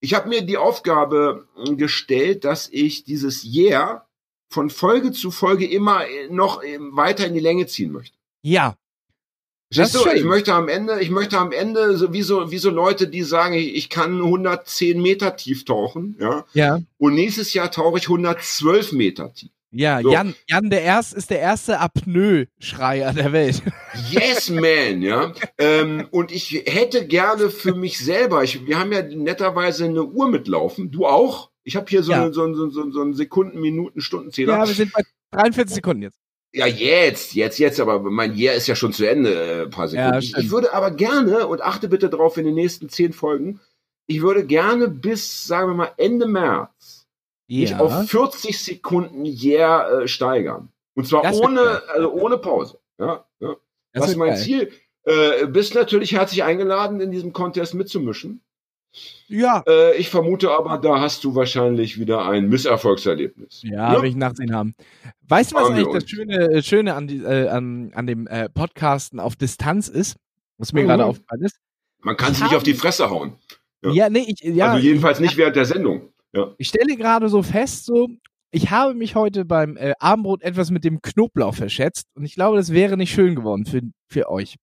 Ich habe mir die Aufgabe äh, gestellt, dass ich dieses Yeah von Folge zu Folge immer äh, noch äh, weiter in die Länge ziehen möchte. Ja. Das du? Ich möchte am Ende, ich möchte am Ende so wie so wie so Leute, die sagen, ich, ich kann 110 Meter tief tauchen, ja, Ja. und nächstes Jahr tauche ich 112 Meter tief. Ja, So. Jan, Jan der Erst ist der erste Apnoe-Schreier der Welt. Yes, man, ja. ähm, und ich hätte gerne für mich selber, ich, wir haben ja netterweise eine Uhr mitlaufen, du auch. Ich habe hier so, Ja. eine, so, einen- so, so, so einen Sekunden, Minuten, Stundenzähler. Ja, wir sind bei 43 Sekunden jetzt. Ja, jetzt, jetzt, jetzt, aber mein Jahr ist ja schon zu Ende, äh, ein paar Sekunden. Ja, ich, ich würde aber gerne, und achte bitte drauf in den nächsten zehn Folgen, ich würde gerne bis, sagen wir mal, Ende März Ja. auf 40 Sekunden Jahr äh, steigern. Und zwar Das ohne, also ohne Pause. Ja, ja. Das wird ist mein geil. Ziel? Äh, bist natürlich herzlich eingeladen, in diesem Contest mitzumischen. Ja. Äh, ich vermute aber, da hast du wahrscheinlich wieder ein Misserfolgserlebnis. Ja, Ne? will ich nachsehen haben. Weißt du, was eigentlich das. Schöne, äh, Schöne an, die, äh, an, an dem äh, Podcasten auf Distanz ist? Was mir Mhm. gerade aufgefallen ist. Man kann sich Ich nicht auf die Fresse hauen. Ja. Ja, nee, ich, ja, also jedenfalls ich, nicht während der Sendung. Ja. Ich stelle gerade so fest, so, ich habe mich heute beim äh, Abendbrot etwas mit dem Knoblauch verschätzt und ich glaube, das wäre nicht schön geworden für, für euch.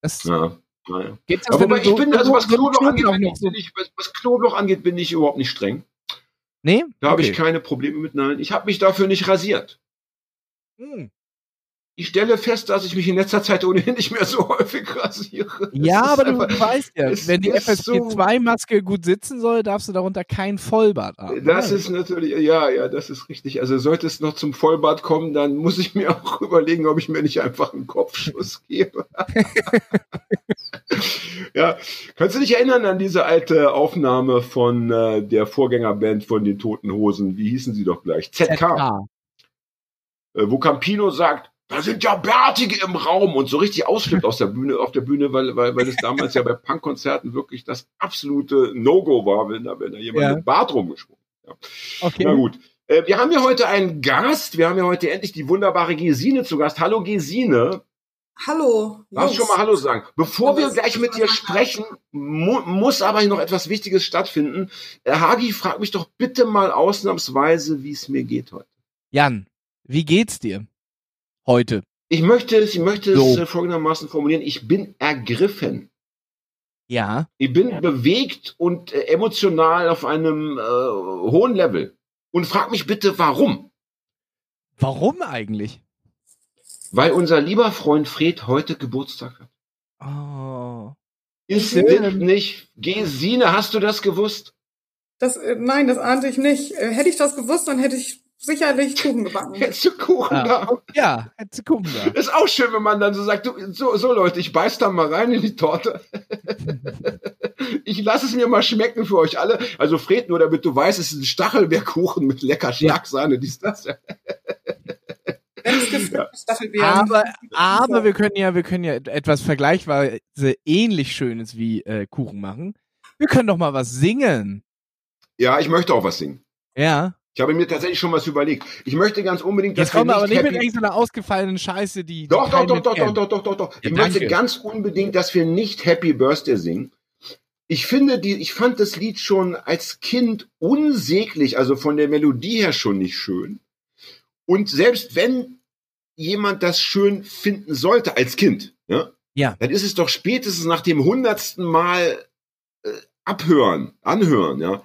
Das Ja. Naja. geht Aber wobei, ich bin, also was Knoblauch angeht, bin ich, so. bin ich, was, was Knoblauch angeht, bin ich überhaupt nicht streng. Nee? Da habe ich Okay. keine Probleme mit. Nein, ich habe mich dafür nicht rasiert. Hm. Ich stelle fest, dass ich mich in letzter Zeit ohnehin nicht mehr so häufig rasiere. Ja, aber du, einfach- du weißt ja, wenn die ist FSP2-Maske gut sitzen soll, darfst du darunter kein Vollbart haben. Das Ja. ist natürlich, ja, ja, das ist richtig. Also sollte es noch zum Vollbart kommen, dann muss ich mir auch überlegen, ob ich mir nicht einfach einen Kopfschuss gebe. ja, kannst du dich erinnern an diese alte Aufnahme von äh, der Vorgängerband von den Toten Hosen? Wie hießen sie doch gleich? ZK. ZK. Äh, wo Campino sagt, da sind ja Bärtige im Raum und so richtig ausflippt aus der Bühne, auf der Bühne, weil, weil, weil es damals ja bei Punkkonzerten wirklich das absolute No-Go war, wenn da, wenn da jemand Ja. mit Bart rumgesprungen ja. Okay. Na gut. Äh, wir haben ja heute einen Gast. Wir haben ja heute endlich die wunderbare Gesine zu Gast. Hallo Gesine. Hallo. Jungs. schon mal Hallo sagen. Bevor wir gleich mit dir sprechen, mu muss aber noch etwas Wichtiges stattfinden. Äh, Hagi, frag mich doch bitte mal ausnahmsweise, wie es mir geht heute. Jan, wie geht's dir heute? Ich möchte es, ich möchte So. es äh, folgendermaßen formulieren. Ich bin ergriffen. Ja. Ich bin bewegt und äh, emotional auf einem äh, hohen Level. Und frag mich bitte, warum? Warum eigentlich? Weil unser lieber Freund Fred heute Geburtstag hat. Oh. Ist Schön. nicht? Gesine, hast du das gewusst? Das, äh, nein, das ahnte ich nicht. Äh, hätte ich das gewusst, dann hätte ich sicherlich Kuchen gebacken. Hättest du Kuchen Ah. da? Ja, hättest du gucken da. Ist auch schön, wenn man dann so sagt, du, so, so Leute, ich beiß da mal rein in die Torte. ich lasse es mir mal schmecken für euch alle. Also Fred, nur damit du weißt, es ist ein Stachelbeerkuchen mit lecker Schlagsahne, dies, das. Staffelbeeren. Aber, aber wir können ja, wir können ja etwas vergleichsweise ähnlich Schönes wie äh, Kuchen machen. Wir können doch mal was singen. Ja, ich möchte auch was singen. Ja. Ich habe mir tatsächlich schon was überlegt. Ich möchte ganz unbedingt, dass Jetzt kommen wir aber nicht mit happy irgendeiner ausgefallenen Scheiße, die. Doch, doch, doch, doch, doch, doch, doch, doch, doch. Ich möchte ganz unbedingt, dass wir nicht Happy Birthday singen. Ich finde, die, ich fand das Lied schon als Kind unsäglich, also von der Melodie her schon nicht schön. Und selbst wenn jemand das schön finden sollte als Kind, ja, Ja. dann ist es doch spätestens nach dem hundertsten Mal äh, abhören, anhören, ja,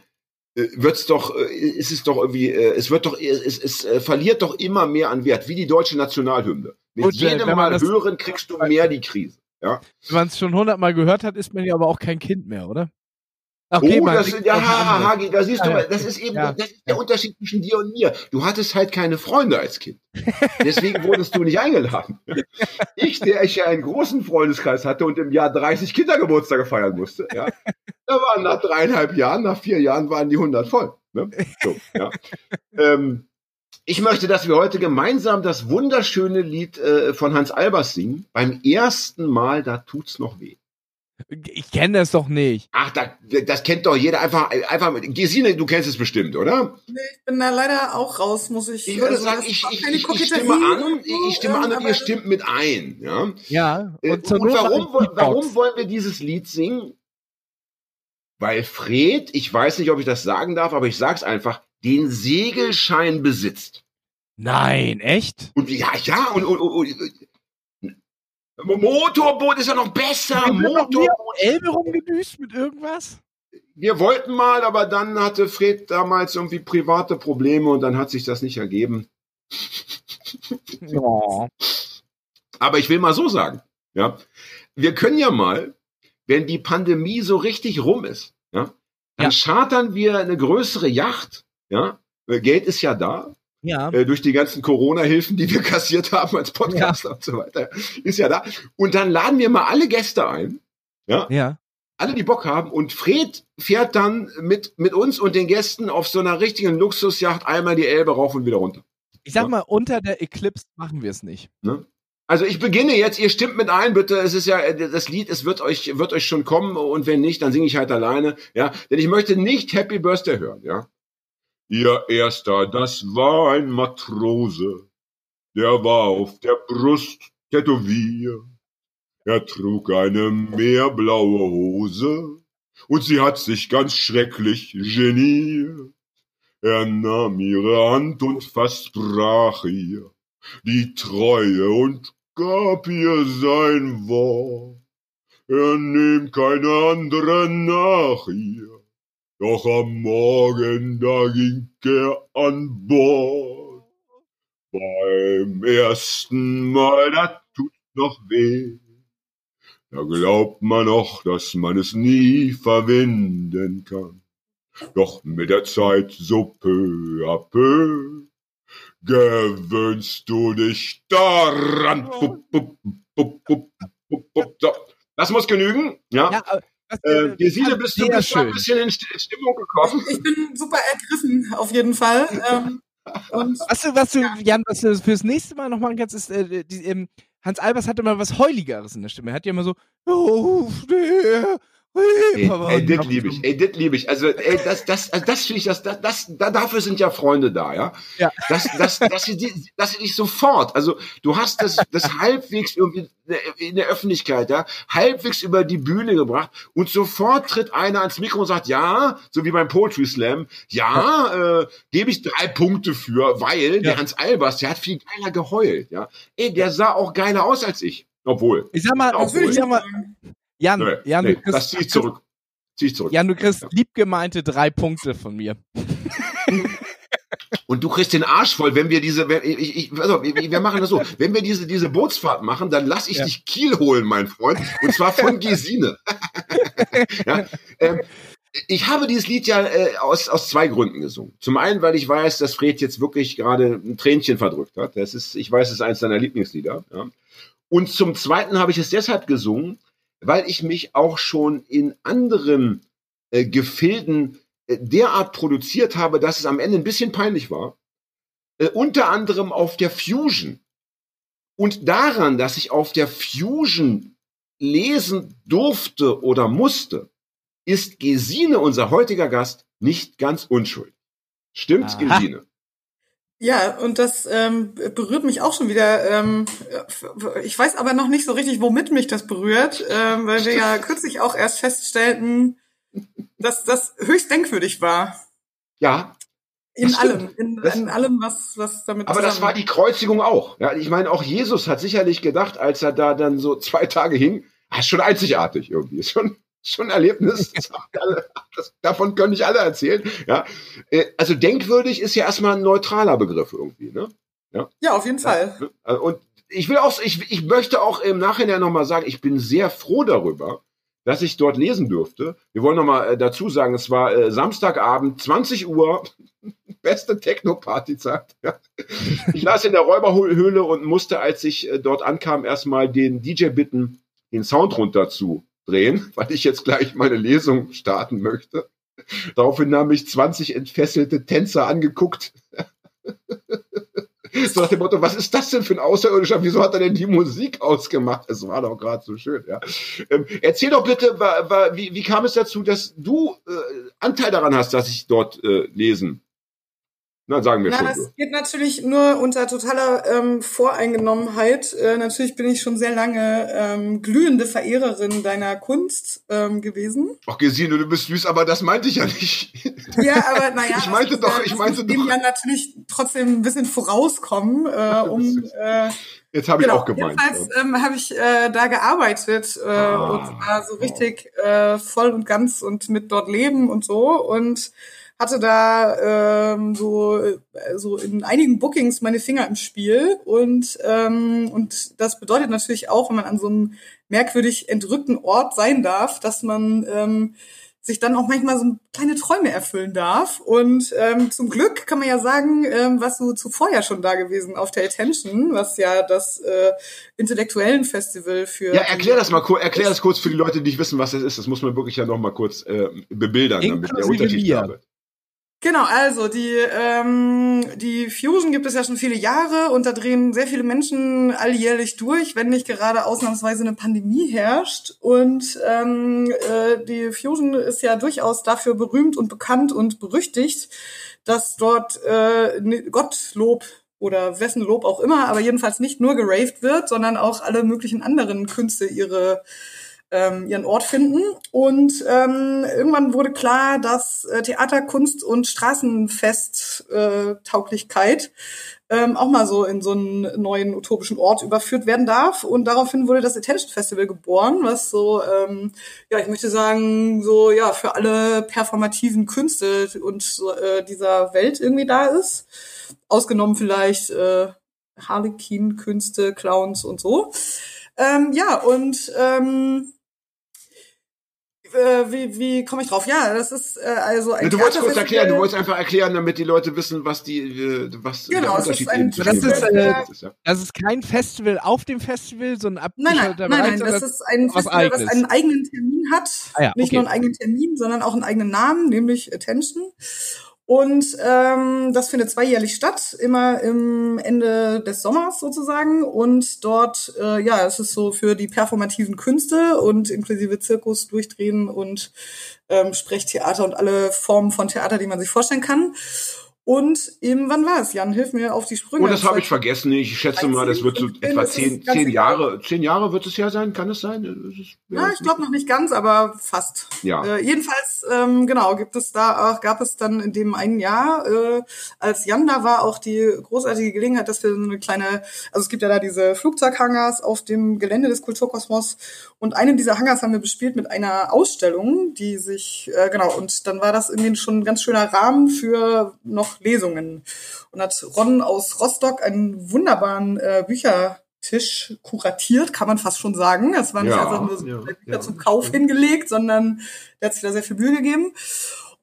wird's doch, äh, ist es doch irgendwie, äh, es wird doch, es, es äh, verliert doch immer mehr an Wert, wie die deutsche Nationalhymne. Mit Gut, äh, jedem Mal hören kriegst du mehr die Krise. Ja, Wenn man es schon hundertmal gehört hat, ist man ja aber auch kein Kind mehr, oder? Okay, oh, man das, ja. Hagi, da siehst du, mal, das ist eben, Ja. das ist der Unterschied zwischen dir und mir. Du hattest halt keine Freunde als Kind. Deswegen wurdest du nicht eingeladen. Ich, der ich ja einen großen Freundeskreis hatte und im Jahr 30 Kindergeburtstage feiern musste, ja, da waren nach dreieinhalb Jahren, nach vier Jahren waren die 100 voll. Ne? So, ja. ähm, ich möchte, dass wir heute gemeinsam das wunderschöne Lied äh, von Hans Albers singen. Beim ersten Mal, da tut's noch weh. Ich kenne das doch nicht. Ach, da, das kennt doch jeder. Einfach, einfach mit. Gesine, du kennst es bestimmt, oder? Nee, ich bin da leider auch raus, muss ich. Ich würde also, sagen, das ich, ich, ich, ich stimme an, und so, ich stimme an und aber ihr stimmt mit ein. Ja. Ja. Äh, Und, Und warum, warum wollen wir dieses Lied singen? Weil Fred, ich weiß nicht, ob ich das sagen darf, aber ich sag's einfach, den Segelschein besitzt. Nein, echt? Und ja, ja, und, und, und, und Motorboot ist ja noch besser. Motorboot. Elbe rumgedüst mit irgendwas? Wir wollten mal, aber dann hatte Fred damals irgendwie private Probleme und dann hat sich das nicht ergeben. Ja. Aber ich will mal so sagen, ja, wir können ja mal, wenn die Pandemie so richtig rum ist, ja, dann Ja. chartern wir eine größere Yacht, ja, Geld ist ja da, Ja. äh, durch die ganzen Corona-Hilfen, die wir kassiert haben als Podcaster und so weiter, ist ja da. Und dann laden wir mal alle Gäste ein, ja, Ja. alle, die Bock haben. Und Fred fährt dann mit, mit uns und den Gästen auf so einer richtigen Luxusjacht einmal die Elbe rauf und wieder runter. Ich sag Ja. mal, unter der Eclipse machen wir es nicht. Ne? Also ich beginne jetzt, ihr stimmt mit ein, bitte. Es ist ja äh, das Lied, es wird euch wird euch schon kommen und wenn nicht, dann singe ich halt alleine, ja, denn ich möchte nicht Happy Birthday hören, ja. Ihr erster, das war ein Matrose, der war auf der Brust tätowiert. Er trug eine meerblaue Hose und sie hat sich ganz schrecklich geniert. Er nahm ihre Hand und versprach ihr die Treue und gab ihr sein Wort. Er nimmt keine andere nach ihr. Doch am Morgen, da ging er an Bord. Beim ersten Mal, da tut noch weh. Da glaubt man noch, dass man es nie verwinden kann. Doch mit der Zeit so peu à peu gewöhnst du dich daran. So, das muss genügen. Ja. Ja, das, Äh, Gesine, das bist du sehr bist du ein bisschen in St- Stimmung gekommen? Ich bin super ergriffen, auf jeden Fall. Ähm, und Was du, was du, Jan, was du fürs nächste Mal noch machen kannst, ist, äh, die, ähm, Hans Albers hatte mal was Heuligeres in der Stimme. Er hat ja immer so, oh, der Ey, ey, das liebe ich, ey, das liebe ich. Also, ey, das, das, also das finde ich, das, das, das, da, dafür sind ja Freunde da, ja. Ja. Das, das, sie, die- dass sie dich sofort, also, du hast das, das halbwegs irgendwie in der Öffentlichkeit, ja, halbwegs über die Bühne gebracht und sofort tritt einer ans Mikro und sagt, ja, so wie beim Poetry Slam, ja, äh, gebe ich drei Punkte für, weil der Ja. Hans Albers, der hat viel geiler geheult, ja. Ey, der sah auch geiler aus als ich. Obwohl. Ich sag mal, das will ich ich sag mal. Jan, Nee, Jan, nee, du kriegst, das zieh ich zurück. Zieh ich zurück. Jan, du kriegst Ja. liebgemeinte drei Punkte von mir. Und du kriegst den Arsch voll, wenn wir diese, ich, ich, also, wir, wir machen das so, wenn wir diese, diese Bootsfahrt machen, dann lass ich Ja. dich Kiel holen, mein Freund, und zwar von Gesine. ja, ähm, ich habe dieses Lied ja äh, aus, aus zwei Gründen gesungen. Zum einen, weil ich weiß, dass Fred jetzt wirklich gerade ein Tränchen verdrückt hat. Das ist, ich weiß, es ist eines seiner Lieblingslieder. Ja. Und zum zweiten habe ich es deshalb gesungen, weil ich mich auch schon in anderen äh, Gefilden äh, derart produziert habe, dass es am Ende ein bisschen peinlich war. Äh, unter anderem auf der Fusion. Und daran, dass ich auf der Fusion lesen durfte oder musste, ist Gesine, unser heutiger Gast, nicht ganz unschuldig. Stimmt's, Aha. Gesine? Ja, und das ähm, berührt mich auch schon wieder. Ähm, ich weiß aber noch nicht so richtig, womit mich das berührt, ähm, weil wir ja kürzlich auch erst feststellten, dass das höchst denkwürdig war. Ja, In allem, in, Das- in allem, was, was damit aber das war die Kreuzigung auch. Ja, ich meine, auch Jesus hat sicherlich gedacht, als er da dann so zwei Tage hing, ah, ist schon einzigartig irgendwie. Ist schon, schon ein Erlebnis. Alle, das, davon können nicht alle erzählen. Ja, Äh, also denkwürdig ist ja erstmal ein neutraler Begriff irgendwie. Ne? Ja, auf jeden Fall. Äh, Und ich will auch, ich, ich möchte auch im Nachhinein nochmal sagen, ich bin sehr froh darüber, dass ich dort lesen durfte. Wir wollen nochmal äh, dazu sagen, es war äh, Samstagabend, 20 Uhr, beste Techno-Party-Zeit. Ja. Ich las in der Räuberhöhle und musste, als ich äh, dort ankam, erstmal den DJ bitten, den Sound runter zu drehen, weil ich jetzt gleich meine Lesung starten möchte. Daraufhin haben mich 20 entfesselte Tänzer angeguckt. so nach dem Motto, was ist das denn für ein Außerirdischer? Wieso hat er denn die Musik ausgemacht? Es war doch gerade so schön, ja. Ähm, erzähl doch bitte, wa, wa, wie, wie kam es dazu, dass du äh, Anteil daran hast, dass ich dort äh, lesen na, sagen wir Na, schon. das so. geht natürlich nur unter totaler ähm, Voreingenommenheit. Äh, natürlich bin ich schon sehr lange ähm, glühende Verehrerin deiner Kunst ähm, gewesen. Ach, Gesine, du bist süß, aber das meinte ich ja nicht. Ja, aber naja. Ich meinte das, doch, ich meinte muss dem doch. ja natürlich trotzdem ein bisschen vorauskommen, äh, um äh, Jetzt habe ich genau, auch gemeint. Jedenfalls ähm, habe ich äh, da gearbeitet äh, Ah, und zwar so richtig äh, voll und ganz und mit dort leben und so und hatte da ähm, so äh, so in einigen Bookings meine Finger im Spiel und ähm, und das bedeutet natürlich auch, wenn man an so einem merkwürdig entrückten Ort sein darf, dass man ähm, sich dann auch manchmal so kleine Träume erfüllen darf. Und ähm, zum Glück kann man ja sagen, ähm, was so zuvor ja schon da gewesen auf der Attention, was ja das äh, intellektuellen Festival für Ja, erklär das mal kurz, erklär das kurz für die Leute, die nicht wissen, was das ist. Das muss man wirklich ja noch mal kurz äh, bebildern, damit der Unterschied mir. Genau, also die, ähm, die Fusion gibt es ja schon viele Jahre und da drehen sehr viele Menschen alljährlich durch, wenn nicht gerade ausnahmsweise eine Pandemie herrscht. Und ähm, äh, die Fusion ist ja durchaus dafür berühmt und bekannt und berüchtigt, dass dort äh, Gottlob oder wessen Lob auch immer, aber jedenfalls nicht nur geraved wird, sondern auch alle möglichen anderen Künste ihre ähm, ihren Ort finden. Und ähm, irgendwann wurde klar, dass äh, Theater, Kunst und Straßenfest-Tauglichkeit äh, ähm, auch mal so in so einen neuen utopischen Ort überführt werden darf. Und daraufhin wurde das Attention Festival geboren, was so, ähm, ja, ich möchte sagen, so ja für alle performativen Künste und so, äh, dieser Welt irgendwie da ist. Ausgenommen vielleicht äh, Harlequin-Künste, Clowns und so. Ähm, ja, und ähm, äh, wie, wie komme ich drauf? Ja, das ist äh, also ein Ja, du wolltest kurz erklären, du wolltest einfach erklären, damit die Leute wissen, was die, äh, was Genau, der es Unterschied ist ein- das den ist, äh, ja. Das ist kein Festival auf dem Festival, so ein Nein, nein, nein, nein, sondern das ist ein was Festival, was Eigenes. einen eigenen Termin hat. Ah ja, Nicht okay. nur einen eigenen Termin, sondern auch einen eigenen Namen, nämlich Attention. Und ähm, das findet zweijährlich statt, immer im Ende des Sommers sozusagen. Und dort, äh, ja, es ist so für die performativen Künste und inklusive Zirkus, Durchdrehen und ähm, Sprechtheater und alle Formen von Theater, die man sich vorstellen kann. Und eben, wann war es? Jan, hilf mir auf die Sprünge. Oh, das habe ich vergessen. Ich schätze mal, das wird so 15, etwa zehn, zehn. Jahre, zehn Jahre wird es ja sein, kann es sein? Ja, ich glaube noch nicht ganz, aber fast. Ja. Äh, jedenfalls, ähm, genau, gibt es da auch, gab es dann in dem einen Jahr, äh, als Jan da war, auch die großartige Gelegenheit, dass wir so eine kleine, also es gibt ja da diese Flugzeughangars auf dem Gelände des Kulturkosmos und einen dieser Hangars haben wir bespielt mit einer Ausstellung, die sich, äh, genau, und dann war das irgendwie schon ein ganz schöner Rahmen für noch Lesungen. Und hat Ron aus Rostock einen wunderbaren äh, Büchertisch kuratiert, kann man fast schon sagen. Das war nicht Ja, einfach nur so ja, Bücher ja. zum Kauf hingelegt, sondern der hat sich da sehr viel Mühe gegeben.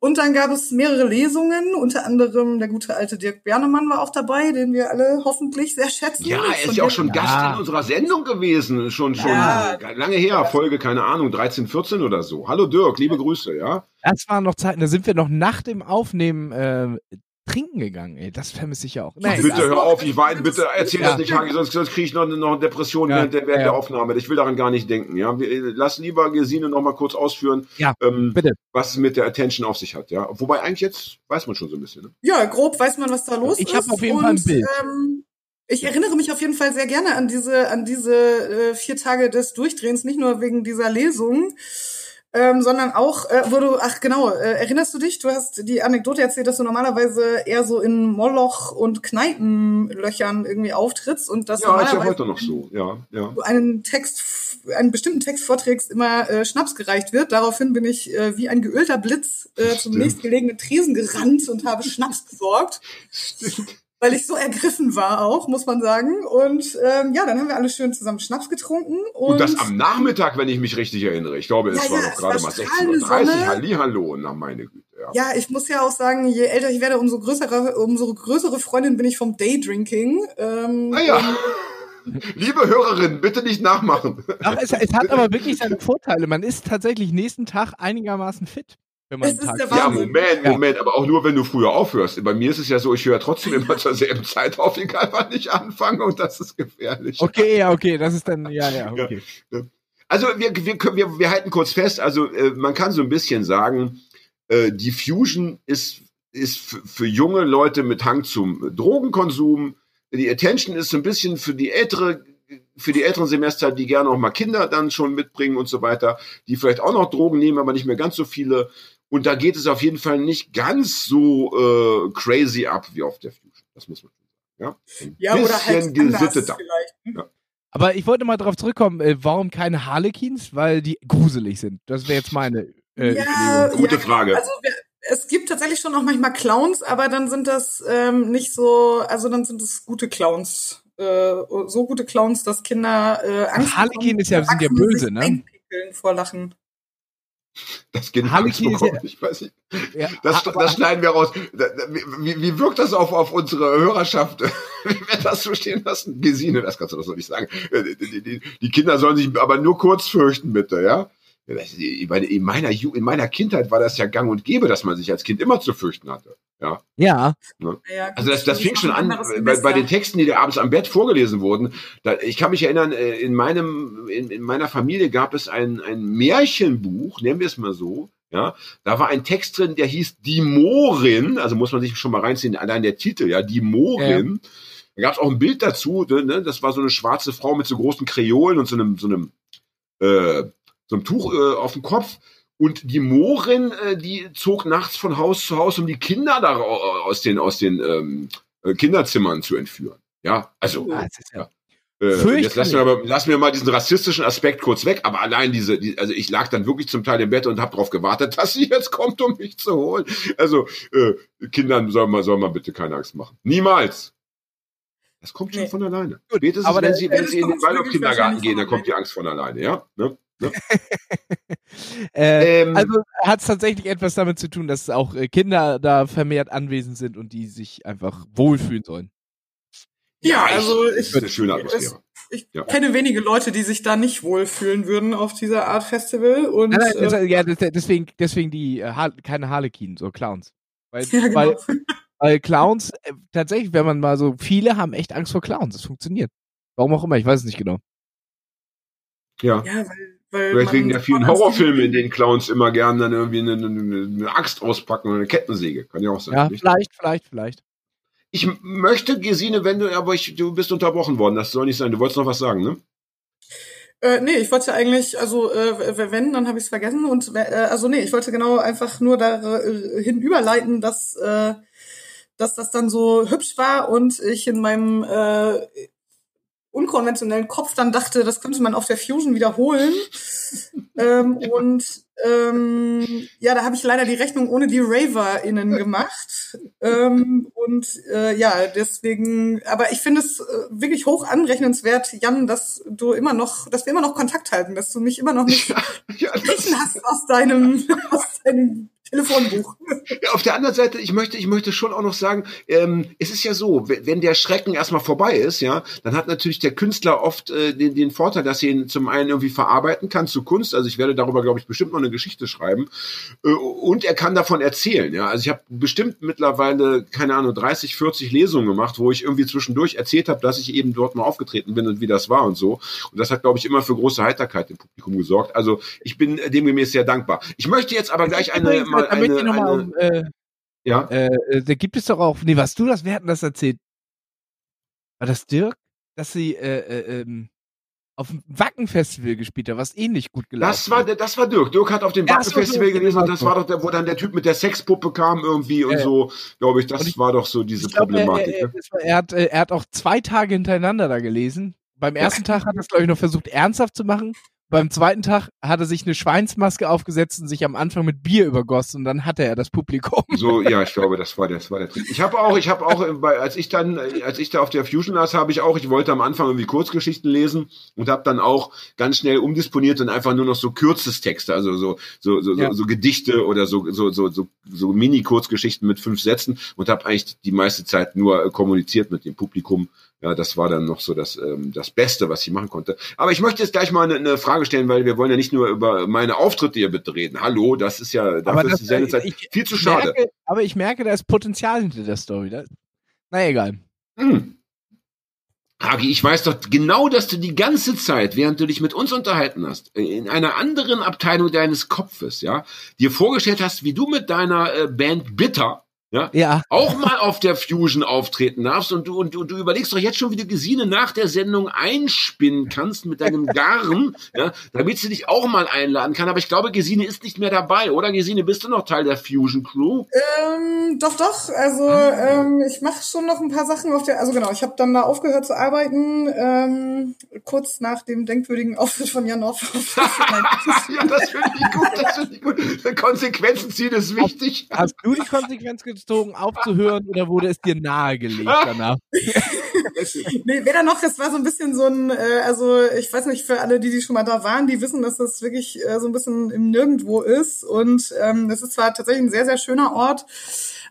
Und dann gab es mehrere Lesungen, unter anderem der gute alte Dirk Bernemann war auch dabei, den wir alle hoffentlich sehr schätzen. Ja, er ist ja auch schon Ja. Gast in unserer Sendung gewesen. Schon, schon Ja. lange her. Folge, keine Ahnung, 13, 14 oder so. Hallo Dirk, liebe Grüße, ja. Das waren noch Zeiten, da sind wir noch nach dem Aufnehmen äh, trinken gegangen, ey. Das vermisse ich auch. Nee, bitte hör auf, ich weine, bitte erzähl Ja. das nicht, Hagi, sonst, sonst kriege ich noch, noch eine Depression Ja, während, der, während ja. der Aufnahme. Ich will daran gar nicht denken, ja. Wir, lass lieber Gesine noch mal kurz ausführen, Ja, ähm, bitte. was es mit der Attention auf sich hat, ja. Wobei eigentlich jetzt weiß man schon so ein bisschen, ne? Ja, grob weiß man, was da los Ich ist. hab auf jeden und, Fall ein Bild. Ähm, ich erinnere mich auf jeden Fall sehr gerne an diese, an diese äh, vier Tage des Durchdrehens, nicht nur wegen dieser Lesung, ähm, sondern auch, äh, wo du, ach genau, äh, erinnerst du dich? Du hast die Anekdote erzählt, dass du normalerweise eher so in Moloch und Kneipenlöchern irgendwie auftrittst und dass Ja, ist ja heute noch so, ja, ja. du einen Text, einen bestimmten Text vorträgst, immer äh, Schnaps gereicht wird. Daraufhin bin ich äh, wie ein geölter Blitz äh, zum Stimmt. nächstgelegenen Tresen gerannt und habe Schnaps besorgt, weil ich so ergriffen war auch, muss man sagen. Und ähm, ja, dann haben wir alle schön zusammen Schnaps getrunken. Und, Und das am Nachmittag, wenn ich mich richtig erinnere. Ich glaube, es Ja, war ja, noch gerade mal strahlende 16.30 Uhr. Hallihallo, na meine Güte, ja. ja, ich muss ja auch sagen, je älter ich werde, umso größere, umso größere Freundin bin ich vom Daydrinking. Ähm, Naja. Liebe Hörerinnen, bitte nicht nachmachen. Ach, es, es hat aber wirklich seine Vorteile. Man ist tatsächlich nächsten Tag einigermaßen fit. Wenn man Es ist Tag der Ja. Moment, Ja. Moment, aber auch nur, wenn du früher aufhörst. Bei mir ist es ja so, ich höre trotzdem immer zur selben Zeit auf, egal wann ich anfange und das ist gefährlich. Okay, ja, okay, das ist dann, ja, ja, okay. Also wir, wir, können- wir, wir halten kurz fest, also äh, man kann so ein bisschen sagen, äh, die Fusion ist, ist für, für junge Leute mit Hang zum Drogenkonsum. Die Attention ist so ein bisschen für die ältere, für die älteren Semester, die gerne auch mal Kinder dann schon mitbringen und so weiter, die vielleicht auch noch Drogen nehmen, aber nicht mehr ganz so viele. Und da geht es auf jeden Fall nicht ganz so äh, crazy ab wie auf der Fusion. Das muss man sagen. Ja, Ein Ja, oder halt gesitteter. ne? Aber ich wollte mal darauf zurückkommen, äh, warum keine Harlequins? Weil die gruselig sind. Das wäre jetzt meine äh, Ja. Gute ja, Frage. Also wir, es gibt tatsächlich schon auch manchmal Clowns, aber dann sind das ähm, nicht so, also dann sind es gute Clowns. Äh, so gute Clowns, dass Kinder äh, Angst Harlequin bekommen, ist ja- sind ja böse, ne? vor Lachen. Das ja- bekommen, ich weiß nicht. Ja, Das, das schneiden wir raus. Wie, wie wirkt das auf, auf unsere Hörerschaft? Wie wir das so stehen lassen? Gesine, das kannst du doch so nicht sagen. Äh, Die, die, die Kinder sollen sich aber nur kurz fürchten, bitte, ja? In meiner, Ju- in meiner Kindheit war das ja gang und gäbe, dass man sich als Kind immer zu fürchten hatte. Ja. ja, Naja, Also das, das fing schon an bei, bei den Texten, die da abends am Bett vorgelesen wurden. Da, ich kann mich erinnern, äh, in meinem, in, in meiner Familie gab es ein, ein Märchenbuch, nennen wir es mal so. Ja, da war ein Text drin, der hieß Die Morin, also muss man sich schon mal reinziehen, allein der Titel, ja, Die Morin. Da gab es auch ein Bild dazu, ne? das war so eine schwarze Frau mit so großen Kreolen und so einem, so einem, äh, so einem Tuch äh, auf dem Kopf. Und die Morin, äh, die zog nachts von Haus zu Haus, um die Kinder da aus den, aus den ähm, äh, Kinderzimmern zu entführen. Ja, also das ist ja äh, jetzt lassen wir, aber, lassen wir mal diesen rassistischen Aspekt kurz weg, aber allein diese, die, also ich lag dann wirklich zum Teil im Bett und habe darauf gewartet, dass sie jetzt kommt, um mich zu holen. Also äh, Kindern soll man, soll man bitte keine Angst machen. Niemals. Das kommt schon Nee. von alleine. Gut, Spätestens, aber wenn sie, wenn sie in den Waldorf-Kindergarten gehen, dann kommt die Angst von alleine, ja? Ne? äh, Ähm, also hat es tatsächlich etwas damit zu tun, dass auch äh, Kinder da vermehrt anwesend sind und die sich einfach wohlfühlen sollen. Ja, ich- also ich, ist eine schöne Atmosphäre. ich Ja. kenne wenige Leute, die sich da nicht wohlfühlen würden auf dieser Art Festival. Und Nein, nein, äh, ja, deswegen, deswegen die äh, keine Harlequin, so Clowns. Weil, ja, genau. weil, weil Clowns, äh, tatsächlich, wenn man mal so, viele haben echt Angst vor Clowns. Das funktioniert. Warum auch immer, ich weiß es nicht genau. Ja. ja, weil, weil Vielleicht wegen der vielen Horrorfilme, in denen Clowns immer gern dann irgendwie eine, eine, eine Axt auspacken oder eine Kettensäge. Kann ja auch sein. Ja, nicht? vielleicht, vielleicht, vielleicht. Ich möchte, Gesine, wenn du, aber ich, du bist unterbrochen worden, das soll nicht sein. Du wolltest noch was sagen, ne? Äh, nee, ich wollte eigentlich, also äh, wenn, dann habe ich es vergessen. Und äh, also nee, ich wollte genau einfach nur dahin überleiten, dass, äh, dass das dann so hübsch war und ich in meinem äh, unkonventionellen Kopf dann dachte, das könnte man auf der Fusion wiederholen. ähm, und ähm, ja, da habe ich leider die Rechnung ohne die RaverInnen gemacht. ähm, und äh, ja, deswegen, aber ich finde es äh, wirklich hoch anrechnenswert, Jan, dass du immer noch, dass wir immer noch Kontakt halten, dass du mich immer noch nicht Ja, gestrichen hast aus deinem, aus deinem Telefonbuch. ja, auf der anderen Seite, ich möchte, ich möchte schon auch noch sagen, ähm, es ist ja so, wenn der Schrecken erstmal vorbei ist, ja, dann hat natürlich der Künstler oft äh, den, den Vorteil, dass er ihn zum einen irgendwie verarbeiten kann zu Kunst. Also ich werde darüber, glaube ich, bestimmt noch eine Geschichte schreiben. Äh, und er kann davon erzählen, ja. Also ich habe bestimmt mittlerweile, keine Ahnung, 30, 40 Lesungen gemacht, wo ich irgendwie zwischendurch erzählt habe, dass ich eben dort mal aufgetreten bin und wie das war und so. Und das hat, glaube ich, immer für große Heiterkeit im Publikum gesorgt. Also ich bin demgemäß sehr dankbar. Ich möchte jetzt aber gleich eine, Übrigens, damit eine, mal, eine um, äh, ja. äh, äh, da gibt es doch auch, nee, was du das, wer hat denn das erzählt? War das Dirk? Dass sie äh, äh, ähm, auf dem Wacken-Festival gespielt hat, was ähnlich gut gelaufen Das war, das war Dirk. Dirk hat auf dem Wacken-Festival gelesen und genau. das war doch, der, wo dann der Typ mit der Sexpuppe kam irgendwie und so, glaube ich, das ich- war doch so diese glaub, er, Problematik. er, er, ne? war- er, hat, äh, er hat auch zwei Tage hintereinander da gelesen. Beim ersten Tag hat er es, glaube ich, noch versucht, ernsthaft zu machen. Beim zweiten Tag hat er sich eine Schweinsmaske aufgesetzt und sich am Anfang mit Bier übergossen und dann hatte er das Publikum. So, ja, ich glaube, das war der, das war der Trick. Ich habe auch, ich habe auch, äh, als ich dann, äh, als ich da auf der Fusion las, habe ich auch, ich wollte am Anfang irgendwie Kurzgeschichten lesen und habe dann auch ganz schnell umdisponiert und einfach nur noch so Kürzestexte, also so, so, so, Ja. so, so Gedichte oder so, so, so, so, so Mini-Kurzgeschichten mit fünf Sätzen und habe eigentlich die meiste Zeit nur äh, kommuniziert mit dem Publikum. Ja, das war dann noch so das, ähm, das Beste, was ich machen konnte. Aber ich möchte jetzt gleich mal eine, eine Frage stellen, weil wir wollen ja nicht nur über meine Auftritte hier betreten. Hallo, das ist ja, dafür Aber ist das- die Sendezeit ich- viel zu schade. Merke, aber ich merke, da ist Potenzial hinter der Story. Da, na egal. Hm. Hagi, ich weiß doch genau, dass du die ganze Zeit, während du dich mit uns unterhalten hast, in einer anderen Abteilung deines Kopfes, ja, dir vorgestellt hast, wie du mit deiner äh, Band Bitter, ja, Ja, auch mal auf der Fusion auftreten darfst und du, und du, du überlegst doch jetzt schon, wie du Gesine nach der Sendung einspinnen kannst mit deinem Garn, ja, damit sie dich auch mal einladen kann. Aber ich glaube, Gesine ist nicht mehr dabei, oder? Gesine, bist du noch Teil der Fusion Crew? Ähm, doch, doch. Also ähm, ich mache schon noch ein paar Sachen auf der. Also genau, ich habe dann da aufgehört zu arbeiten, ähm, kurz nach dem denkwürdigen Auftritt von Jan Orff. Ja, das finde ich gut, das finde ich gut. Konsequenzen ziehen ist wichtig. hast du die Konsequenz gezogen, aufzuhören oder wurde es dir nahegelegt danach? nee, weder noch, es war so ein bisschen so ein, äh, also ich weiß nicht, für alle, die, die schon mal da waren, die wissen, dass das wirklich äh, so ein bisschen im Nirgendwo ist. Und ähm, das ist zwar tatsächlich ein sehr, sehr schöner Ort,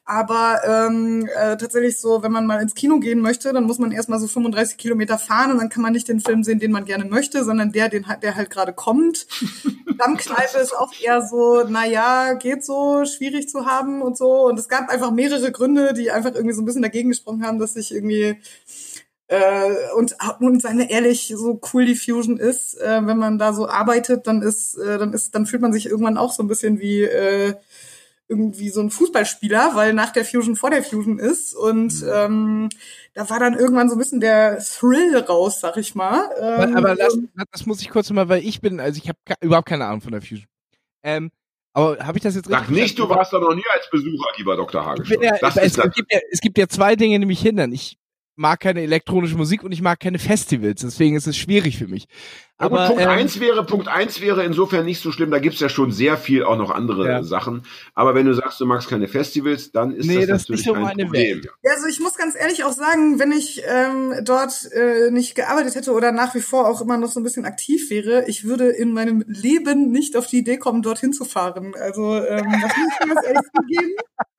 aber ähm, äh, tatsächlich so, wenn man mal ins Kino gehen möchte, dann muss man erstmal so 35 Kilometer fahren und dann kann man nicht den Film sehen, den man gerne möchte, sondern der, den, halt- der halt gerade kommt. Stammkneipe ist auch eher so, naja, geht so, schwierig zu haben und so. Und es gab einfach mehrere Gründe, die einfach irgendwie so ein bisschen dagegen gesprochen haben, dass ich irgendwie äh, und, und seien wir ehrlich, so cool die Fusion ist, äh, wenn man da so arbeitet, dann ist, äh, dann ist, dann fühlt man sich irgendwann auch so ein bisschen wie äh, irgendwie so ein Fußballspieler, weil nach der Fusion vor der Fusion ist. Und ähm, da war dann irgendwann so ein bisschen der Thrill raus, sag ich mal. Ähm, aber das, das muss ich kurz mal, weil ich bin, also ich habe überhaupt keine Ahnung von der Fusion. Ähm, aber habe ich das jetzt Sag richtig nicht, du verstanden? warst da noch nie als Besucher, lieber Dr. Bin ja, das es, ja, es gibt ja zwei Dinge, die mich hindern. Ich mag keine elektronische Musik und ich mag keine Festivals. Deswegen ist es schwierig für mich. Ja, gut, Aber Punkt ähm, eins wäre, Punkt eins wäre insofern nicht so schlimm. Da gibt's ja schon sehr viel auch noch andere Ja. Sachen. Aber wenn du sagst, du magst keine Festivals, dann ist Nee, das das ist natürlich nicht so ein meine Problem. Welt. Ja, also ich muss ganz ehrlich auch sagen, wenn ich ähm, dort äh, nicht gearbeitet hätte oder nach wie vor auch immer noch so ein bisschen aktiv wäre, ich würde in meinem Leben nicht auf die Idee kommen, dorthin zu fahren. Also ähm, das muss ich ganz ehrlich zugeben.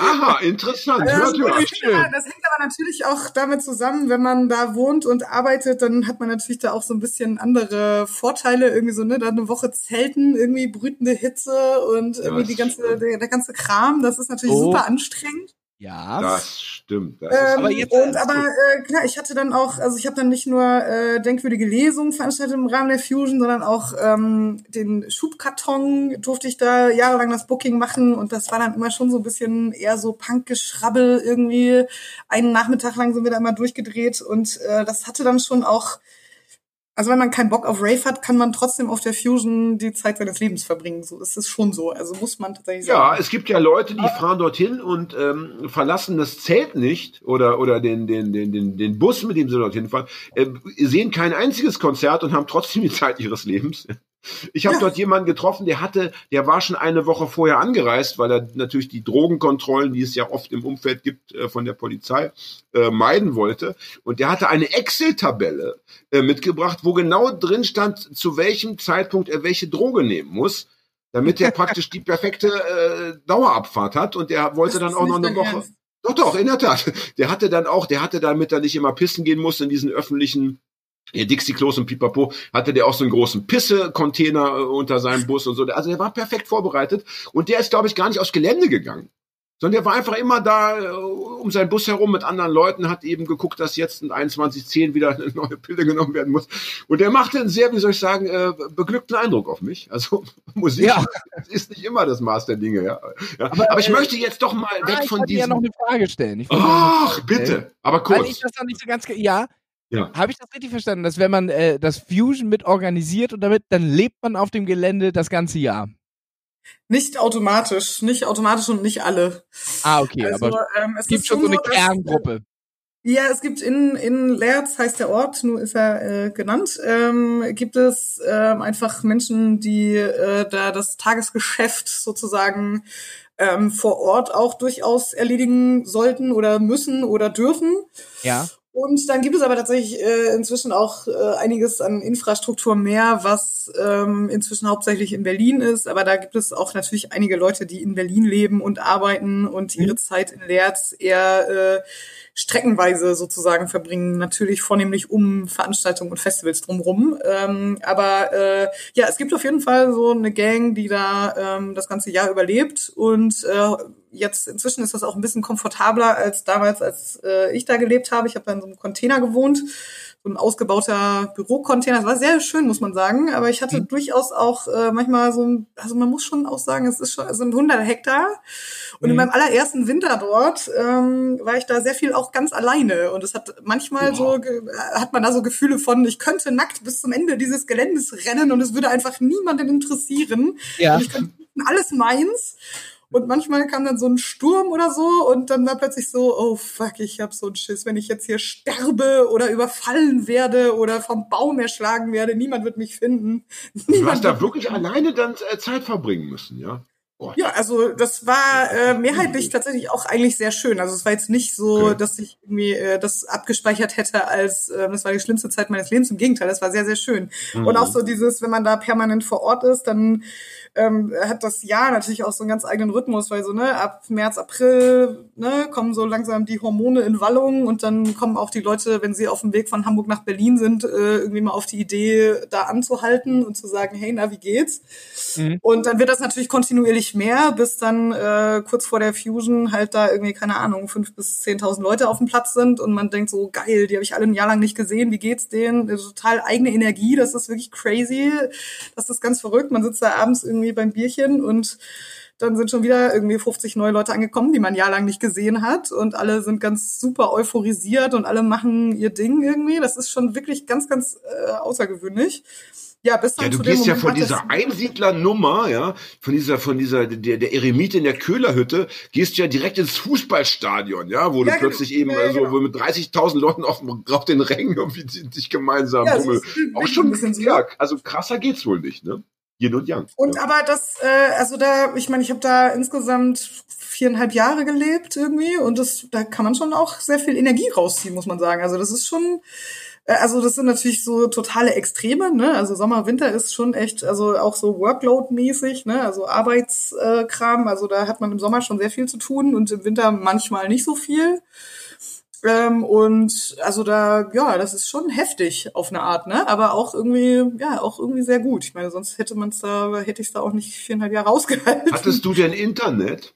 Aha, interessant. Hört. das, hängt aber, das hängt aber natürlich auch damit zusammen, wenn man da wohnt und arbeitet, dann hat man natürlich da auch so ein bisschen andere Vorteile, irgendwie so, ne, da eine Woche Zelten, irgendwie brütende Hitze und irgendwie das die ganze, der, der ganze Kram, das ist natürlich Oh. super anstrengend. Ja. Das stimmt. Das ist Ähm, Aber jetzt- und aber äh, klar, ich hatte dann auch, also ich habe dann nicht nur äh, denkwürdige Lesungen veranstaltet im Rahmen der Fusion, sondern auch ähm, den Schubkarton durfte ich da jahrelang das Booking machen und das war dann immer schon so ein bisschen eher so Punkgeschrabbel irgendwie. Einen Nachmittag lang sind wir da immer durchgedreht und äh, das hatte dann schon auch also wenn man keinen Bock auf Rave hat, kann man trotzdem auf der Fusion die Zeit seines Lebens verbringen. So ist es schon so. Also muss man tatsächlich Ja, sagen. es gibt ja Leute, die fahren dorthin und ähm, verlassen das Zelt nicht oder oder den den den den den Bus, mit dem sie dorthin fahren, äh, sehen kein einziges Konzert und haben trotzdem die Zeit ihres Lebens. Ich habe Ja. dort jemanden getroffen, der hatte, der war schon eine Woche vorher angereist, weil er natürlich die Drogenkontrollen, die es ja oft im Umfeld gibt äh, von der Polizei, äh, meiden wollte. Und der hatte eine Excel-Tabelle äh, mitgebracht, wo genau drin stand, zu welchem Zeitpunkt er welche Droge nehmen muss damit er praktisch die perfekte äh, Dauerabfahrt hat und der wollte Das dann auch noch eine Woche. Ernst. Doch, doch, in der Tat. Der hatte dann auch, der hatte damit er nicht immer pissen gehen musste in diesen öffentlichen ja, Dixie-Klos und Pipapo, hatte der auch so einen großen Pisse-Container äh, unter seinem Bus und so. Also der war perfekt vorbereitet und der ist, glaube ich, gar nicht aufs Gelände gegangen. Sondern der war einfach immer da äh, um seinen Bus herum mit anderen Leuten, hat eben geguckt, dass jetzt in 21.10 wieder eine neue Pille genommen werden muss. Und der machte einen sehr, wie soll ich sagen, äh, beglückten Eindruck auf mich. Also Musik Ja. ist nicht immer das Maß der Dinge, ja. ja. Aber, Aber, ich äh, möchte jetzt doch mal Ah, weg ich von wollte ja noch diesem. eine Frage stellen. Ich wollte noch eine Ach, Frage stellen. bitte, aber Weil kurz. ich das noch nicht so ganz, ja, Ja. habe ich das richtig verstanden, dass wenn man äh, das Fusion mit organisiert und damit, dann lebt man auf dem Gelände das ganze Jahr. Nicht automatisch, nicht automatisch und nicht alle. Ah, okay, also, aber ähm, es gibt schon so eine dass- Kerngruppe. Ja, es gibt in, in Lerz, heißt der Ort, nur ist er äh, genannt, ähm, gibt es ähm, einfach Menschen, die äh, da das Tagesgeschäft sozusagen ähm, vor Ort auch durchaus erledigen sollten oder müssen oder dürfen. Ja. Und dann gibt es aber tatsächlich äh, inzwischen auch äh, einiges an Infrastruktur mehr, was ähm, inzwischen hauptsächlich in Berlin ist. Aber da gibt es auch natürlich einige Leute, die in Berlin leben und arbeiten und ihre mhm. Zeit in Leerz eher äh, streckenweise sozusagen verbringen, natürlich vornehmlich um Veranstaltungen und Festivals drumherum. Ähm, aber äh, ja, es gibt auf jeden Fall so eine Gang, die da ähm, das ganze Jahr überlebt und äh, jetzt inzwischen ist das auch ein bisschen komfortabler als damals, als äh, ich da gelebt habe. Ich habe da in so einem Container gewohnt so ein ausgebauter Bürocontainer. Das war sehr schön, muss man sagen. Aber ich hatte mhm. durchaus auch äh, manchmal so ein, also man muss schon auch sagen, es ist schon, es sind 100 Hektar. Und mhm. in meinem allerersten Winter dort ähm, war ich da sehr viel auch ganz alleine. Und es hat manchmal wow. so, hat man da so Gefühle von, ich könnte nackt bis zum Ende dieses Geländes rennen und es würde einfach niemanden interessieren. Ja. Und ich könnte alles meins. Und manchmal kam dann so ein Sturm oder so und dann war plötzlich so, oh fuck, ich hab so einen Schiss, wenn ich jetzt hier sterbe oder überfallen werde oder vom Baum erschlagen werde, niemand wird mich finden. Niemand du hast da wirklich alleine dann äh, Zeit verbringen müssen, ja? Oh. Ja, also das war äh, mehrheitlich tatsächlich auch eigentlich sehr schön. Also es war jetzt nicht so, okay. dass ich irgendwie äh, das abgespeichert hätte als äh, das war die schlimmste Zeit meines Lebens. Im Gegenteil, das war sehr, sehr schön. Mhm. Und auch so dieses, wenn man da permanent vor Ort ist, dann ähm, hat das Jahr natürlich auch so einen ganz eigenen Rhythmus, weil so, ne, ab März, April, ne, kommen so langsam die Hormone in Wallung und dann kommen auch die Leute, wenn sie auf dem Weg von Hamburg nach Berlin sind, äh, irgendwie mal auf die Idee, da anzuhalten und zu sagen, hey, na, wie geht's? Mhm. Und dann wird das natürlich kontinuierlich mehr, bis dann äh, kurz vor der Fusion halt da irgendwie, keine Ahnung, fünf bis zehntausend Leute auf dem Platz sind und man denkt so, geil, die habe ich alle ein Jahr lang nicht gesehen, wie geht's denen? Total eigene Energie, das ist wirklich crazy, das ist ganz verrückt. Man sitzt da abends irgendwie irgendwie beim Bierchen und dann sind schon wieder irgendwie 50 neue Leute angekommen, die man jahrelang nicht gesehen hat und alle sind ganz super euphorisiert und alle machen ihr Ding irgendwie. Das ist schon wirklich ganz, ganz äh, außergewöhnlich. Ja, bis dann ja, du gehst ja von dieser Einsiedlernummer, ja, von dieser, von dieser, der, der Eremit in der Köhlerhütte, gehst ja direkt ins Fußballstadion, ja, wo ja, du plötzlich eben, ja, also, genau. mit 30.000 Leuten auf, auf den Rängen irgendwie sich gemeinsam ja. Auch schon, ja, also krasser geht's wohl nicht, ne? Yin und Yang. Und ja. aber das, äh, also da, ich meine, ich habe da insgesamt viereinhalb Jahre gelebt irgendwie und das, da kann man schon auch sehr viel Energie rausziehen, muss man sagen. Also das ist schon, äh, also das sind natürlich so totale Extreme, ne? Also Sommer, Winter ist schon echt, also auch so Workload-mäßig, ne? Also Arbeitskram. Also da hat man im Sommer schon sehr viel zu tun und im Winter manchmal nicht so viel. Ähm, und also da, ja, das ist schon heftig auf eine Art, ne? Aber auch irgendwie, ja, auch irgendwie sehr gut. Ich meine, sonst hätte man es da, hätte ich es da auch nicht viereinhalb Jahre ausgehalten. Hattest du denn Internet?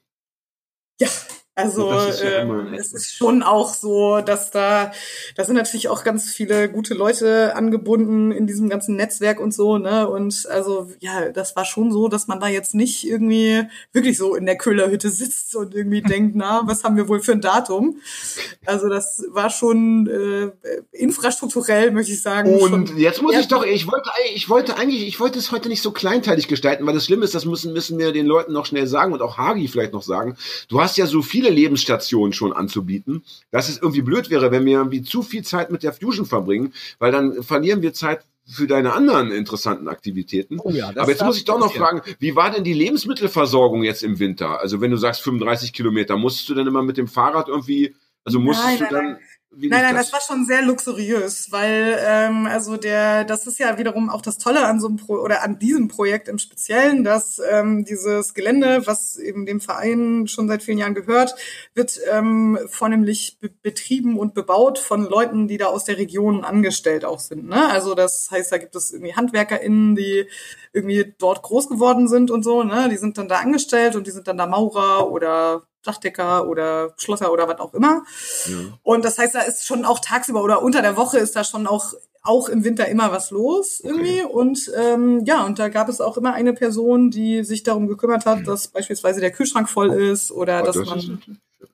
Ja, also ja ähm, es ist schon auch so, dass da, da sind natürlich auch ganz viele gute Leute angebunden in diesem ganzen Netzwerk und so, ne? Und also ja, das war schon so, dass man da jetzt nicht irgendwie wirklich so in der Köhlerhütte sitzt und irgendwie denkt, na, was haben wir wohl für ein Datum? Also das war schon äh, infrastrukturell, möchte ich sagen. Und jetzt muss ich doch, ich wollte, ich wollte eigentlich, ich wollte es heute nicht so kleinteilig gestalten, weil das Schlimme ist, das müssen, müssen wir den Leuten noch schnell sagen und auch Hagi vielleicht noch sagen. Du hast ja so viele viele Lebensstationen schon anzubieten, dass es irgendwie blöd wäre, wenn wir irgendwie zu viel Zeit mit der Fusion verbringen, weil dann verlieren wir Zeit für deine anderen interessanten Aktivitäten. Oh ja, Aber jetzt muss ich doch noch fragen, wie war denn die Lebensmittelversorgung jetzt im Winter? Also wenn du sagst 35 Kilometer, musstest du dann immer mit dem Fahrrad irgendwie, also musstest nein, du dann... Nein. Wie nein, nein, das? war schon sehr luxuriös, weil ähm, also der, das ist ja wiederum auch das Tolle an so einem Pro oder an diesem Projekt im Speziellen, dass ähm, dieses Gelände, was eben dem Verein schon seit vielen Jahren gehört, wird ähm, vornehmlich be betrieben und bebaut von Leuten, die da aus der Region angestellt auch sind. Ne? Also das heißt, da gibt es irgendwie HandwerkerInnen, die irgendwie dort groß geworden sind und so, ne? Die sind dann da angestellt und die sind dann da Maurer oder Dachdecker oder Schlosser oder was auch immer. Ja. Und das heißt, da ist schon auch tagsüber oder unter der Woche ist da schon auch auch im Winter immer was los irgendwie. Okay. Und ähm, ja, und da gab es auch immer eine Person, die sich darum gekümmert hat, dass beispielsweise der Kühlschrank voll ist oder oh, dass das man. Ist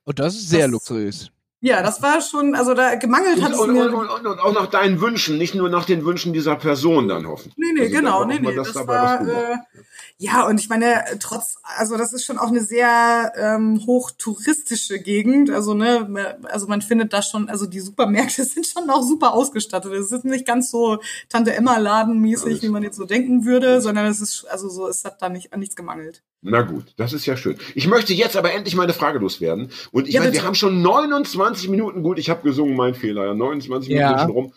und das ist sehr das, luxuriös. Ja, das war schon, also da gemangelt hat es mir. Und, und, und, auch nach deinen Wünschen, nicht nur nach den Wünschen dieser Person dann hoffen. Nee, nee, also genau, nee, nee. Das, das war, äh, ja, und ich meine, trotz, also das ist schon auch eine sehr ähm, hochtouristische Gegend. Also, ne, also man findet da schon, also die Supermärkte sind schon auch super ausgestattet. Es ist nicht ganz so Tante Emma Laden mäßig, wie man jetzt so denken würde, sondern es ist, also so, es hat da nicht an nichts gemangelt. Na gut, das ist ja schön. Ich möchte jetzt aber endlich meine Frage loswerden. Und ich Ja, meine, wir haben schon 29 Minuten, gut, ich habe gesungen, mein Fehler, ja, 29 Ja. Minuten schon rum.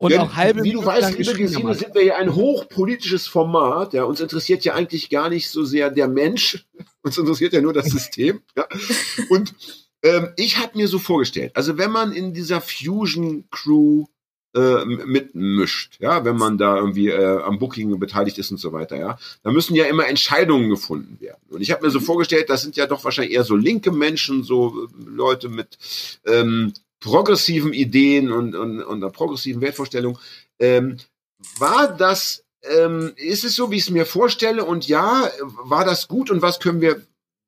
Und Denn, auch halbe wie du weißt, liebe Gesine, sind wir ja ein hochpolitisches Format. Ja, uns interessiert ja eigentlich gar nicht so sehr der Mensch, uns interessiert ja nur das System. Ja. Und ähm, ich habe mir so vorgestellt, also wenn man in dieser Fusion Crew äh, mitmischt, ja, wenn man da irgendwie äh, am Booking beteiligt ist und so weiter, ja, da müssen ja immer Entscheidungen gefunden werden. Und ich habe mir so vorgestellt, das sind ja doch wahrscheinlich eher so linke Menschen, so äh, Leute mit ähm, progressiven Ideen und, und, und einer progressiven Wertvorstellung. Ähm, war das, ähm, ist es so, wie ich es mir vorstelle? Und ja, war das gut? Und was können wir,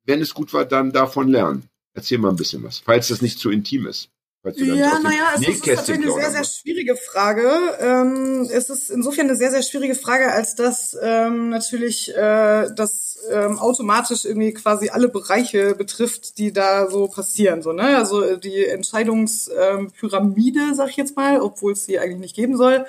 wenn es gut war, dann davon lernen? Erzähl mal ein bisschen was, falls das nicht zu intim ist. Ja, naja, es ist, natürlich eine sehr, sehr schwierige Frage. Ähm, es ist insofern eine sehr, sehr schwierige Frage, als dass ähm, natürlich äh, das ähm, automatisch irgendwie quasi alle Bereiche betrifft, die da so passieren. So, ne? Also äh, die Entscheidungspyramide, sag ich jetzt mal, obwohl es sie eigentlich nicht geben soll,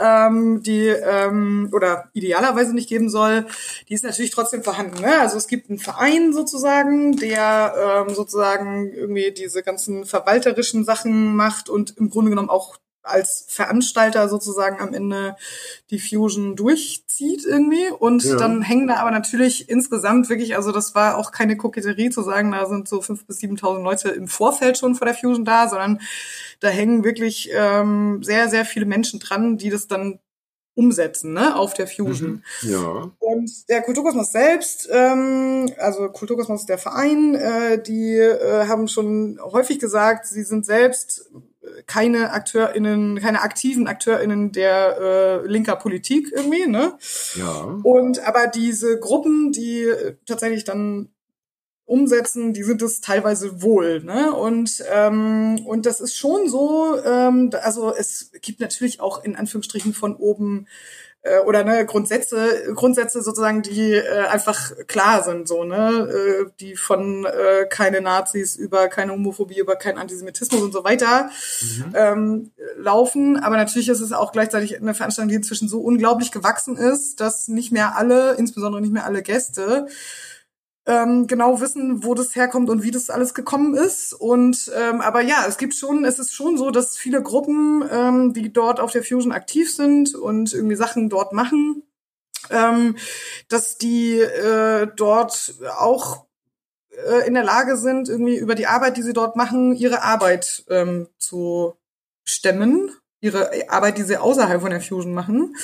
ähm, die ähm, oder idealerweise nicht geben soll, die ist natürlich trotzdem vorhanden. Ne? Also es gibt einen Verein sozusagen, der ähm, sozusagen irgendwie diese ganzen verwalterischen Sachen macht und im Grunde genommen auch als Veranstalter sozusagen am Ende die Fusion durchzieht irgendwie. Und Ja. dann hängen da aber natürlich insgesamt wirklich, also das war auch keine Koketterie zu sagen, da sind so fünf bis 7.000 Leute im Vorfeld schon vor der Fusion da, sondern da hängen wirklich ähm, sehr, sehr viele Menschen dran, die das dann umsetzen ne, auf der Fusion. Mhm. Ja. Und der Kulturkosmos selbst, ähm, also Kulturkosmos der Verein, äh, die äh, haben schon häufig gesagt, sie sind selbst keine AkteurInnen, keine aktiven AkteurInnen der äh, linker Politik irgendwie, ne? Ja. Und aber diese Gruppen, die tatsächlich dann umsetzen, die sind es teilweise wohl, ne? Und ähm, und das ist schon so, ähm, also es gibt natürlich auch in Anführungsstrichen von oben äh, oder ne Grundsätze, Grundsätze sozusagen, die äh, einfach klar sind, so ne, äh, die von äh, keine Nazis über keine Homophobie, über keinen Antisemitismus und so weiter ähm, laufen. Aber natürlich ist es auch gleichzeitig eine Veranstaltung, die inzwischen so unglaublich gewachsen ist, dass nicht mehr alle, insbesondere nicht mehr alle Gäste, ähm, genau wissen, wo das herkommt und wie das alles gekommen ist. Und ähm, aber ja, es gibt schon, es ist schon so, dass viele Gruppen, ähm, die dort auf der Fusion aktiv sind und irgendwie Sachen dort machen, ähm, dass die äh, dort auch äh, in der Lage sind, irgendwie über die Arbeit, die sie dort machen, ihre Arbeit ähm, zu stemmen, ihre Arbeit, die sie außerhalb von der Fusion machen.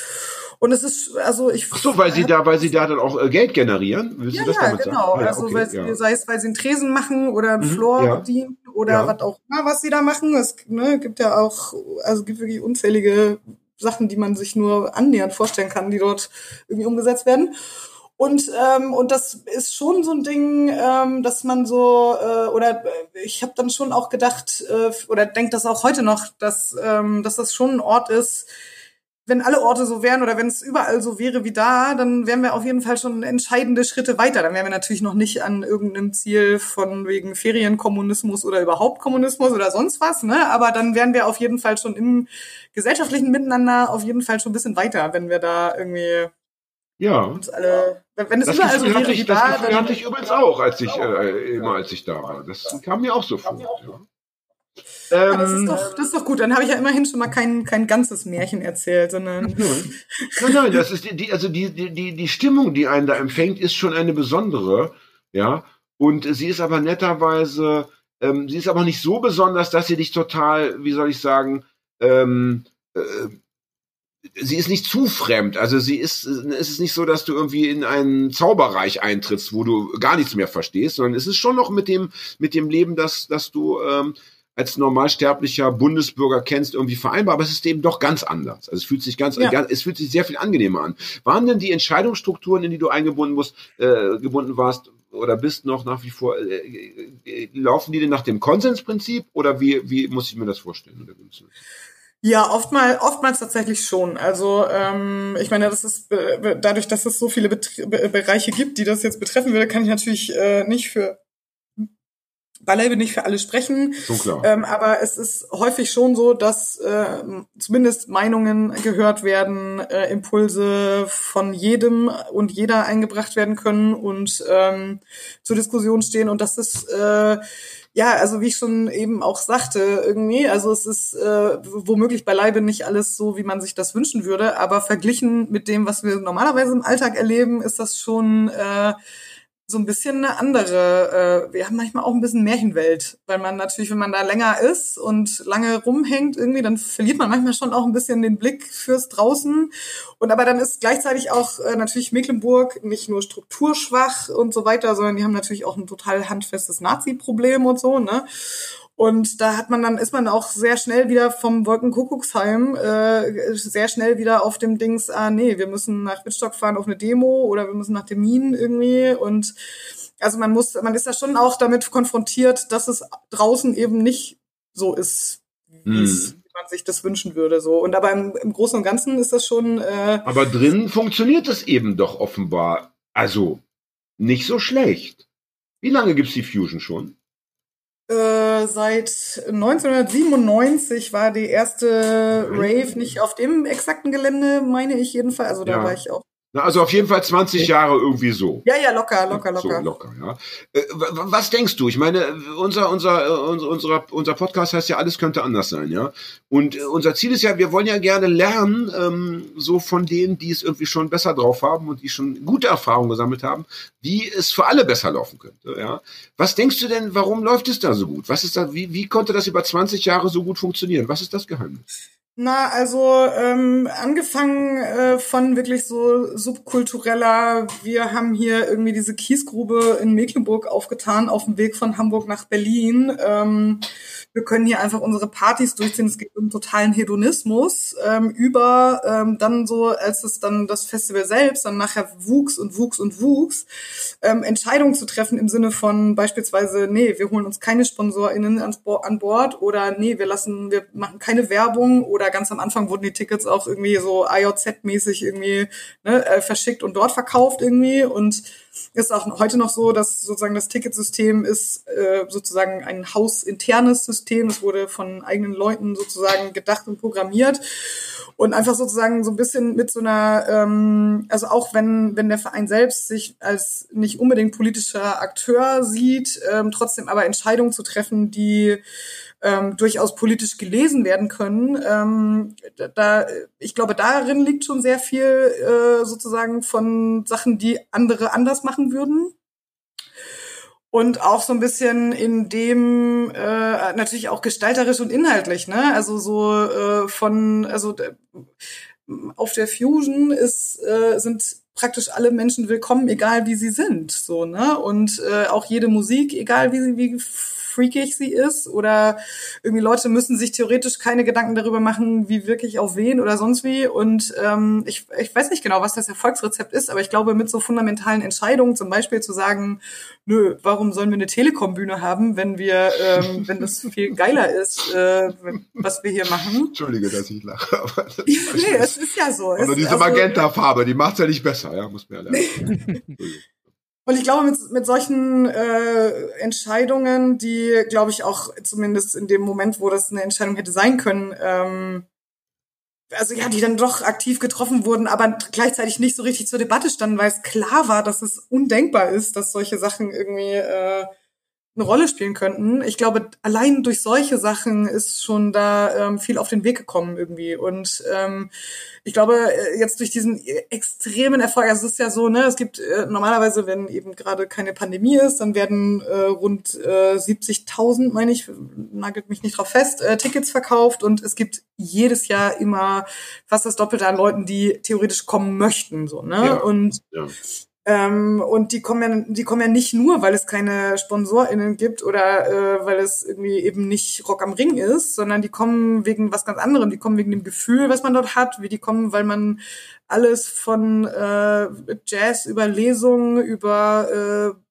Und es ist, also ich Ach so, weil sie da, weil sie da dann auch äh, Geld generieren? Willst ja, du das ja, damit genau. sagen? Ah, ja, also okay, weil sie, ja. sei es, weil sie einen Tresen machen oder einen Mhm, Floor ja. bedienen oder Ja. was auch immer, was sie da machen. Es ne, gibt ja auch, also es gibt wirklich unzählige Sachen, die man sich nur annähernd vorstellen kann, die dort irgendwie umgesetzt werden. Und ähm, und das ist schon so ein Ding, ähm, dass man so äh, oder äh, ich habe dann schon auch gedacht äh, oder denke das auch heute noch, dass ähm, dass das schon ein Ort ist, wenn alle Orte so wären oder wenn es überall so wäre wie da, dann wären wir auf jeden Fall schon entscheidende Schritte weiter. Dann wären wir natürlich noch nicht an irgendeinem Ziel von wegen Ferienkommunismus oder überhaupt Kommunismus oder sonst was, ne? Aber dann wären wir auf jeden Fall schon im gesellschaftlichen Miteinander auf jeden Fall schon ein bisschen weiter, wenn wir da irgendwie Ja. uns alle, wenn wenn es Das überall so wäre hatte wie ich, das da, Gefühl hatte ich übrigens auch, als ich äh, immer als ich da war. Das kam mir auch so vor. Ja. Ja, das ist Ähm, doch, das ist doch gut. Dann habe ich ja immerhin schon mal kein, kein ganzes Märchen erzählt, sondern Nein, nein, das ist die, die also die, die, die, Stimmung, die einen da empfängt, ist schon eine besondere, ja. Und sie ist aber netterweise, ähm, sie ist aber nicht so besonders, dass sie dich total, wie soll ich sagen, ähm, äh, sie ist nicht zu fremd. Also sie ist, es ist nicht so, dass du irgendwie in einen Zauberreich eintrittst, wo du gar nichts mehr verstehst, sondern es ist schon noch mit dem, mit dem Leben, das, das du ähm, als normalsterblicher Bundesbürger kennst, irgendwie vereinbar, aber es ist eben doch ganz anders. Also es fühlt sich ganz, Ja. ganz es fühlt sich sehr viel angenehmer an. Waren denn die Entscheidungsstrukturen, in die du eingebunden musst, äh, gebunden warst oder bist noch nach wie vor, äh, äh, laufen die denn nach dem Konsensprinzip oder wie, wie muss ich mir das vorstellen? Oder Ja, oftmals, oftmals tatsächlich schon. Also ähm, ich meine, das ist dadurch, dass es so viele Betr Be Bereiche gibt, die das jetzt betreffen würde, kann ich natürlich äh, nicht für beileibe nicht für alle sprechen. So klar. Ähm, aber es ist häufig schon so, dass äh, zumindest Meinungen gehört werden, äh, Impulse von jedem und jeder eingebracht werden können und ähm, zur Diskussion stehen. Und das ist äh, ja, also wie ich schon eben auch sagte, irgendwie, also es ist äh, womöglich beileibe nicht alles so, wie man sich das wünschen würde, aber verglichen mit dem, was wir normalerweise im Alltag erleben, ist das schon äh, so ein bisschen eine andere, äh, wir haben manchmal auch ein bisschen Märchenwelt, weil man natürlich, wenn man da länger ist und lange rumhängt irgendwie, dann verliert man manchmal schon auch ein bisschen den Blick fürs Draußen. Und aber dann ist gleichzeitig auch äh, natürlich Mecklenburg nicht nur strukturschwach und so weiter, sondern die haben natürlich auch ein total handfestes Nazi-Problem und so, ne? Und da hat man dann, ist man auch sehr schnell wieder vom Wolkenkuckucksheim, äh, sehr schnell wieder auf dem Dings, ah nee, wir müssen nach Wittstock fahren auf eine Demo oder wir müssen nach Termin irgendwie. Und also man muss, man ist da schon auch damit konfrontiert, dass es draußen eben nicht so ist, wie es Hm. man sich das wünschen würde. So. Und aber im, im Großen und Ganzen ist das schon. Äh, Aber drinnen funktioniert es eben doch offenbar, also nicht so schlecht. Wie lange gibt's die Fusion schon? Äh, seit 1997 war die erste Rave nicht auf dem exakten Gelände, meine ich jedenfalls. Also da Ja. war ich auch. Also auf jeden Fall 20 Jahre irgendwie so. Ja, ja, locker, locker, locker. So locker, ja. Äh, was denkst du? Ich meine, unser, unser, äh, unser, unser, unser Podcast heißt ja, alles könnte anders sein, ja. Und äh, unser Ziel ist ja, wir wollen ja gerne lernen, ähm, so von denen, die es irgendwie schon besser drauf haben und die schon gute Erfahrungen gesammelt haben, wie es für alle besser laufen könnte, ja. Was denkst du denn, warum läuft es da so gut? Was ist da, wie, wie konnte das über 20 Jahre so gut funktionieren? Was ist das Geheimnis? Na, also ähm, angefangen äh, von wirklich so subkultureller, wir haben hier irgendwie diese Kiesgrube in Mecklenburg aufgetan auf dem Weg von Hamburg nach Berlin. Ähm, wir können hier einfach unsere Partys durchziehen, es geht um totalen Hedonismus. Ähm, über ähm, dann so, als es dann das Festival selbst dann nachher wuchs und wuchs und wuchs, ähm, Entscheidungen zu treffen im Sinne von beispielsweise, nee, wir holen uns keine SponsorInnen Bo an Bord oder nee, wir lassen, wir machen keine Werbung oder ganz am Anfang wurden die Tickets auch irgendwie so IOZ-mäßig irgendwie ne, äh, verschickt und dort verkauft irgendwie und ist auch heute noch so, dass sozusagen das Ticketsystem ist äh, sozusagen ein hausinternes System. Es wurde von eigenen Leuten sozusagen gedacht und programmiert und einfach sozusagen so ein bisschen mit so einer, ähm, also auch wenn wenn der Verein selbst sich als nicht unbedingt politischer Akteur sieht, ähm, trotzdem aber Entscheidungen zu treffen, die ähm, durchaus politisch gelesen werden können. Ähm, da, ich glaube, darin liegt schon sehr viel äh, sozusagen von Sachen, die andere anders machen würden. Und auch so ein bisschen in dem äh, natürlich auch gestalterisch und inhaltlich, ne? Also so äh, von, also d- auf der Fusion ist, äh, sind praktisch alle Menschen willkommen, egal wie sie sind, so ne und äh, auch jede Musik, egal wie sie wie freakig sie ist oder irgendwie Leute müssen sich theoretisch keine Gedanken darüber machen, wie wirklich auf wen oder sonst wie und ähm, ich, ich weiß nicht genau, was das Erfolgsrezept ist, aber ich glaube mit so fundamentalen Entscheidungen, zum Beispiel zu sagen, nö, warum sollen wir eine Telekom-Bühne haben, wenn wir, ähm, wenn das viel geiler ist, äh, was wir hier machen. Entschuldige, dass ich lache, aber das nee, es ist ja so. Also Es- diese also- Magenta-Farbe, die macht's ja nicht besser, ja, muss man ja lernen. Und ich glaube, mit, mit solchen äh, Entscheidungen, die, glaube ich, auch zumindest in dem Moment, wo das eine Entscheidung hätte sein können, ähm, also ja, die dann doch aktiv getroffen wurden, aber gleichzeitig nicht so richtig zur Debatte standen, weil es klar war, dass es undenkbar ist, dass solche Sachen irgendwie äh, eine Rolle spielen könnten. Ich glaube, allein durch solche Sachen ist schon da ähm, viel auf den Weg gekommen irgendwie. Und ähm, ich glaube, äh, jetzt durch diesen extremen Erfolg, also es ist ja so, ne, es gibt äh, normalerweise, wenn eben gerade keine Pandemie ist, dann werden äh, rund äh, 70.000, meine ich, nagelt mich nicht drauf fest, äh, Tickets verkauft und es gibt jedes Jahr immer fast das Doppelte an Leuten, die theoretisch kommen möchten, so, ne? Ja. Und Ja. Ähm, und die kommen ja, die kommen ja nicht nur, weil es keine SponsorInnen gibt oder äh, weil es irgendwie eben nicht Rock am Ring ist, sondern die kommen wegen was ganz anderem. Die kommen wegen dem Gefühl, was man dort hat, wie die kommen, weil man alles von äh, Jazz über Lesungen, über äh,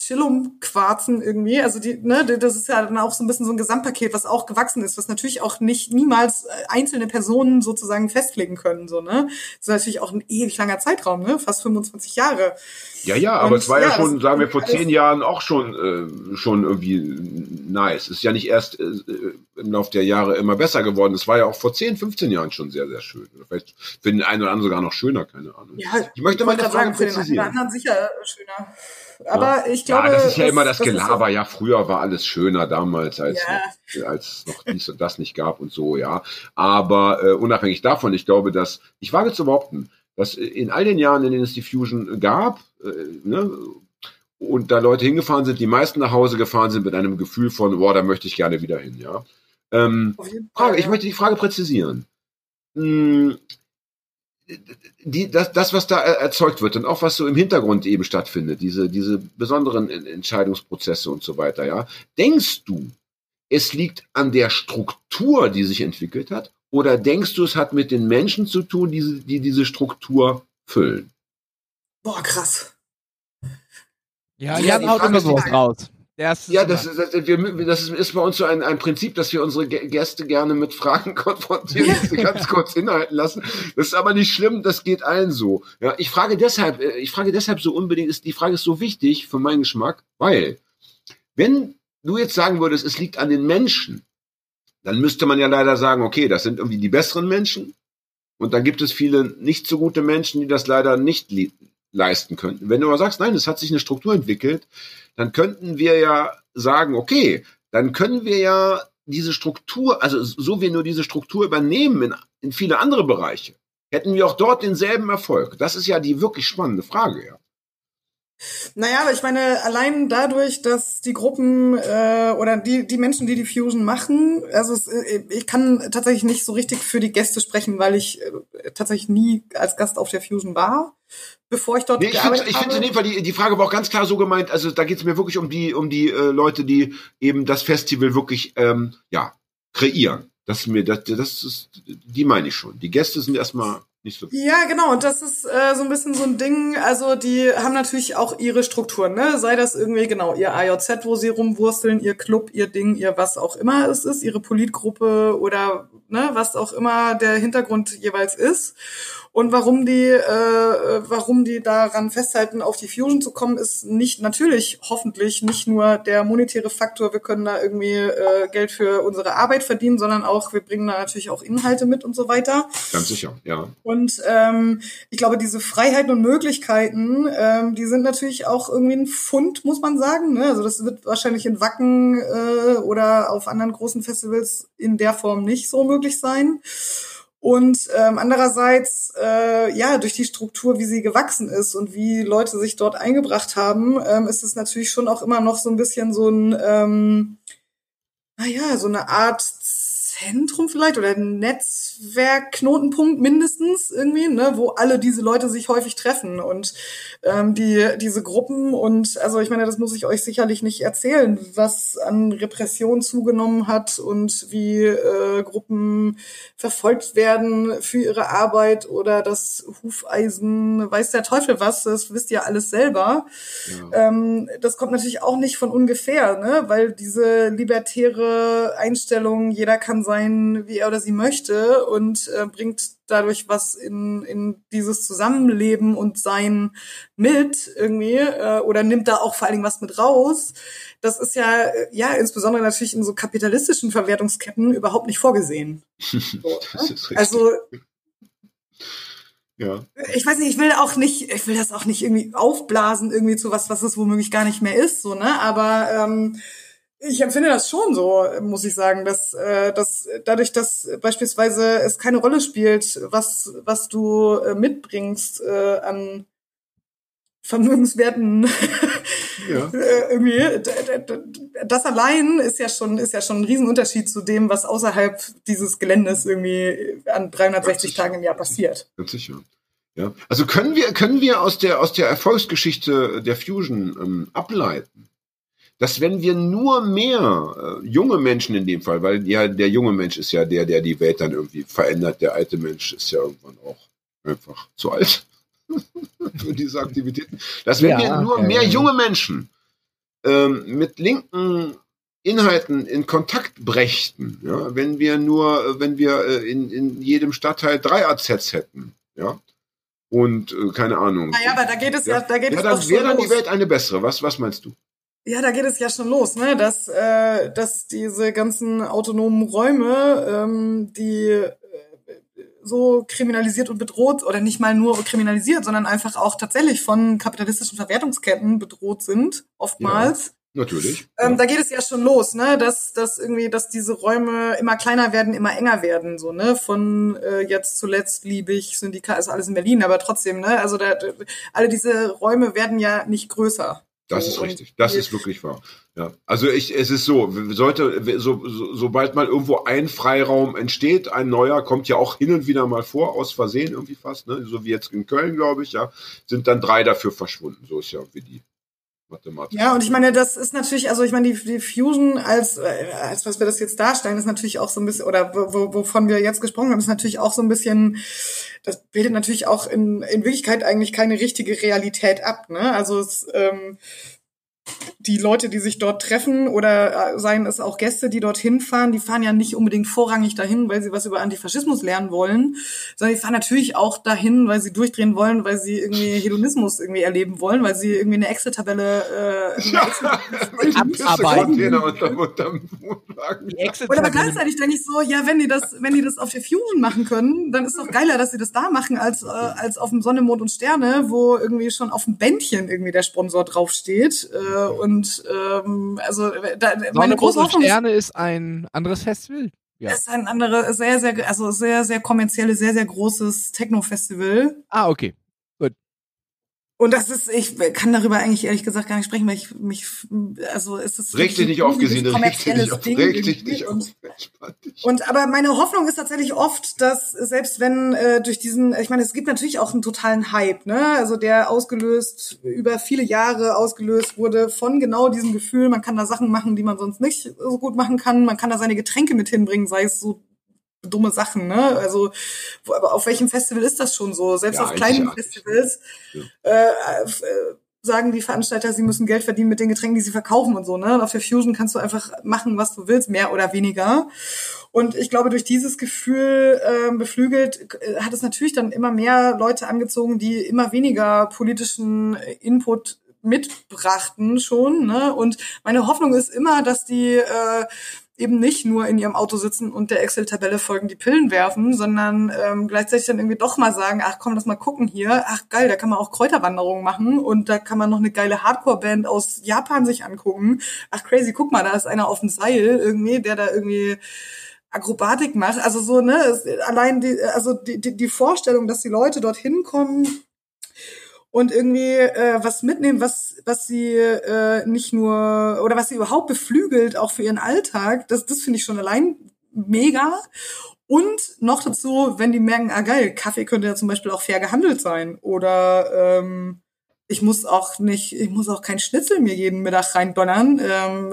Chillum-Quarzen irgendwie. Also die, ne, das ist ja dann auch so ein bisschen so ein Gesamtpaket, was auch gewachsen ist, was natürlich auch nicht niemals äh, einzelne Personen sozusagen festlegen können. So, ne? Das ist natürlich auch ein ewig langer Zeitraum, ne? Fast 25 Jahre. Ja, ja, aber es war ja, ja schon, sagen wir, vor zehn Jahren auch schon, äh, schon irgendwie nice. Es ist ja nicht erst äh, im Laufe der Jahre immer besser geworden. Es war ja auch vor 10, 15 Jahren schon sehr, sehr schön. Vielleicht für den einen oder anderen sogar noch schöner, keine Ahnung. Ja, ich möchte mal eine Frage präzisieren. Für den anderen sicher schöner. Aber ja. ich glaube. Ja, das ist ja immer das, das Gelaber. Ja, früher war alles schöner damals, als, noch, als noch dies und das nicht gab und so, ja. Aber äh, unabhängig davon, ich glaube, dass, ich wage zu behaupten, dass in all den Jahren, in denen es die Fusion gab, äh, ne, und da Leute hingefahren sind, die meisten nach Hause gefahren sind mit einem Gefühl von, boah, da möchte ich gerne wieder hin, ja. Ähm, Frage, ich möchte die Frage präzisieren. Hm, die, das, das, was da erzeugt wird und auch was so im Hintergrund eben stattfindet, diese, diese besonderen Entscheidungsprozesse und so weiter, ja. Denkst du, es liegt an der Struktur, die sich entwickelt hat, oder denkst du, es hat mit den Menschen zu tun, die, die diese Struktur füllen? Boah, krass. Ja, Jan haut immer sowas raus. Das ja, das, ist, das, wir, das ist bei uns so ein, ein Prinzip, dass wir unsere Gäste gerne mit Fragen konfrontieren, die sie ganz kurz inhalten lassen. Das ist aber nicht schlimm, das geht allen so. Ja, ich frage deshalb, äh, ich frage deshalb so unbedingt, ist, die Frage ist so wichtig für meinen Geschmack, weil, wenn du jetzt sagen würdest, es liegt an den Menschen, dann müsste man ja leider sagen, okay, das sind irgendwie die besseren Menschen. Und dann gibt es viele nicht so gute Menschen, die das leider nicht leisten könnten. Wenn du aber sagst, nein, es hat sich eine Struktur entwickelt, dann könnten wir ja sagen, okay, dann können wir ja diese Struktur, also so wir nur diese Struktur übernehmen in, in viele andere Bereiche, hätten wir auch dort denselben Erfolg. Das ist ja die wirklich spannende Frage, ja. Naja, aber ich meine, allein dadurch, dass die Gruppen äh, oder die, die Menschen, die die Fusion machen, also es, äh, ich kann tatsächlich nicht so richtig für die Gäste sprechen, weil ich äh, tatsächlich nie als Gast auf der Fusion war, bevor ich dort nee, ich gearbeitet Ich finde in dem Fall, die, die Frage war auch ganz klar so gemeint, also da geht es mir wirklich um die, um die äh, Leute, die eben das Festival wirklich ähm, ja, kreieren. Das ist mir, das, das ist, die meine ich schon. Die Gäste sind erstmal nicht so. Ja, genau. Und das ist äh, so ein bisschen so ein Ding. Also die haben natürlich auch ihre Strukturen, ne? Sei das irgendwie genau ihr AJZ, wo sie rumwursteln, ihr Club, ihr Ding, ihr was auch immer es ist, ihre Politgruppe oder ne, was auch immer der Hintergrund jeweils ist. Und warum die, äh, warum die daran festhalten, auf die Fusion zu kommen, ist nicht natürlich, hoffentlich nicht nur der monetäre Faktor, wir können da irgendwie äh, Geld für unsere Arbeit verdienen, sondern auch, wir bringen da natürlich auch Inhalte mit und so weiter. Ganz sicher, ja. Und ähm, ich glaube, diese Freiheiten und Möglichkeiten, ähm, die sind natürlich auch irgendwie ein Fund, muss man sagen. Ne? Also das wird wahrscheinlich in Wacken äh, oder auf anderen großen Festivals in der Form nicht so möglich sein. Und ähm, andererseits, äh, ja, durch die Struktur, wie sie gewachsen ist und wie Leute sich dort eingebracht haben, ähm, ist es natürlich schon auch immer noch so ein bisschen so ein, ähm, naja, so eine Art Zentrum vielleicht oder ein Netzwerkknotenpunkt mindestens irgendwie, ne, wo alle diese Leute sich häufig treffen und ähm, die diese Gruppen und also ich meine, das muss ich euch sicherlich nicht erzählen, was an Repression zugenommen hat und wie äh, Gruppen verfolgt werden für ihre Arbeit oder das Hufeisen, weiß der Teufel was, das wisst ihr alles selber. Ja. Ähm, das kommt natürlich auch nicht von ungefähr, ne, weil diese libertäre Einstellung, jeder kann sein, wie er oder sie möchte und äh, bringt dadurch was in, in dieses Zusammenleben und Sein mit irgendwie äh, oder nimmt da auch vor allen Dingen was mit raus. Das ist ja, ja, insbesondere natürlich in so kapitalistischen Verwertungsketten überhaupt nicht vorgesehen. So, ne? also ja. Ich weiß nicht, ich will auch nicht, ich will das auch nicht irgendwie aufblasen, irgendwie zu was, was es womöglich gar nicht mehr ist, so, ne? Aber ähm, ich empfinde das schon so, muss ich sagen, dass, äh, dass dadurch, dass beispielsweise es keine Rolle spielt, was, was du äh, mitbringst äh, an Vermögenswerten ja. Äh, irgendwie, das allein ist ja schon, ist ja schon ein Riesenunterschied zu dem, was außerhalb dieses Geländes irgendwie an 360 Tagen im Jahr passiert. Ganz sicher. Ja. Also können wir, können wir aus der, aus der Erfolgsgeschichte der Fusion ähm, ableiten, dass wenn wir nur mehr äh, junge Menschen in dem Fall, weil ja der junge Mensch ist ja der, der die Welt dann irgendwie verändert, der alte Mensch ist ja irgendwann auch einfach zu alt für diese Aktivitäten, dass wenn ja, wir nur ja, mehr ja. junge Menschen ähm, mit linken Inhalten in Kontakt brächten, ja, wenn wir nur, wenn wir äh, in, in jedem Stadtteil drei AZs hätten, ja, und äh, keine Ahnung. Naja, aber da geht es ja, ja da geht ja, es dann wäre dann die Welt eine bessere. Was, was meinst du? Ja, da geht es ja schon los, ne? Dass, äh, dass diese ganzen autonomen Räume, ähm, die äh, so kriminalisiert und bedroht oder nicht mal nur kriminalisiert, sondern einfach auch tatsächlich von kapitalistischen Verwertungsketten bedroht sind, oftmals. Ja, natürlich. Ähm, ja. Da geht es ja schon los, ne, dass, dass irgendwie, dass diese Räume immer kleiner werden, immer enger werden, so, ne, von äh, jetzt zuletzt liebig, Syndikat, ist alles in Berlin, aber trotzdem, ne, also da, alle diese Räume werden ja nicht größer. Das ist richtig. Das ist wirklich wahr. Ja. Also ich, es ist so, sollte, so, so, sobald mal irgendwo ein Freiraum entsteht, ein neuer, kommt ja auch hin und wieder mal vor, aus Versehen irgendwie fast, ne? so wie jetzt in Köln, glaube ich, ja, sind dann drei dafür verschwunden. So ist ja wie die Mathematik. Ja, und ich meine, das ist natürlich, also ich meine, die, die Fusion als, äh, als was wir das jetzt darstellen, ist natürlich auch so ein bisschen, oder wo, wovon wir jetzt gesprochen haben, ist natürlich auch so ein bisschen, das bildet natürlich auch in, in Wirklichkeit eigentlich keine richtige Realität ab. Ne? Also es, ähm, die Leute, die sich dort treffen oder äh, seien es auch Gäste, die dorthin fahren, die fahren ja nicht unbedingt vorrangig dahin, weil sie was über Antifaschismus lernen wollen, sondern die fahren natürlich auch dahin, weil sie durchdrehen wollen, weil sie irgendwie Hedonismus irgendwie erleben wollen, weil sie irgendwie eine Excel-Tabelle äh, Excel abarbeiten. Oder aber gleichzeitig denke ich so, ja, wenn die das, wenn die das auf der Fusion machen können, dann ist doch geiler, dass sie das da machen, als, äh, als auf dem Sonne, Mond und Sterne, wo irgendwie schon auf dem Bändchen irgendwie der Sponsor draufsteht. Äh, und ähm, also da, meine große Hoffnung Sterne ist ein anderes Festival. Ja. Ist ein anderes, sehr, sehr, also sehr, sehr kommerzielles, sehr, sehr großes Techno-Festival. Ah, okay. Und das ist, ich kann darüber eigentlich ehrlich gesagt gar nicht sprechen, weil ich mich, also es ist dich nicht aufgesehen, dich nicht auf, dich nicht. Und, und aber meine Hoffnung ist tatsächlich oft, dass selbst wenn äh, durch diesen, ich meine, es gibt natürlich auch einen totalen Hype, ne, also der ausgelöst über viele Jahre ausgelöst wurde von genau diesem Gefühl, man kann da Sachen machen, die man sonst nicht so gut machen kann, man kann da seine Getränke mit hinbringen, sei es so dumme Sachen, ne? Also, wo, aber auf welchem Festival ist das schon so? Selbst ja, auf kleinen Festivals ja. äh, äh, sagen die Veranstalter, sie müssen Geld verdienen mit den Getränken, die sie verkaufen und so, ne? Und auf der Fusion kannst du einfach machen, was du willst, mehr oder weniger. Und ich glaube, durch dieses Gefühl äh, beflügelt, äh, hat es natürlich dann immer mehr Leute angezogen, die immer weniger politischen Input mitbrachten schon. Ne? Und meine Hoffnung ist immer, dass die äh, eben nicht nur in ihrem Auto sitzen und der Excel-Tabelle folgen die Pillen werfen, sondern ähm, gleichzeitig dann irgendwie doch mal sagen, ach komm, lass mal gucken hier, ach geil, da kann man auch Kräuterwanderungen machen und da kann man noch eine geile Hardcore-Band aus Japan sich angucken. Ach crazy, guck mal, da ist einer auf dem Seil irgendwie, der da irgendwie Akrobatik macht. Also so, ne, allein die, also die, die, die Vorstellung, dass die Leute dorthin kommen und irgendwie äh, was mitnehmen, was was sie äh, nicht nur oder was sie überhaupt beflügelt auch für ihren Alltag. Das das finde ich schon allein mega. Und noch dazu, wenn die merken, ah geil, Kaffee könnte ja zum Beispiel auch fair gehandelt sein oder ähm, ich muss auch nicht, ich muss auch kein Schnitzel mir jeden Mittag reindonnern. Ähm,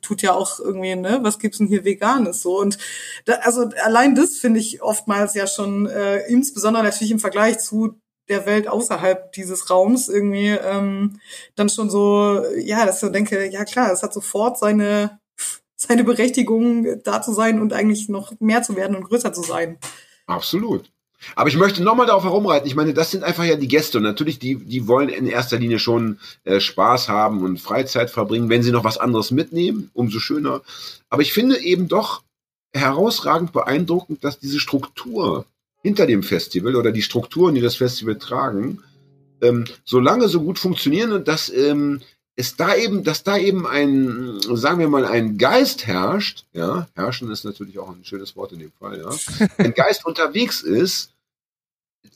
tut ja auch irgendwie, ne, was gibt's denn hier Veganes so? Und da, also allein das finde ich oftmals ja schon, äh, insbesondere natürlich im Vergleich zu der Welt außerhalb dieses Raums irgendwie ähm, dann schon so, ja, dass ich denke, ja klar, es hat sofort seine, seine Berechtigung, da zu sein und eigentlich noch mehr zu werden und größer zu sein. Absolut. Aber ich möchte nochmal darauf herumreiten. Ich meine, das sind einfach ja die Gäste und natürlich, die, die wollen in erster Linie schon äh, Spaß haben und Freizeit verbringen. Wenn sie noch was anderes mitnehmen, umso schöner. Aber ich finde eben doch herausragend beeindruckend, dass diese Struktur hinter dem Festival oder die Strukturen, die das Festival tragen, ähm, so lange so gut funktionieren und dass ähm, es da eben, dass da eben ein, sagen wir mal, ein Geist herrscht, ja, herrschen ist natürlich auch ein schönes Wort in dem Fall, ja, ein Geist unterwegs ist,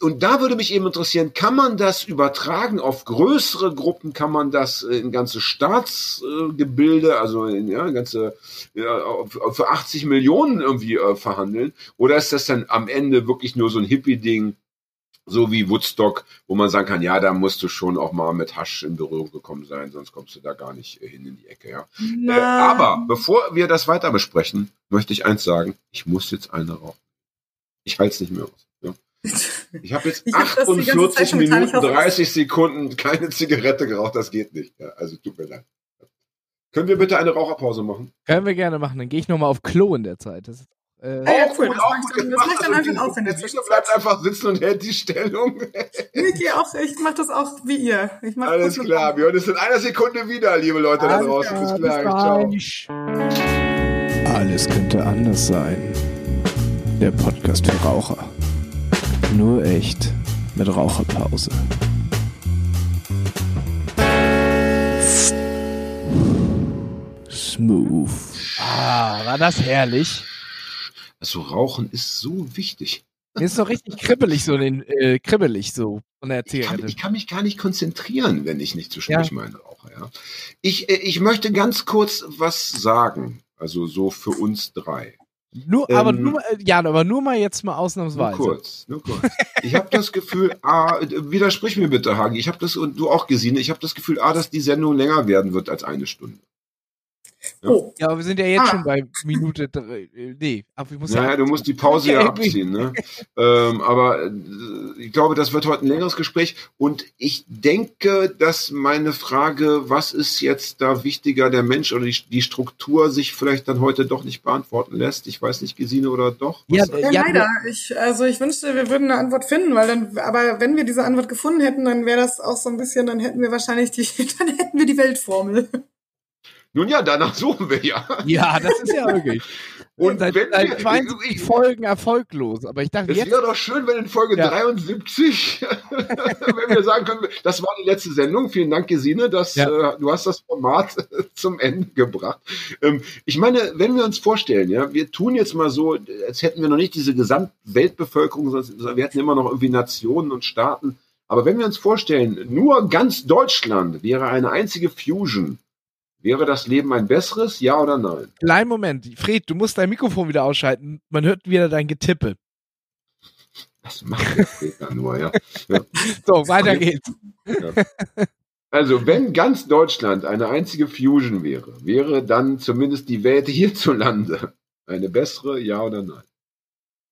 und da würde mich eben interessieren, kann man das übertragen auf größere Gruppen? Kann man das in ganze Staatsgebilde, also in ja, ganze ja, für 80 Millionen irgendwie äh, verhandeln? Oder ist das dann am Ende wirklich nur so ein Hippie-Ding, so wie Woodstock, wo man sagen kann, ja, da musst du schon auch mal mit Hasch in Berührung gekommen sein, sonst kommst du da gar nicht äh, hin in die Ecke, ja. Äh, aber bevor wir das weiter besprechen, möchte ich eins sagen: Ich muss jetzt eine rauchen. Ich halte es nicht mehr aus. Ja. Ich habe jetzt ich 48 hab Minuten, 30 Sekunden keine Zigarette geraucht, das geht nicht. Ja, also tut mir leid. Können wir bitte eine Raucherpause machen? Können wir gerne machen. Dann gehe ich nochmal auf Klo in der Zeit. Das ist, äh, Ah ja, cool. gut, Das gut dann, das dann einfach auch in der Zwischenzeit. bleibt einfach sitzen und hält die Stellung. Ich auch, ich mach das auch wie ihr. Ich mach Alles klar, wir hören uns in einer Sekunde wieder, liebe Leute da draußen. Bis gleich. Ciao. Alles könnte anders sein. Der Podcast für Raucher. Nur echt mit Raucherpause. Smooth. Ah, war das herrlich. Also Rauchen ist so wichtig. Mir ist doch richtig kribbelig so, den, äh, kribbelig so von der Ich kann, ich kann mich gar nicht konzentrieren, wenn ich nicht zwischendurch Ja. meine rauche. Ja. Ich, äh, ich möchte ganz kurz was sagen. Also so für uns drei. Nur, aber ähm, nur, äh, Jan, aber nur mal jetzt mal Nur ausnahmsweise. kurz, nur kurz. Ich habe das Gefühl, ah, widersprich mir bitte, Hagi. Ich habe das und du auch gesehen. Ich habe das Gefühl, ah, dass die Sendung länger werden wird als eine Stunde. Oh, Ja, aber wir sind ja jetzt Ah. schon bei Minute drei. äh, Nee, aber ich muss Naja, ja. du musst die Pause ja abziehen, ne? ähm, aber äh, ich glaube, das wird heute ein längeres Gespräch. Und ich denke, dass meine Frage, was ist jetzt da wichtiger, der Mensch oder die, die Struktur, sich vielleicht dann heute doch nicht beantworten lässt. Ich weiß nicht, Gesine oder doch? Ja, ja, Ja, leider. Ich, also ich wünschte, wir würden eine Antwort finden, weil dann, aber wenn wir diese Antwort gefunden hätten, dann wäre das auch so ein bisschen, dann hätten wir wahrscheinlich die, dann hätten wir die Weltformel. Nun ja, danach suchen wir ja. Ja, das ist ja wirklich. Und seit, wenn seit wir, 72 ich, Folgen erfolglos. Aber ich dachte, es jetzt. wäre doch schön, wenn in Folge Ja. 73, wenn wir sagen können, das war die letzte Sendung. Vielen Dank, Gesine, dass Ja. äh, du hast das Format zum Ende gebracht. Ähm, ich meine, wenn wir uns vorstellen, ja, wir tun jetzt mal so, als hätten wir noch nicht diese Gesamtweltbevölkerung, sondern wir hätten immer noch irgendwie Nationen und Staaten. Aber wenn wir uns vorstellen, nur ganz Deutschland wäre eine einzige Fusion, wäre das Leben ein besseres, ja oder nein? Kleinen Moment. Fred, du musst dein Mikrofon wieder ausschalten. Man hört wieder dein Getippe. Das macht der Peter nur, ja. ja. So, weiter geht's. Also, wenn ganz Deutschland eine einzige Fusion wäre, wäre dann zumindest die Welt hierzulande eine bessere, ja oder nein?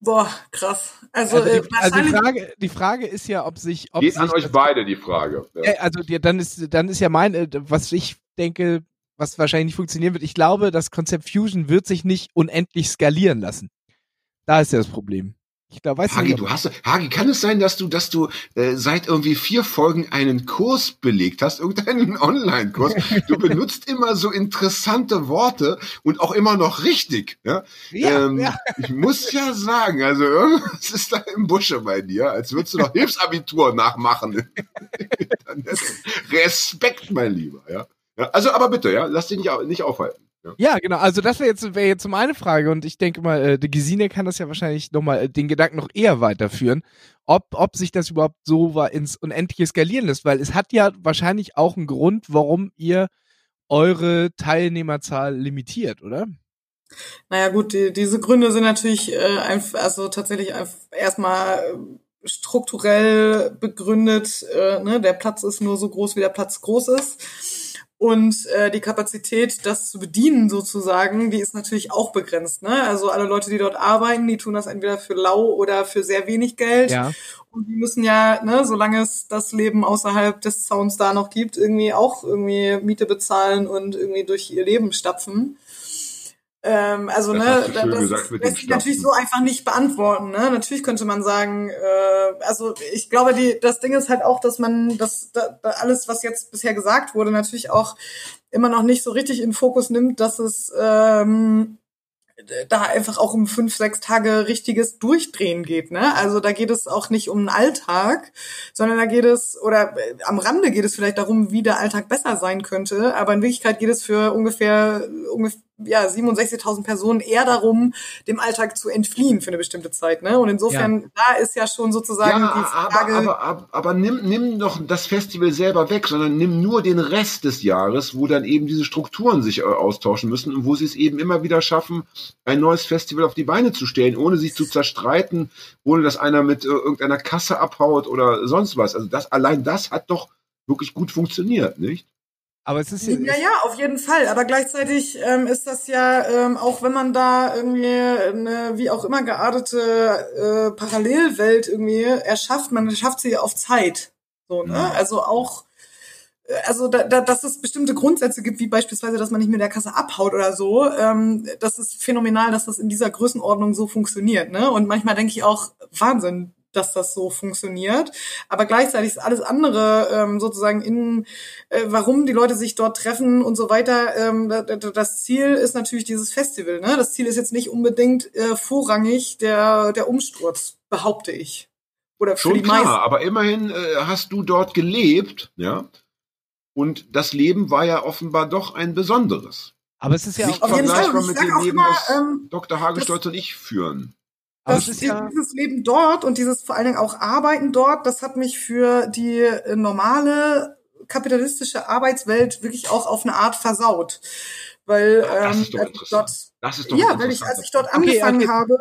Boah, krass. Also, Also, äh, die, also die, Frage, die Frage ist ja, ob sich. Ob Geht sich an euch beide die Frage. Ja. Äh, Also dann ist dann ist ja mein, äh, was ich denke, was wahrscheinlich nicht funktionieren wird. Ich glaube, das Konzept Fusion wird sich nicht unendlich skalieren lassen. Da ist ja das Problem. Ich glaube, weißt Hagi, du, du hast, Hagi, kann es sein, dass du, dass du äh, seit irgendwie vier Folgen einen Kurs belegt hast, irgendeinen Online-Kurs? Du benutzt immer so interessante Worte und auch immer noch richtig. Ja? ja, ähm, ja. Ich muss ja sagen, also irgendwas ist da im Busche bei dir, als würdest du noch Hilfsabitur nachmachen. Respekt, mein Lieber. Ja? Ja, also, aber bitte, ja, lass dich nicht, nicht aufhalten. Ja. Ja, genau. Also das wäre jetzt, wäre jetzt so meine Frage und ich denke mal, äh, die Gesine kann das ja wahrscheinlich nochmal äh, den Gedanken noch eher weiterführen, ob, ob sich das überhaupt so war ins Unendliche skalieren lässt, weil es hat ja wahrscheinlich auch einen Grund, warum ihr eure Teilnehmerzahl limitiert, oder? naja gut, die, diese Gründe sind natürlich äh, einfach, also tatsächlich einfach erstmal äh, strukturell begründet. Äh, ne? Der Platz ist nur so groß, wie der Platz groß ist. Und äh, die Kapazität, das zu bedienen sozusagen, die ist natürlich auch begrenzt. Ne? Also alle Leute, die dort arbeiten, die tun das entweder für lau oder für sehr wenig Geld. Ja. Und die müssen ja, ne, solange es das Leben außerhalb des Zauns da noch gibt, irgendwie auch irgendwie Miete bezahlen und irgendwie durch ihr Leben stapfen. Ähm, also, Das ne, das dem lässt sich natürlich so einfach nicht beantworten. Ne? Natürlich könnte man sagen, äh, also ich glaube, die, das Ding ist halt auch, dass man das da, da alles, was jetzt bisher gesagt wurde, natürlich auch immer noch nicht so richtig in Fokus nimmt, dass es ähm, da einfach auch um fünf, sechs Tage richtiges Durchdrehen geht. Ne? Also da geht es auch nicht um den Alltag, sondern da geht es, oder äh, am Rande geht es vielleicht darum, wie der Alltag besser sein könnte. Aber in Wirklichkeit geht es für ungefähr, ungefähr ja, 67.000 Personen eher darum, dem Alltag zu entfliehen für eine bestimmte Zeit. Ne? Und insofern, da ist ja schon sozusagen Ja, die Frage... aber, aber, aber, aber nimm, nimm doch das Festival selber weg, sondern nimm nur den Rest des Jahres, wo dann eben diese Strukturen sich äh, austauschen müssen und wo sie es eben immer wieder schaffen, ein neues Festival auf die Beine zu stellen, ohne sich zu zerstreiten, ohne dass einer mit äh, irgendeiner Kasse abhaut oder sonst was. Also das, allein das hat doch wirklich gut funktioniert, nicht? Aber es ist ja, Ja, ja, auf jeden Fall. Aber gleichzeitig ähm, ist das ja, ähm, auch wenn man da irgendwie eine wie auch immer geartete äh, Parallelwelt irgendwie erschafft, man erschafft sie auf Zeit. So, ne? Mhm. Also auch also da, da, dass es bestimmte Grundsätze gibt, wie beispielsweise, dass man nicht mit der Kasse abhaut oder so, ähm, das ist phänomenal, dass das in dieser Größenordnung so funktioniert. Ne? Und manchmal denke ich auch, Wahnsinn, dass das so funktioniert. Aber gleichzeitig ist alles andere ähm, sozusagen in, äh, warum die Leute sich dort treffen und so weiter. Ähm, das Ziel ist natürlich dieses Festival. Ne? Das Ziel ist jetzt nicht unbedingt äh, vorrangig der, der Umsturz, behaupte ich. Oder für Schon die klar, meisten. aber immerhin äh, hast du dort gelebt, ja. Und das Leben war ja offenbar doch ein besonderes. Aber es ist ja nicht vergleichbar mit dem Leben, immer, das ähm, Dr. Hagestolz und ich führen. Das, das ist ja dieses Leben dort und dieses vor allen Dingen auch Arbeiten dort, das hat mich für die äh, normale kapitalistische Arbeitswelt wirklich auch auf eine Art versaut. Weil ja, ähm, als ich dort, das ist doch ja, weil ich als ich dort angefangen okay. habe,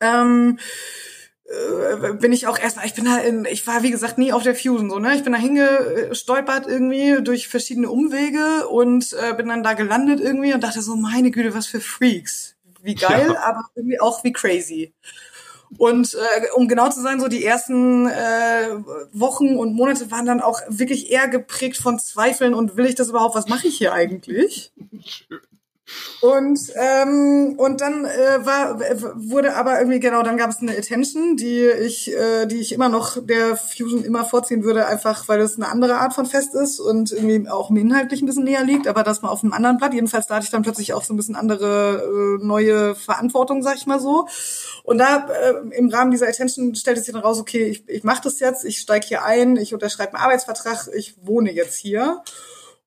ähm, äh, bin ich auch erstmal, ich bin da in, ich war wie gesagt nie auf der Fusion so, ne? Ich bin da hingestolpert irgendwie durch verschiedene Umwege und äh, bin dann da gelandet irgendwie und dachte so, meine Güte, was für Freaks wie geil, ja. aber irgendwie auch wie crazy. Und äh, um genau zu sein, so die ersten äh, Wochen und Monate waren dann auch wirklich eher geprägt von Zweifeln und will ich das überhaupt, was mache ich hier eigentlich? Schön. Und ähm, und dann äh, war wurde aber irgendwie genau dann gab es eine Attention, die ich äh, die ich immer noch der Fusion immer vorziehen würde, einfach weil es eine andere Art von Fest ist und irgendwie auch im inhaltlich ein bisschen näher liegt, aber das mal auf einem anderen Blatt. Jedenfalls da hatte ich dann plötzlich auch so ein bisschen andere äh, neue Verantwortung, sag ich mal so. Und da äh, im Rahmen dieser Attention stellte sich dann raus, okay, ich, ich mache das jetzt, ich steige hier ein, ich unterschreibe einen Arbeitsvertrag, ich wohne jetzt hier.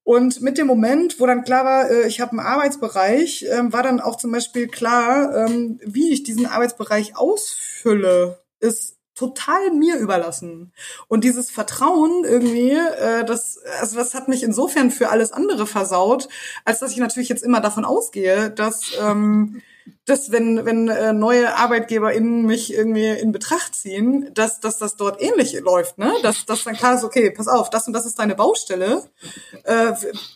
Und mit dem Moment, wo dann klar war, äh, ich habe einen Arbeitsbereich, ähm, war dann auch zum Beispiel klar, ähm, wie ich diesen Arbeitsbereich ausfülle, ist total mir überlassen. Und dieses Vertrauen irgendwie, äh, das, also das hat mich insofern für alles andere versaut, als dass ich natürlich jetzt immer davon ausgehe, dass ähm, dass wenn, wenn äh, neue ArbeitgeberInnen mich irgendwie in Betracht ziehen, dass, dass das dort ähnlich läuft, ne? Dass, dass dann klar ist, okay, pass auf, das und das ist deine Baustelle. Äh,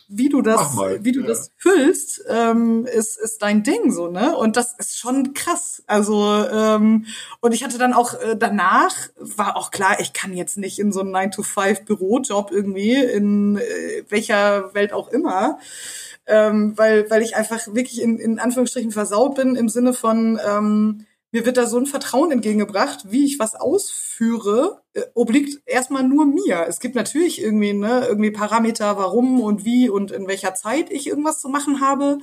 wie du das, wie du ja. das füllst, ähm, ist, ist dein Ding so, ne? Und das ist schon krass. Also, ähm, und ich hatte dann auch äh, danach, war auch klar, ich kann jetzt nicht in so einen 9-to-5-Bürojob irgendwie, in äh, welcher Welt auch immer ähm, weil, weil ich einfach wirklich in, in Anführungsstrichen versaut bin im Sinne von, ähm, mir wird da so ein Vertrauen entgegengebracht, wie ich was ausführe, äh, obliegt erstmal nur mir. Es gibt natürlich irgendwie, ne, irgendwie Parameter, warum und wie und in welcher Zeit ich irgendwas zu machen habe.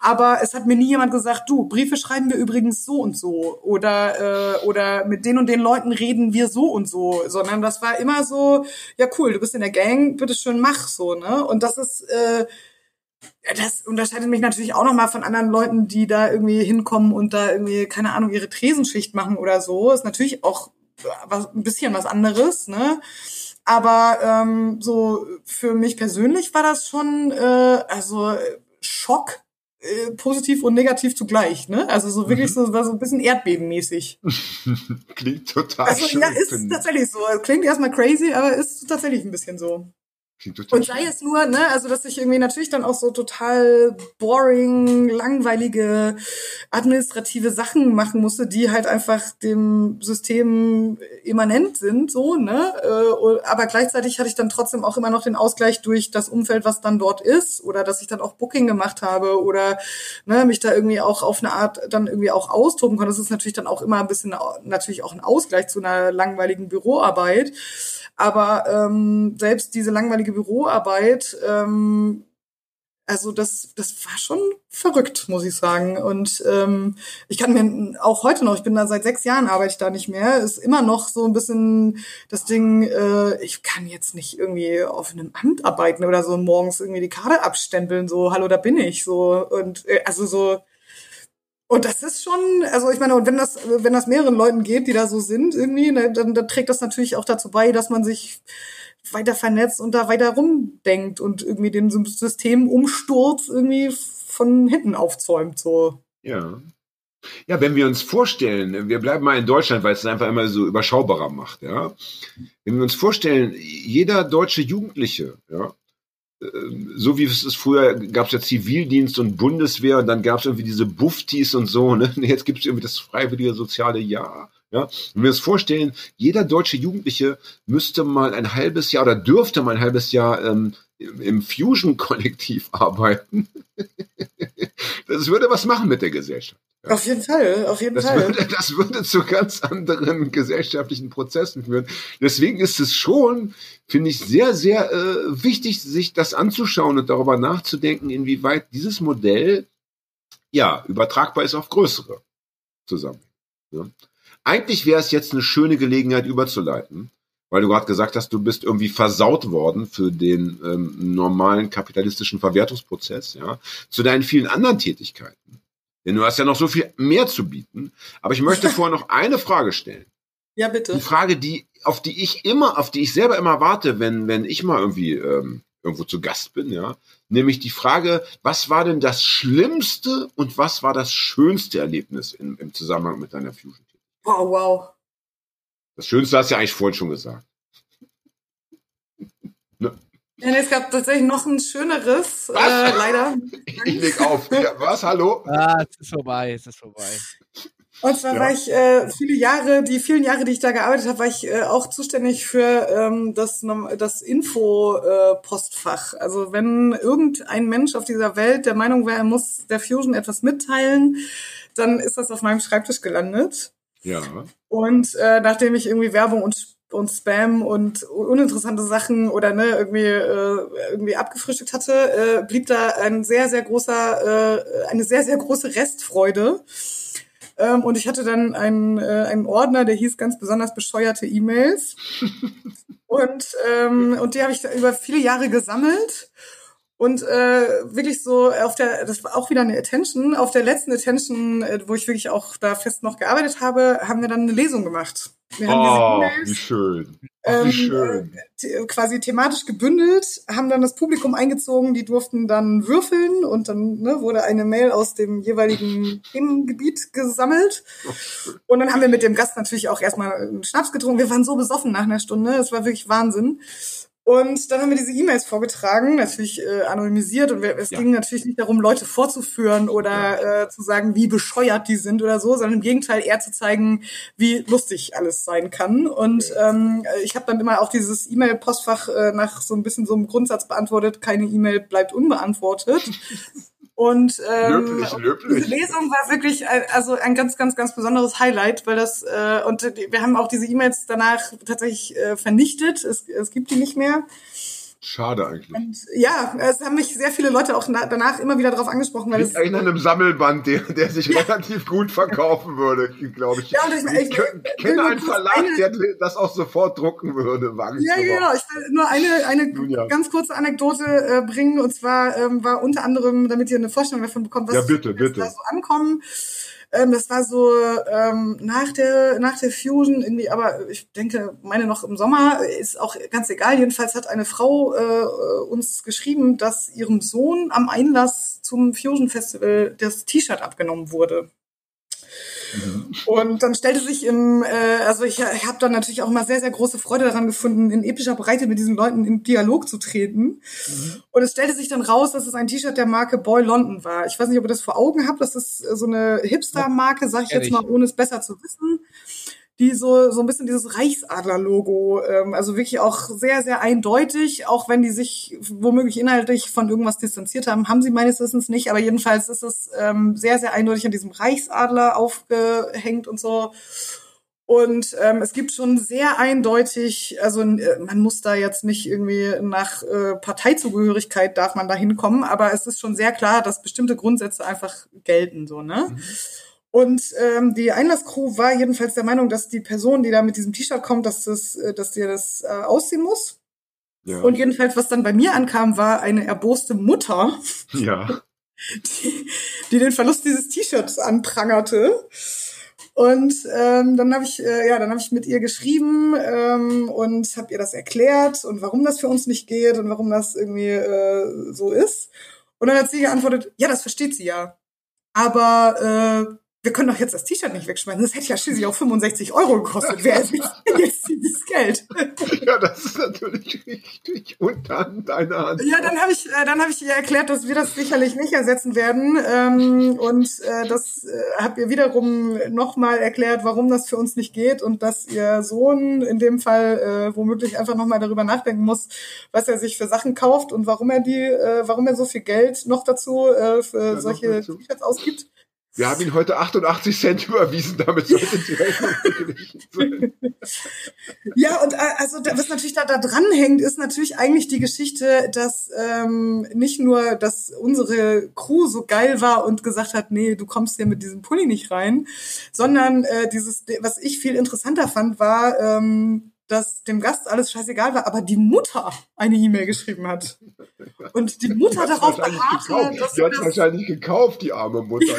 Aber es hat mir nie jemand gesagt, du, Briefe schreiben wir übrigens so und so oder äh, oder mit den und den Leuten reden wir so und so, sondern das war immer so, ja cool, du bist in der Gang, bitteschön mach so, ne? Und das ist äh, das unterscheidet mich natürlich auch nochmal von anderen Leuten, die da irgendwie hinkommen und da irgendwie, keine Ahnung, ihre Tresenschicht machen oder so. Ist natürlich auch was, ein bisschen was anderes, ne? Aber ähm, so für mich persönlich war das schon äh, also Schock, äh, positiv und negativ zugleich, ne? Also so wirklich mhm. so, war so ein bisschen erdbebenmäßig. klingt total also, schön. Ja, ist tatsächlich so. Klingt erstmal crazy, aber ist tatsächlich ein bisschen so. Und sei es nur, ne, also dass ich irgendwie natürlich dann auch so total boring, langweilige administrative Sachen machen musste, die halt einfach dem System immanent sind, so, ne? Äh, aber gleichzeitig hatte ich dann trotzdem auch immer noch den Ausgleich durch das Umfeld, was dann dort ist, oder dass ich dann auch Booking gemacht habe oder ne, mich da irgendwie auch auf eine Art dann irgendwie auch austoben konnte. Das ist natürlich dann auch immer ein bisschen natürlich auch ein Ausgleich zu einer langweiligen Büroarbeit. Aber ähm, selbst diese langweilige Büroarbeit, ähm, also das, das war schon verrückt, muss ich sagen. Und ähm, ich kann mir auch heute noch, ich bin da seit sechs Jahren, arbeite ich da nicht mehr, ist immer noch so ein bisschen das Ding, äh, ich kann jetzt nicht irgendwie auf einem Amt arbeiten oder so morgens irgendwie die Karte abstempeln, so, hallo, da bin ich, so. Und äh, also so, und das ist schon, also ich meine, und wenn das, wenn das mehreren Leuten geht, die da so sind, irgendwie, ne, dann, dann trägt das natürlich auch dazu bei, dass man sich weiter vernetzt und da weiter rumdenkt und irgendwie den Systemumsturz irgendwie von hinten aufzäumt, so. Ja. Ja, wenn wir uns vorstellen, wir bleiben mal in Deutschland, weil es einfach immer so überschaubarer macht, ja. Wenn wir uns vorstellen, jeder deutsche Jugendliche, ja, so wie es ist früher gab es ja Zivildienst und Bundeswehr und dann gab es irgendwie diese Buftis und so, ne? Jetzt gibt es irgendwie das freiwillige soziale Jahr. Ja, wenn wir uns vorstellen, jeder deutsche Jugendliche müsste mal ein halbes Jahr oder dürfte mal ein halbes Jahr ähm, im Fusion-Kollektiv arbeiten. das würde was machen mit der Gesellschaft. Auf jeden Fall, auf jeden das Fall. Würde, das würde zu ganz anderen gesellschaftlichen Prozessen führen. Deswegen ist es schon, finde ich, sehr, sehr äh, wichtig, sich das anzuschauen und darüber nachzudenken, inwieweit dieses Modell ja übertragbar ist auf größere Zusammenhänge. Ja. Eigentlich wäre es jetzt eine schöne Gelegenheit überzuleiten, weil du gerade gesagt hast, du bist irgendwie versaut worden für den ähm, normalen kapitalistischen Verwertungsprozess, ja, zu deinen vielen anderen Tätigkeiten. Denn du hast ja noch so viel mehr zu bieten. Aber ich möchte vorher noch eine Frage stellen. Ja, bitte. Die Frage, die, auf die ich immer, auf die ich selber immer warte, wenn, wenn ich mal irgendwie ähm, irgendwo zu Gast bin, ja. Nämlich die Frage, was war denn das schlimmste und was war das schönste Erlebnis im, im Zusammenhang mit deiner Fusion? Wow, wow. Das Schönste hast du ja eigentlich vorhin schon gesagt. Ja, nee, es gab tatsächlich noch ein schöneres, äh, leider. Ich leg auf. Ja, was? Hallo? Ah, es ist vorbei, es ist vorbei. Und zwar ja. war ich äh, viele Jahre, die vielen Jahre, die ich da gearbeitet habe, war ich äh, auch zuständig für ähm, das, das Info-Postfach. Äh, also wenn irgendein Mensch auf dieser Welt der Meinung wäre, er muss der Fusion etwas mitteilen, dann ist das auf meinem Schreibtisch gelandet. Ja. Und äh, nachdem ich irgendwie Werbung und und Spam und uninteressante Sachen oder ne irgendwie äh, irgendwie abgefrühstückt hatte, äh, blieb da ein sehr sehr großer äh, eine sehr sehr große Restfreude. Ähm, und ich hatte dann einen, äh, einen Ordner, der hieß ganz besonders bescheuerte E-Mails. und, ähm, und die habe ich über viele Jahre gesammelt. Und äh, wirklich so auf der, das war auch wieder eine Attention, auf der letzten Attention, äh, wo ich wirklich auch da fest noch gearbeitet habe, haben wir dann eine Lesung gemacht. Wir haben oh, diese wie schön. Ach, wie ähm, schön. Äh, quasi thematisch gebündelt, haben dann das Publikum eingezogen, die durften dann würfeln und dann ne, wurde eine Mail aus dem jeweiligen Themengebiet gesammelt. Oh, und dann haben wir mit dem Gast natürlich auch erstmal einen Schnaps getrunken. Wir waren so besoffen nach einer Stunde, es war wirklich Wahnsinn. Und dann haben wir diese E-Mails vorgetragen, natürlich äh, anonymisiert. Und wir, es ja. ging natürlich nicht darum, Leute vorzuführen oder ja. äh, zu sagen, wie bescheuert die sind oder so, sondern im Gegenteil eher zu zeigen, wie lustig alles sein kann. Und ja. ähm, ich habe dann immer auch dieses E-Mail-Postfach äh, nach so ein bisschen so einem Grundsatz beantwortet, keine E-Mail bleibt unbeantwortet. Und ähm, löblich, löblich. diese Lesung war wirklich ein, also ein ganz, ganz, ganz besonderes Highlight, weil das äh, und wir haben auch diese E-Mails danach tatsächlich äh, vernichtet. Es, es gibt die nicht mehr. Schade eigentlich. Und, ja, es haben mich sehr viele Leute auch danach immer wieder darauf angesprochen. Weil Liegt es eigentlich einem Sammelband, der, der sich ja. relativ gut verkaufen würde, glaube ich. Ja, und ich, ich, ich, ich kenne einen Verlag, eine, der das auch sofort drucken würde. Wage ja, genau. Ich will nur eine, eine ja. ganz kurze Anekdote äh, bringen. Und zwar ähm, war unter anderem, damit ihr eine Vorstellung davon bekommt, was ja, bitte, bitte. da so ankommen. Ähm, das war so ähm, nach der nach der Fusion irgendwie, aber ich denke, meine noch im Sommer ist auch ganz egal. Jedenfalls hat eine Frau äh, uns geschrieben, dass ihrem Sohn am Einlass zum Fusion Festival das T-Shirt abgenommen wurde. Mhm. Und dann stellte sich im, äh, also ich, ich habe dann natürlich auch immer sehr, sehr große Freude daran gefunden, in epischer Breite mit diesen Leuten in Dialog zu treten. Mhm. Und es stellte sich dann raus, dass es ein T-Shirt der Marke Boy London war. Ich weiß nicht, ob ihr das vor Augen habt. Das ist so eine Hipster-Marke, sag ich jetzt mal, ohne es besser zu wissen die so, so ein bisschen dieses Reichsadler-Logo, ähm, also wirklich auch sehr, sehr eindeutig, auch wenn die sich womöglich inhaltlich von irgendwas distanziert haben, haben sie meines Wissens nicht, aber jedenfalls ist es ähm, sehr, sehr eindeutig an diesem Reichsadler aufgehängt und so. Und ähm, es gibt schon sehr eindeutig, also äh, man muss da jetzt nicht irgendwie nach äh, Parteizugehörigkeit darf man da hinkommen, aber es ist schon sehr klar, dass bestimmte Grundsätze einfach gelten, so, ne? Mhm. Und ähm, die Einlasscrew war jedenfalls der Meinung, dass die Person, die da mit diesem T-Shirt kommt, dass das, äh, dass dir das äh, ausziehen muss. Ja. Und jedenfalls, was dann bei mir ankam, war eine erboste Mutter, ja. die, die den Verlust dieses T-Shirts anprangerte. Und ähm, dann habe ich, äh, ja, dann habe ich mit ihr geschrieben ähm, und habe ihr das erklärt und warum das für uns nicht geht und warum das irgendwie äh, so ist. Und dann hat sie geantwortet, ja, das versteht sie ja. Aber äh, wir können doch jetzt das T-Shirt nicht wegschmeißen. Das hätte ja schließlich auch 65 Euro gekostet. Wer ist jetzt dieses Geld? Ja, das ist natürlich richtig unter deiner Hand. Ja, dann habe ich, äh, dann habe ich ihr erklärt, dass wir das sicherlich nicht ersetzen werden. Ähm, und äh, das äh, habe ihr wiederum nochmal erklärt, warum das für uns nicht geht und dass ihr Sohn in dem Fall womöglich einfach nochmal darüber nachdenken muss, was er sich für Sachen kauft und warum er die, warum er so viel Geld noch dazu für Ja, solche. T-Shirts ausgibt. Wir haben ihn heute 88 Cent überwiesen, damit sollte die Rechnung beglichen sein. Ja, und äh, also was natürlich da, da dran hängt, ist natürlich eigentlich die Geschichte, dass ähm, nicht nur, dass unsere Crew so geil war und gesagt hat, nee, du kommst hier mit diesem Pulli nicht rein, sondern äh, dieses, was ich viel interessanter fand, war, ähm, dass dem Gast alles scheißegal war, aber die Mutter eine E-Mail geschrieben hat. Und die Mutter Die darauf beharrte, gekauft. dass Die er hat das wahrscheinlich gekauft, die arme Mutter.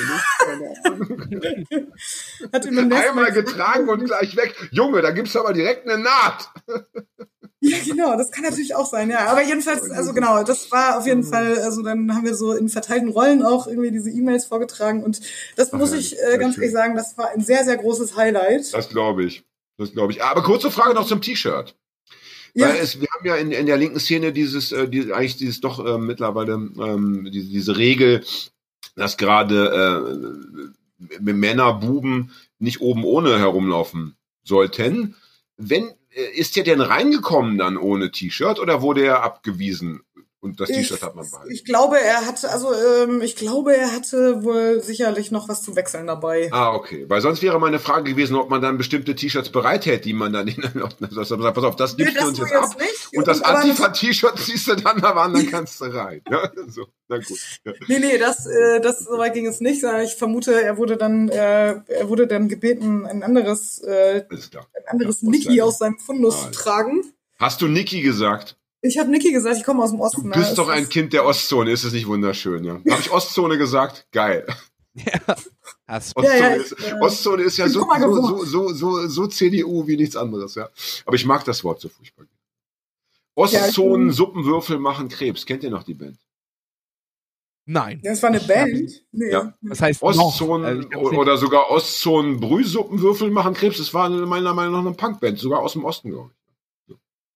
Hat ihm Einmal Mal getragen und gleich weg. Junge, da gibt's aber direkt eine Naht. Ja, genau, das kann natürlich auch sein, ja. Aber jedenfalls, also genau, das war auf jeden Fall, also dann haben wir so in verteilten Rollen auch irgendwie diese E-Mails vorgetragen und das muss ich äh, ganz ehrlich sagen, das war ein sehr, sehr großes Highlight. Das glaube ich. Das glaube ich. Aber kurze Frage noch zum T-Shirt. Ja, Weil es, wir haben ja in, in der linken Szene dieses, äh, die, eigentlich dieses doch äh, mittlerweile ähm, diese, diese Regel, dass gerade äh, Männer, Buben nicht oben ohne herumlaufen sollten. Wenn äh, ist der denn reingekommen dann ohne T-Shirt oder wurde er abgewiesen und das T-Shirt hat man behalten? ich glaube, er hatte, also ähm, ich glaube, er hatte wohl sicherlich noch was zu wechseln dabei. Ah, okay. Weil sonst wäre meine Frage gewesen, ob man dann bestimmte T-Shirts bereithält, die man dann in pass auf, das Nee, gibst du das uns so jetzt ab. nicht. Und das Antifa-T-Shirt ziehst du dann da an, dann kannst du rein. Ja, so, na gut. Ja. Nee, nee, das, äh, das soweit ging es nicht. sondern Ich vermute, er wurde dann, äh, er wurde dann gebeten, ein anderes, äh, ein anderes Ja, aus Niki seinem- aus seinem Fundus zu tragen. Hast du Niki gesagt? Ich habe Niki gesagt, ich komme aus dem Du Osten. ne? bist Es doch ein ist- Kind der Ostzone, ist es nicht wunderschön, ja? Habe ich Ostzone gesagt? Geil. Ja, Ostzone, ja, ist, ich, äh, Ostzone ist ja so, so, so, so, so, so CDU wie nichts anderes, ja. Aber ich mag das Wort so furchtbar. Ostzonen, Suppenwürfel machen Krebs. Kennt ihr noch die Band? Nein. Ja, Das war eine Band. Nee. Ja. Das heißt Ostzonen noch. Also oder sogar Ostzonen Brühsuppenwürfel machen Krebs. Das war meiner Meinung nach eine Punkband, sogar aus dem Osten, glaube ich.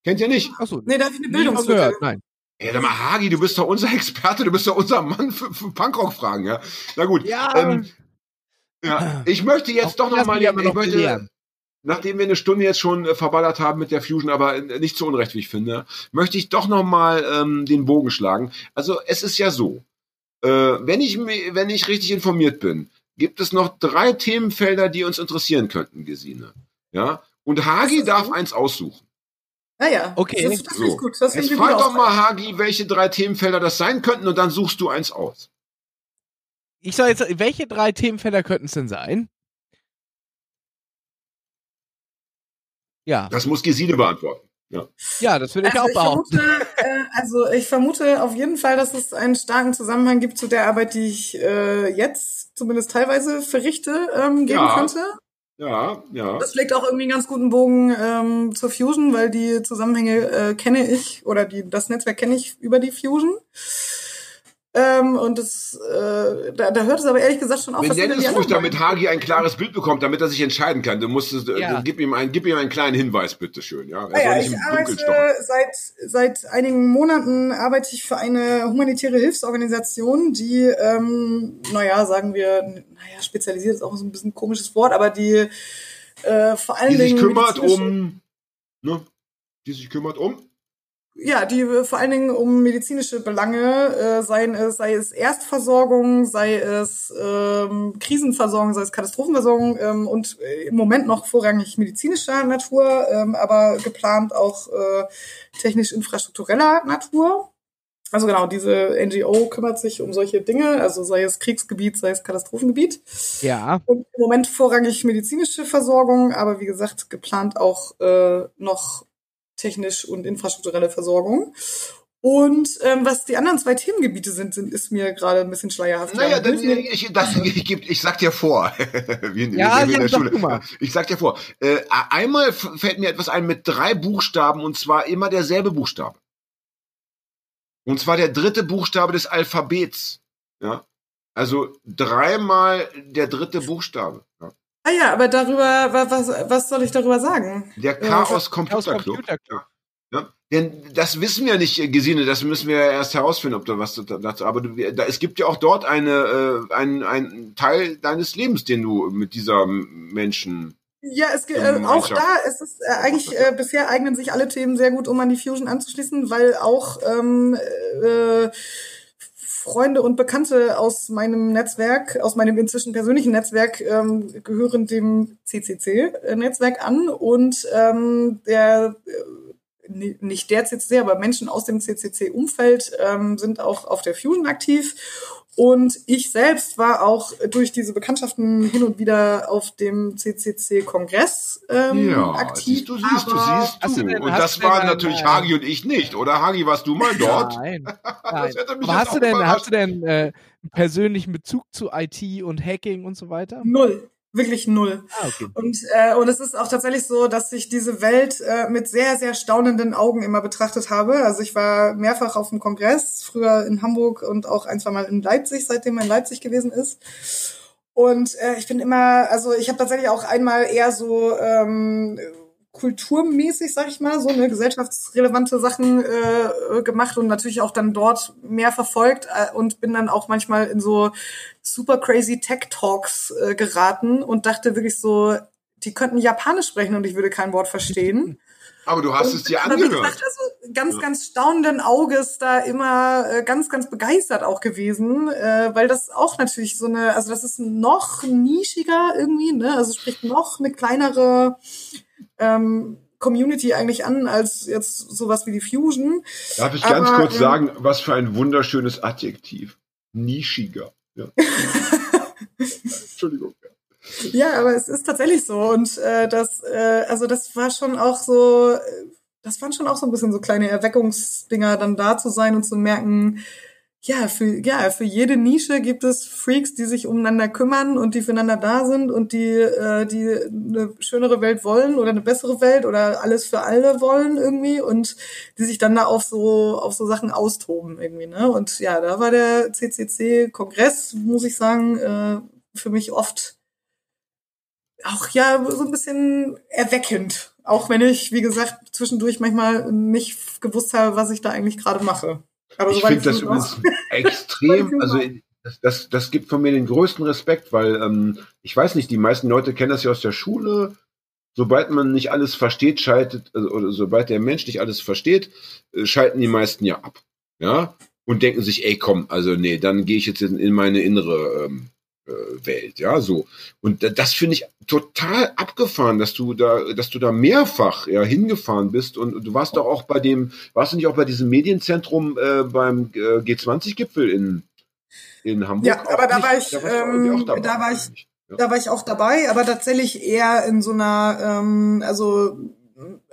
Kennt ihr nicht? Achso, Nee, da ich eine von Bildungslücke. gehört. Nein. Ey, sag mal, Hagi, du bist doch unser Experte, du bist doch unser Mann für, für Punkrock-Fragen, ja? Na gut. Ja. Ähm, ja, ich möchte jetzt doch noch das mal, will ich noch möchte, nachdem wir eine Stunde jetzt schon äh, verballert haben mit der Fusion, aber äh, nicht zu Unrecht, wie ich finde, möchte ich doch noch mal ähm, den Bogen schlagen. Also es ist ja so, äh, wenn ich wenn ich richtig informiert bin, gibt es noch drei Themenfelder, die uns interessieren könnten, Gesine. Ja, und Hagi Ist darf so? eins aussuchen. Naja, Okay. das, das finde So. ich gut. Das Jetzt frag doch mal Hagi, welche drei Themenfelder das sein könnten, und dann suchst du eins aus. Ich soll jetzt, welche drei Themenfelder könnten es denn sein? Ja, Das muss Gesine beantworten. ja, das würde ich Also auch ich, behaupten. vermute, äh, also ich vermute auf jeden Fall, dass es einen starken Zusammenhang gibt zu der Arbeit, die ich äh, jetzt zumindest teilweise verrichte, ähm, geben Ja. könnte. Ja, ja. Das legt auch irgendwie einen ganz guten Bogen ähm, zur Fusion, weil die Zusammenhänge äh, kenne ich oder die, das Netzwerk kenne ich über die Fusion. Ähm, und das, äh, da, da hört es aber ehrlich gesagt schon auf, die es ruhig, damit Hagi ein klares Bild bekommt, damit er sich entscheiden kann. Du musst Ja. äh, gib ihm einen, gib ihm einen kleinen Hinweis, bitteschön. Ja, er Ah ja, soll nicht ich im arbeite seit, seit einigen Monaten arbeite ich für eine humanitäre Hilfsorganisation, die, ähm, naja, sagen wir, naja, spezialisiert ist auch so ein bisschen ein komisches Wort, aber die äh, vor allen Die sich Dingen kümmert medizinische- um, ne, die sich kümmert um. Ja, die äh, vor allen Dingen um medizinische Belange, äh, seien es, sei es Erstversorgung, sei es ähm, Krisenversorgung, sei es Katastrophenversorgung ähm, und äh, im Moment noch vorrangig medizinischer Natur, ähm, aber geplant auch äh, technisch-infrastruktureller Natur. Also genau, diese NGO kümmert sich um solche Dinge, also sei es Kriegsgebiet, sei es Katastrophengebiet. Ja, Und im Moment vorrangig medizinische Versorgung, aber wie gesagt, geplant auch äh, noch technisch und infrastrukturelle Versorgung. Und ähm, was die anderen zwei Themengebiete sind, sind ist mir gerade ein bisschen schleierhaft. Naja, Ja, dann, mir- ich, das, ich, geb- ich sag dir vor. Wie, Ja, wie in ja, der Schule. Ich sag dir vor. Äh, einmal fällt mir etwas ein mit drei Buchstaben und zwar immer derselbe Buchstabe. Und zwar der dritte Buchstabe des Alphabets. Ja. Also dreimal der dritte Buchstabe. Ja. Ah ja, aber darüber, was, was soll ich darüber sagen? Der Chaos Computer Club. Computer Club. Ja. Denn das wissen wir nicht, Gesine, das müssen wir erst herausfinden, ob da was dazu. Aber du, da, es gibt ja auch dort eine, äh, ein, ein Teil deines Lebens, den du mit dieser Menschen ja, es gibt äh, auch da ist es äh, eigentlich äh, bisher eignen sich alle Themen sehr gut, um an die Fusion anzuschließen, weil auch ähm, äh, Freunde und Bekannte aus meinem Netzwerk, aus meinem inzwischen persönlichen Netzwerk, ähm, gehören dem CCC-Netzwerk an. Und ähm, der äh, nicht der CCC, aber Menschen aus dem CCC-Umfeld ähm, sind auch auf der Fusion aktiv und ich selbst war auch durch diese Bekanntschaften hin und wieder auf dem CCC-Kongress ähm, ja, aktiv. Siehst du, siehst du, siehst du. Und das waren natürlich Hagi und ich nicht, oder Hagi, warst du mal dort? Nein. nein. Aber hast du denn, hast du denn äh, persönlichen Bezug zu IT und Hacking und so weiter? Null wirklich null. Ah, okay. Und äh, und es ist auch tatsächlich so, dass ich diese Welt äh, mit sehr sehr staunenden Augen immer betrachtet habe. Also ich war mehrfach auf dem Kongress, früher in Hamburg und auch ein zwei Mal in Leipzig, seitdem er in Leipzig gewesen ist. Und äh, ich bin immer, also ich habe tatsächlich auch einmal eher so ähm, kulturmäßig, sag ich mal, so eine gesellschaftsrelevante Sachen äh, gemacht und natürlich auch dann dort mehr verfolgt äh, und bin dann auch manchmal in so super crazy Tech Talks äh, geraten und dachte wirklich so, die könnten Japanisch sprechen und ich würde kein Wort verstehen. Aber du hast und, es dir angehört. Gesagt, also ganz, ganz staunenden Auges da immer äh, ganz, ganz begeistert auch gewesen, äh, weil das auch natürlich so eine, also das ist noch nischiger irgendwie, ne? Also spricht noch eine kleinere ähm, Community eigentlich an als jetzt sowas wie die Fusion. Darf ich ganz Aber, kurz ähm, sagen, was für ein wunderschönes Adjektiv. Nischiger. Ja. Entschuldigung. Ja, aber es ist tatsächlich so. Und äh, das, äh, also das war schon auch so, das waren schon auch so ein bisschen so kleine Erweckungsdinger, dann da zu sein und zu merken, ja, für, ja, für jede Nische gibt es Freaks, die sich umeinander kümmern und die füreinander da sind und die, äh, die eine schönere Welt wollen oder eine bessere Welt oder alles für alle wollen irgendwie und die sich dann da auf so, auf so Sachen austoben irgendwie, ne? Und ja, da war der CCC-Kongress, muss ich sagen, äh, für mich oft auch ja so ein bisschen erweckend. Auch wenn ich, wie gesagt, zwischendurch manchmal nicht gewusst habe, was ich da eigentlich gerade mache. Aber ich finde das übrigens extrem, also das, das, das gibt von mir den größten Respekt, weil ähm, ich weiß nicht, die meisten Leute kennen das ja aus der Schule. Sobald man nicht alles versteht, schaltet, also, oder sobald der Mensch nicht alles versteht, äh, schalten die meisten ja ab. Ja? Und denken sich, ey, komm, also nee, dann gehe ich jetzt in, in meine innere ähm, äh, Welt, ja, so. Und das finde ich total abgefahren, dass du da, dass du da mehrfach ja hingefahren bist und du warst doch auch bei dem, warst du nicht auch bei diesem Medienzentrum äh, beim äh, G20-Gipfel in in Hamburg? Ja, aber da war ich, da, ähm, da war ich, ja. da war ich auch dabei, aber tatsächlich eher in so einer, ähm, also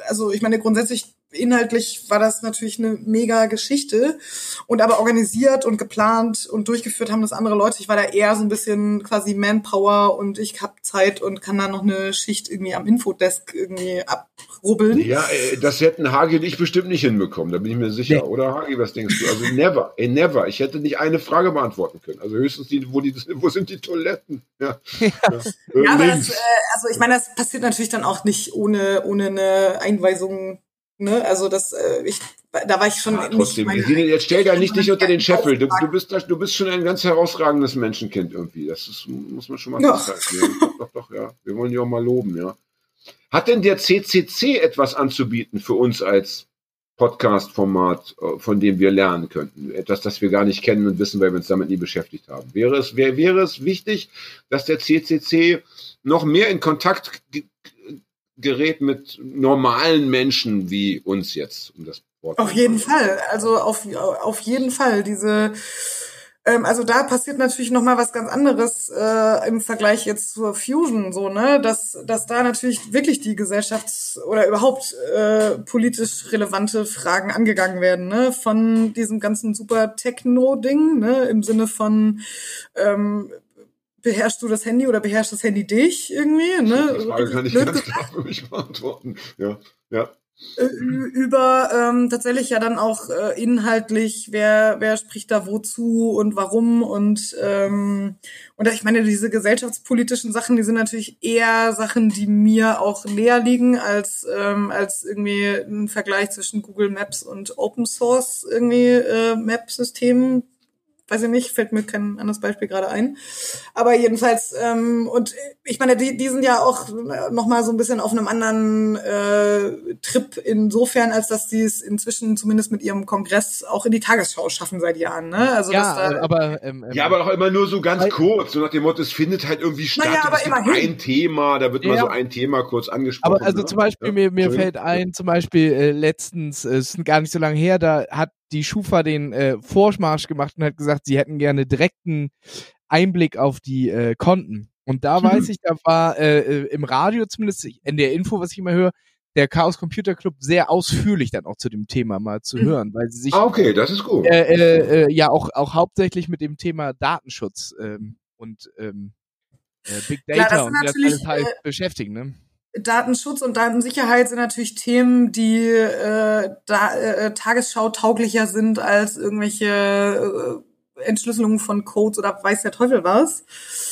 also ich meine grundsätzlich inhaltlich war das natürlich eine mega Geschichte und aber organisiert und geplant und durchgeführt haben das andere Leute. Ich war da eher so ein bisschen quasi Manpower und ich habe Zeit und kann da noch eine Schicht irgendwie am Infodesk irgendwie abrubbeln. Ja, äh, das hätten Hagi und ich bestimmt nicht hinbekommen, da bin ich mir sicher. Nee. Oder Hagi, was denkst du? Also never, ey, never. Ich hätte nicht eine Frage beantworten können. Also höchstens die, wo, die, wo sind die Toiletten? Ja, ja. ja. ja aber das, äh, also ich meine, das passiert natürlich dann auch nicht ohne, ohne eine Einweisung Ne? Also das, äh, ich, da war ich schon ja, trotzdem, nicht. Meine, jetzt stell da nicht dich unter den Scheffel. Du, du, bist, du bist schon ein ganz herausragendes Menschenkind irgendwie. Das ist, muss man schon mal festhalten. Ja. Doch, doch, ja. Wir wollen dich auch mal loben, ja. Hat denn der CCC etwas anzubieten für uns als Podcast-Format, äh, von dem wir lernen könnten? Etwas, das wir gar nicht kennen und wissen, weil wir uns damit nie beschäftigt haben. Wäre es, wäre, wäre es wichtig, dass der CCC noch mehr in Kontakt gerät mit normalen Menschen wie uns jetzt, um das Wort Auf jeden Fall, also auf, auf jeden Fall. Diese, ähm, also da passiert natürlich noch mal was ganz anderes äh, im Vergleich jetzt zur Fusion, so ne, dass dass da natürlich wirklich die Gesellschafts- oder überhaupt äh, politisch relevante Fragen angegangen werden, ne, von diesem ganzen super Techno-Ding, ne, im Sinne von ähm, beherrschst du das Handy oder beherrscht das Handy dich irgendwie? Ne? Die Frage kann ich ganz klar für mich beantworten. Ja, ja. Über ähm, tatsächlich ja dann auch äh, inhaltlich, wer wer spricht da wozu und warum und ähm, und ich meine diese gesellschaftspolitischen Sachen, die sind natürlich eher Sachen, die mir auch näher liegen als ähm, als irgendwie ein Vergleich zwischen Google Maps und Open Source irgendwie äh, Map Systemen weiß ich nicht, fällt mir kein anderes Beispiel gerade ein. Aber jedenfalls, ähm, und ich meine, die, die sind ja auch noch mal so ein bisschen auf einem anderen äh, Trip insofern, als dass die es inzwischen zumindest mit ihrem Kongress auch in die Tagesschau schaffen seit Jahren. Ne? Also ja, da, aber ähm, ähm, ja, aber auch immer nur so ganz weil, kurz, so nach dem Motto, es findet halt irgendwie statt. Naja, aber immerhin. Ein Thema, da wird ja. mal so ein Thema kurz angesprochen. Aber also ne? zum Beispiel, ja. mir, mir fällt ein, zum Beispiel äh, letztens, äh, es ist gar nicht so lange her, da hat die Schufa den äh, Vormarsch gemacht und hat gesagt, sie hätten gerne direkten Einblick auf die äh, Konten. Und da mhm. weiß ich, da war äh, äh, im Radio zumindest, in der Info, was ich immer höre, der Chaos Computer Club sehr ausführlich dann auch zu dem Thema mal zu mhm. hören, weil sie sich ah, okay, das ist gut. Äh, äh, äh, ja auch auch hauptsächlich mit dem Thema Datenschutz ähm, und ähm, äh, Big Data Klar, und das alles äh, beschäftigen, ne? Datenschutz und Datensicherheit sind natürlich Themen, die äh, da, äh, Tagesschau tauglicher sind als irgendwelche äh, Entschlüsselungen von Codes oder weiß der Teufel was.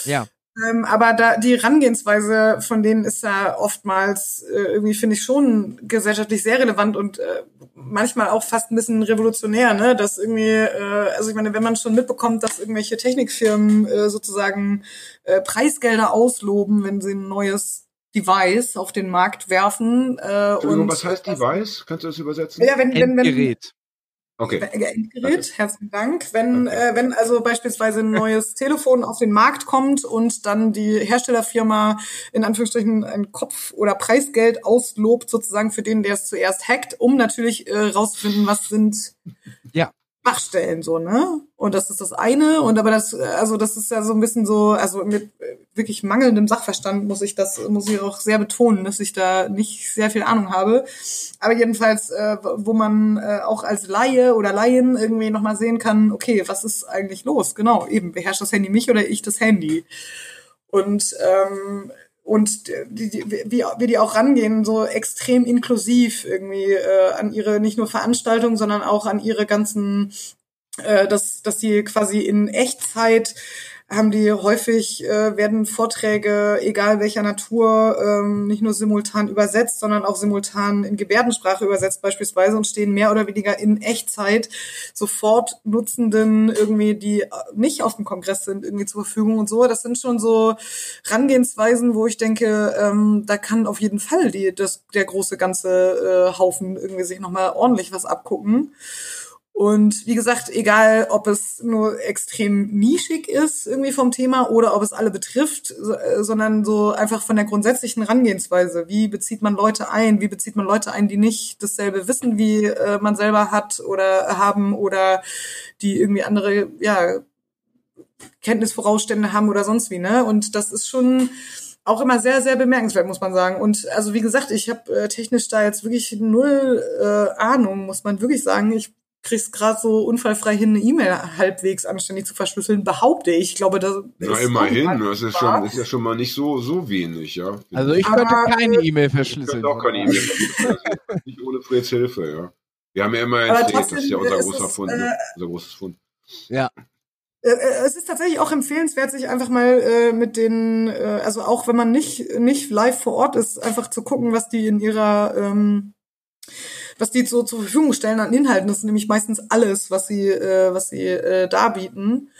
Ja. Ähm, aber da die Herangehensweise von denen ist ja oftmals äh, irgendwie finde ich schon gesellschaftlich sehr relevant und äh, manchmal auch fast ein bisschen revolutionär, ne? Dass irgendwie, äh, also ich meine, wenn man schon mitbekommt, dass irgendwelche Technikfirmen äh, sozusagen äh, Preisgelder ausloben, wenn sie ein neues Device auf den Markt werfen. Äh, und was heißt Device? Kannst du das übersetzen? Ja, wenn, wenn, wenn, Endgerät. Okay. Endgerät, herzlichen Dank. Wenn, okay. äh, wenn also beispielsweise ein neues Telefon auf den Markt kommt und dann die Herstellerfirma in Anführungsstrichen ein Kopf- oder Preisgeld auslobt, sozusagen für den, der es zuerst hackt, um natürlich äh, rauszufinden, was sind. Schwachstellen so, ne? Und das ist das eine. Und aber das, also das ist ja so ein bisschen so, also mit wirklich mangelndem Sachverstand muss ich das, muss ich auch sehr betonen, dass ich da nicht sehr viel Ahnung habe. Aber jedenfalls, äh, wo man äh, auch als Laie oder Laien irgendwie nochmal sehen kann, okay, was ist eigentlich los? Genau, eben, beherrscht das Handy mich oder ich das Handy? Und ähm, und die, die, wie, wie die auch rangehen, so extrem inklusiv irgendwie äh, an ihre nicht nur Veranstaltungen, sondern auch an ihre ganzen, äh, dass, dass sie quasi in Echtzeit haben die häufig, äh, werden Vorträge, egal welcher Natur, ähm, nicht nur simultan übersetzt, sondern auch simultan in Gebärdensprache übersetzt beispielsweise und stehen mehr oder weniger in Echtzeit sofort Nutzenden irgendwie, die nicht auf dem Kongress sind, irgendwie zur Verfügung und so. Das sind schon so Rangehensweisen, wo ich denke, ähm, da kann auf jeden Fall die, das, der große ganze äh, Haufen irgendwie sich nochmal ordentlich was abgucken. Und wie gesagt, egal, ob es nur extrem nischig ist irgendwie vom Thema oder ob es alle betrifft, äh, sondern so einfach von der grundsätzlichen Herangehensweise. Wie bezieht man Leute ein? Wie bezieht man Leute ein, die nicht dasselbe Wissen wie äh, man selber hat oder haben oder die irgendwie andere, ja, Kenntnisvorausstände haben oder sonst wie, ne? Und das ist schon auch immer sehr, sehr bemerkenswert, muss man sagen. Und also wie gesagt, ich habe äh, technisch da jetzt wirklich null äh, Ahnung, muss man wirklich sagen. Ich kriegst gerade so unfallfrei hin, eine E-Mail halbwegs anständig zu verschlüsseln, behaupte ich. Ich glaube, das Na, ist immerhin, das ist, schon, ist ja schon mal nicht so, so wenig, ja. Also ich könnte keine E-Mail verschlüsseln. Ich könnte auch keine E-Mail verschlüsseln. nicht ohne Freds Hilfe, ja. Wir haben ja immer erzählt, das ist ja unser großer Fund, äh, unser großes Fund. Ja. Äh, äh, es ist tatsächlich auch empfehlenswert, sich einfach mal äh, mit den, äh, also auch wenn man nicht nicht live vor Ort ist, einfach zu gucken, was die in ihrer ähm, was die so zur Verfügung stellen an Inhalten. Das ist nämlich meistens alles, was sie, äh, was sie äh, darbieten.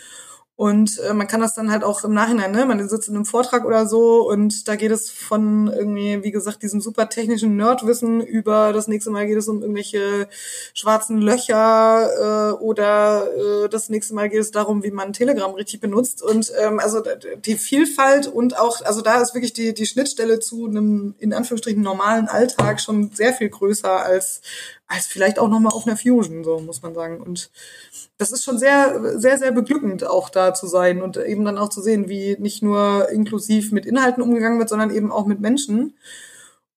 Und äh, man kann das dann halt auch im Nachhinein, ne? Man sitzt in einem Vortrag oder so und da geht es von irgendwie, wie gesagt, diesem super technischen Nerdwissen über das nächste Mal geht es um irgendwelche schwarzen Löcher äh, oder äh, das nächste Mal geht es darum, wie man Telegram richtig benutzt. Und ähm, also die Vielfalt und auch, also da ist wirklich die, die Schnittstelle zu einem in Anführungsstrichen normalen Alltag schon sehr viel größer als, als vielleicht auch nochmal auf einer Fusion, so muss man sagen. Und das ist schon sehr, sehr, sehr beglückend, auch da zu sein und eben dann auch zu sehen, wie nicht nur inklusiv mit Inhalten umgegangen wird, sondern eben auch mit Menschen.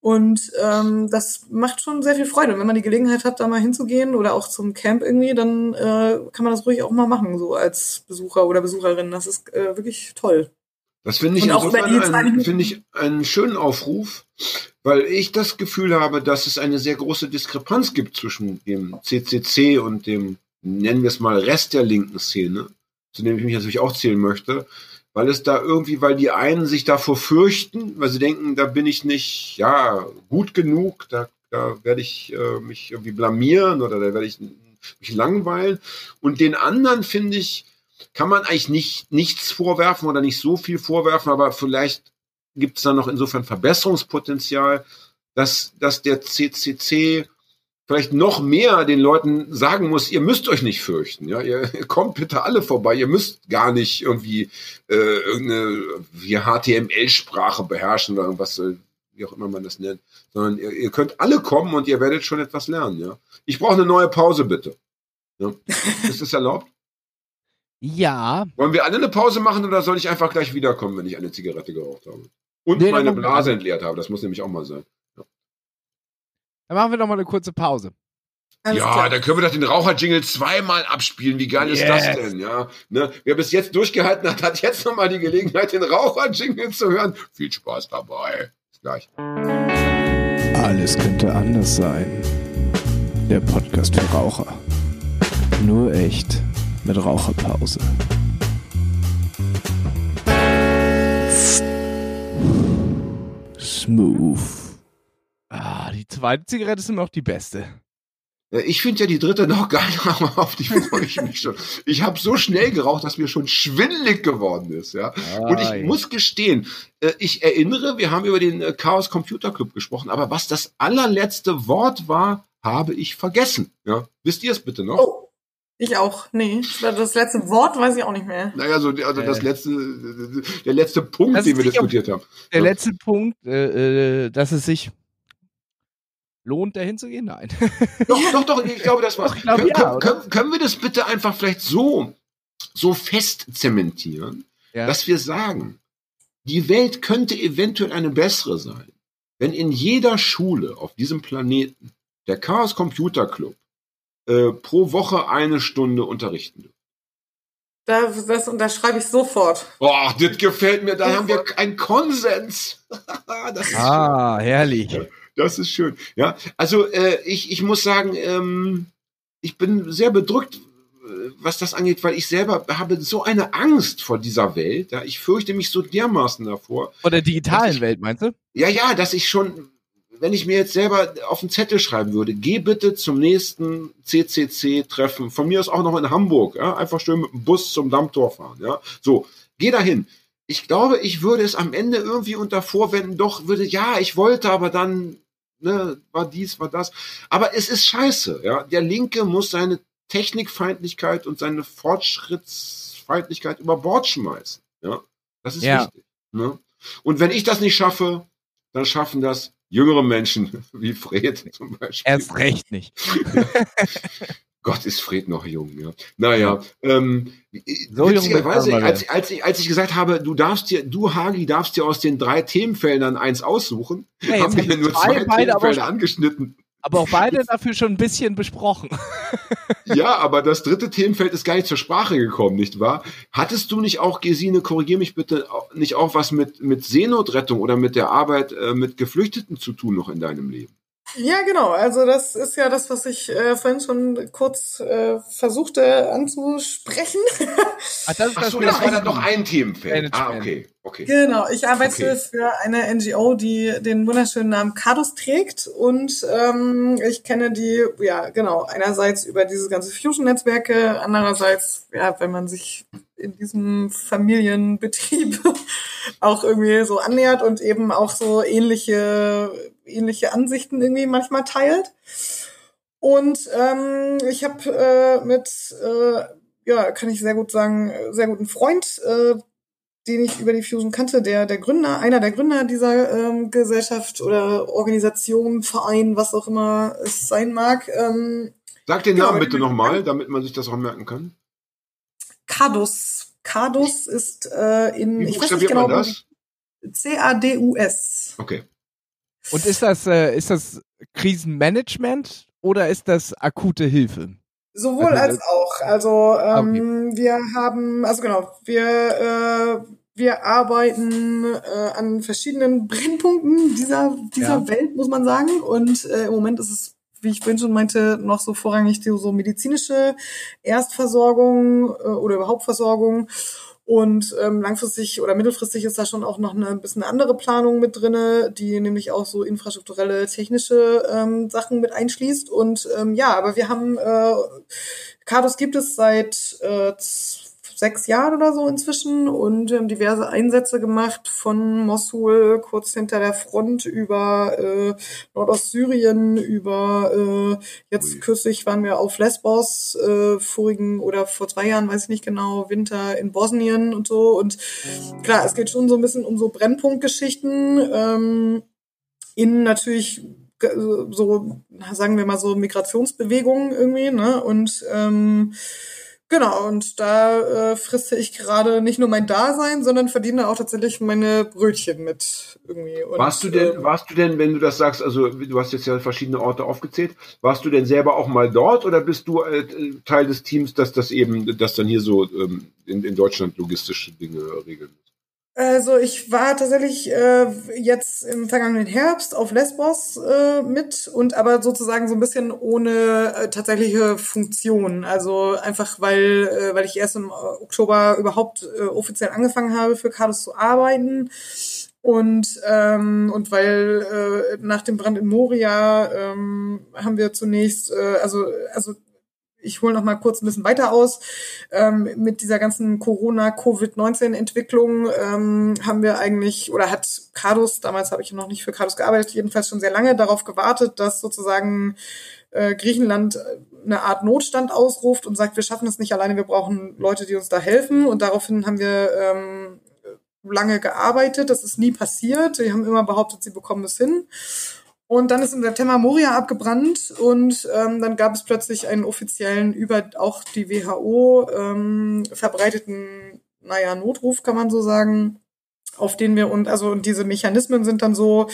Und ähm, das macht schon sehr viel Freude. Und wenn man die Gelegenheit hat, da mal hinzugehen oder auch zum Camp irgendwie, dann äh, kann man das ruhig auch mal machen, so als Besucher oder Besucherin. Das ist äh, wirklich toll. Das finde ich finde ich einen schönen Aufruf, weil ich das Gefühl habe, dass es eine sehr große Diskrepanz gibt zwischen dem CCC und dem, nennen wir es mal, Rest der linken Szene, zu dem ich mich natürlich auch zählen möchte, weil es da irgendwie, weil die einen sich davor fürchten, weil sie denken, da bin ich nicht, ja, gut genug, da, da werde ich äh, mich irgendwie blamieren oder da werde ich mich langweilen. Und den anderen finde ich, kann man eigentlich nicht nichts vorwerfen oder nicht so viel vorwerfen, aber vielleicht gibt es da noch insofern Verbesserungspotenzial, dass, dass der CCC vielleicht noch mehr den Leuten sagen muss, ihr müsst euch nicht fürchten, ja, ihr kommt bitte alle vorbei, ihr müsst gar nicht irgendwie äh, irgendeine HTML-Sprache beherrschen oder irgendwas, wie auch immer man das nennt, sondern ihr, ihr könnt alle kommen und ihr werdet schon etwas lernen, ja. Ich brauche eine neue Pause, bitte. Ja. Ist das erlaubt? Ja, Wollen wir alle eine Pause machen oder soll ich einfach gleich wiederkommen, wenn ich eine Zigarette geraucht habe? Und Nee, meine Blase entleert habe, das muss nämlich auch mal sein. dann machen wir noch mal eine kurze Pause. Alles ja, klar. dann können wir doch den Raucher-Jingle zweimal abspielen. Wie geil ist das Yes. denn? Ja, ne? Wer bis jetzt durchgehalten hat, hat jetzt nochmal die Gelegenheit, den Raucher-Jingle zu hören. Viel Spaß dabei. Bis gleich. Alles könnte anders sein. Der Podcast für Raucher. Nur echt mit Raucherpause. Smooth. Ah, die zweite Zigarette ist immer noch die beste. Äh, Ich finde ja die dritte noch geiler, aber auf die freue ich mich schon. Ich habe so schnell geraucht, dass mir schon schwindelig geworden ist. Ja. Und ich muss gestehen, äh, ich erinnere, wir haben über den äh, Chaos Computer Club gesprochen, aber was das allerletzte Wort war, habe ich vergessen. Ja. Wisst ihr es bitte noch? Oh, ich auch. Nee, das letzte Wort weiß ich auch nicht mehr. Naja, so also das Äh. letzte, der letzte Punkt, Das den wir diskutiert haben. Der Ja. letzte Punkt, äh, äh, dass es sich lohnt, dahin zu gehen? Nein. Doch, doch, doch, ich glaube, das war's. Glaube, können, ja, können, können wir das bitte einfach vielleicht so, so fest zementieren, Ja. dass wir sagen, die Welt könnte eventuell eine bessere sein, wenn in jeder Schule auf diesem Planeten der Chaos Computer Club äh, pro Woche eine Stunde unterrichten dürfte. Das, das unterschreibe ich sofort. Boah, das gefällt mir, da haben wir einen Konsens. das ist schön. ah, herrlich. Das ist schön. Ja, also äh, ich, ich muss sagen, ähm, ich bin sehr bedrückt, äh, was das angeht, weil ich selber habe so eine Angst vor dieser Welt. Ja, ich fürchte mich so dermaßen davor. Von der digitalen ist- Welt, meinst du? Ja, ja, dass ich schon, wenn ich mir jetzt selber auf den Zettel schreiben würde, geh bitte zum nächsten CCC-Treffen, von mir aus auch noch in Hamburg, ja, einfach schön mit dem Bus zum Dammtor fahren, ja, so, geh dahin. Ich glaube, ich würde es am Ende irgendwie unter Vorwänden doch, würde, ja, ich wollte, aber dann, ne, war dies, war das. Aber es ist scheiße, ja. Der Linke muss seine Technikfeindlichkeit und seine Fortschrittsfeindlichkeit über Bord schmeißen, ja. Das ist Ja. wichtig, ne. Und wenn ich das nicht schaffe, dann schaffen das jüngere Menschen wie Fred zum Beispiel. Erst recht nicht. Gott, ist Fred noch jung, ja. Naja, ähm, So jung witzigerweise, als, als, ich, als ich gesagt habe, du darfst dir, du Hagi, darfst dir aus den drei Themenfeldern eins aussuchen, jetzt haben wir nur zwei, Themenfelder angeschnitten. Aber auch beide dafür schon ein bisschen besprochen. Ja, aber das dritte Themenfeld ist gar nicht zur Sprache gekommen, nicht wahr? Hattest du nicht auch, Gesine, korrigier mich bitte, nicht auch was mit, mit Seenotrettung oder mit der Arbeit äh, mit Geflüchteten zu tun noch in deinem Leben? Ja, genau. Also das ist ja das, was ich äh, vorhin schon kurz äh, versuchte anzusprechen. Ach, das ist Ach so, das war dann noch ein Themenfeld. Ah, okay, okay. Genau, ich arbeite Okay. für eine NGO, die den wunderschönen Namen Cadus trägt und ähm, ich kenne die, ja genau, einerseits über diese ganze Fusion-Netzwerke, andererseits, ja, wenn man sich in diesem Familienbetrieb auch irgendwie so annähert und eben auch so ähnliche, ähnliche Ansichten irgendwie manchmal teilt. Und ähm, ich habe äh, mit, äh, ja, kann ich sehr gut sagen, sehr guten Freund, äh, den ich über die Fusion kannte, der der Gründer, einer der Gründer dieser ähm, Gesellschaft oder Organisation, Verein, was auch immer es sein mag, ähm, Sag den Namen aber- bitte nochmal, damit man sich das auch merken kann. Cadus. Cadus ist äh, in, Wie ich weiß nicht genau, man das? C-A-D-U-S. Okay. Und ist das, äh, ist das Krisenmanagement oder ist das akute Hilfe? Sowohl Also, als auch. Also ähm, wir haben, also genau, wir äh, wir arbeiten äh, an verschiedenen Brennpunkten dieser, dieser ja. Welt, muss man sagen. Und äh, im Moment ist es, wie ich vorhin schon meinte, noch so vorrangig die so medizinische Erstversorgung äh, oder überhaupt Versorgung. Und ähm, langfristig oder mittelfristig ist da schon auch noch eine ein bisschen andere Planung mit drinne, die nämlich auch so infrastrukturelle, technische ähm, Sachen mit einschließt. Und ähm, ja, aber wir haben äh, Cardos gibt es seit äh, sechs Jahren oder so inzwischen und wir haben diverse Einsätze gemacht von Mosul kurz hinter der Front über äh, Nordostsyrien, über äh, jetzt Ui. kürzlich waren wir auf Lesbos, äh, vorigen oder vor zwei Jahren, weiß ich nicht genau, Winter in Bosnien und so. Und klar, es geht schon so ein bisschen um so Brennpunktgeschichten. Ähm, in natürlich so, sagen wir mal so Migrationsbewegungen irgendwie, ne? Und ähm, Genau, und da äh, friste ich gerade nicht nur mein Dasein, sondern verdiene auch tatsächlich meine Brötchen mit irgendwie. Und, warst du denn, ähm, warst du denn, wenn du das sagst, also du hast jetzt ja verschiedene Orte aufgezählt, warst du denn selber auch mal dort oder bist du äh, Teil des Teams, dass das eben, das dann hier so ähm, in, in Deutschland logistische Dinge regeln muss? Also ich war tatsächlich äh, jetzt im vergangenen Herbst auf Lesbos äh, mit und aber sozusagen so ein bisschen ohne äh, tatsächliche Funktion. Also einfach weil äh, weil ich erst im Oktober überhaupt äh, offiziell angefangen habe für Carlos zu arbeiten und ähm, und weil äh, nach dem Brand in Moria ähm, haben wir zunächst äh, also also ich hole noch mal kurz ein bisschen weiter aus. Ähm, mit dieser ganzen Corona-Covid-19-Entwicklung ähm, haben wir eigentlich, oder hat Cardus, damals habe ich noch nicht für Cardus gearbeitet, jedenfalls schon sehr lange darauf gewartet, dass sozusagen äh, Griechenland eine Art Notstand ausruft und sagt, wir schaffen es nicht alleine, wir brauchen Leute, die uns da helfen. Und daraufhin haben wir ähm, lange gearbeitet. Das ist nie passiert. Wir haben immer behauptet, sie bekommen es hin. Und dann ist im September Moria abgebrannt und ähm, dann gab es plötzlich einen offiziellen, über auch die WHO ähm, verbreiteten, naja, Notruf, kann man so sagen, auf den wir und also und diese Mechanismen sind dann so,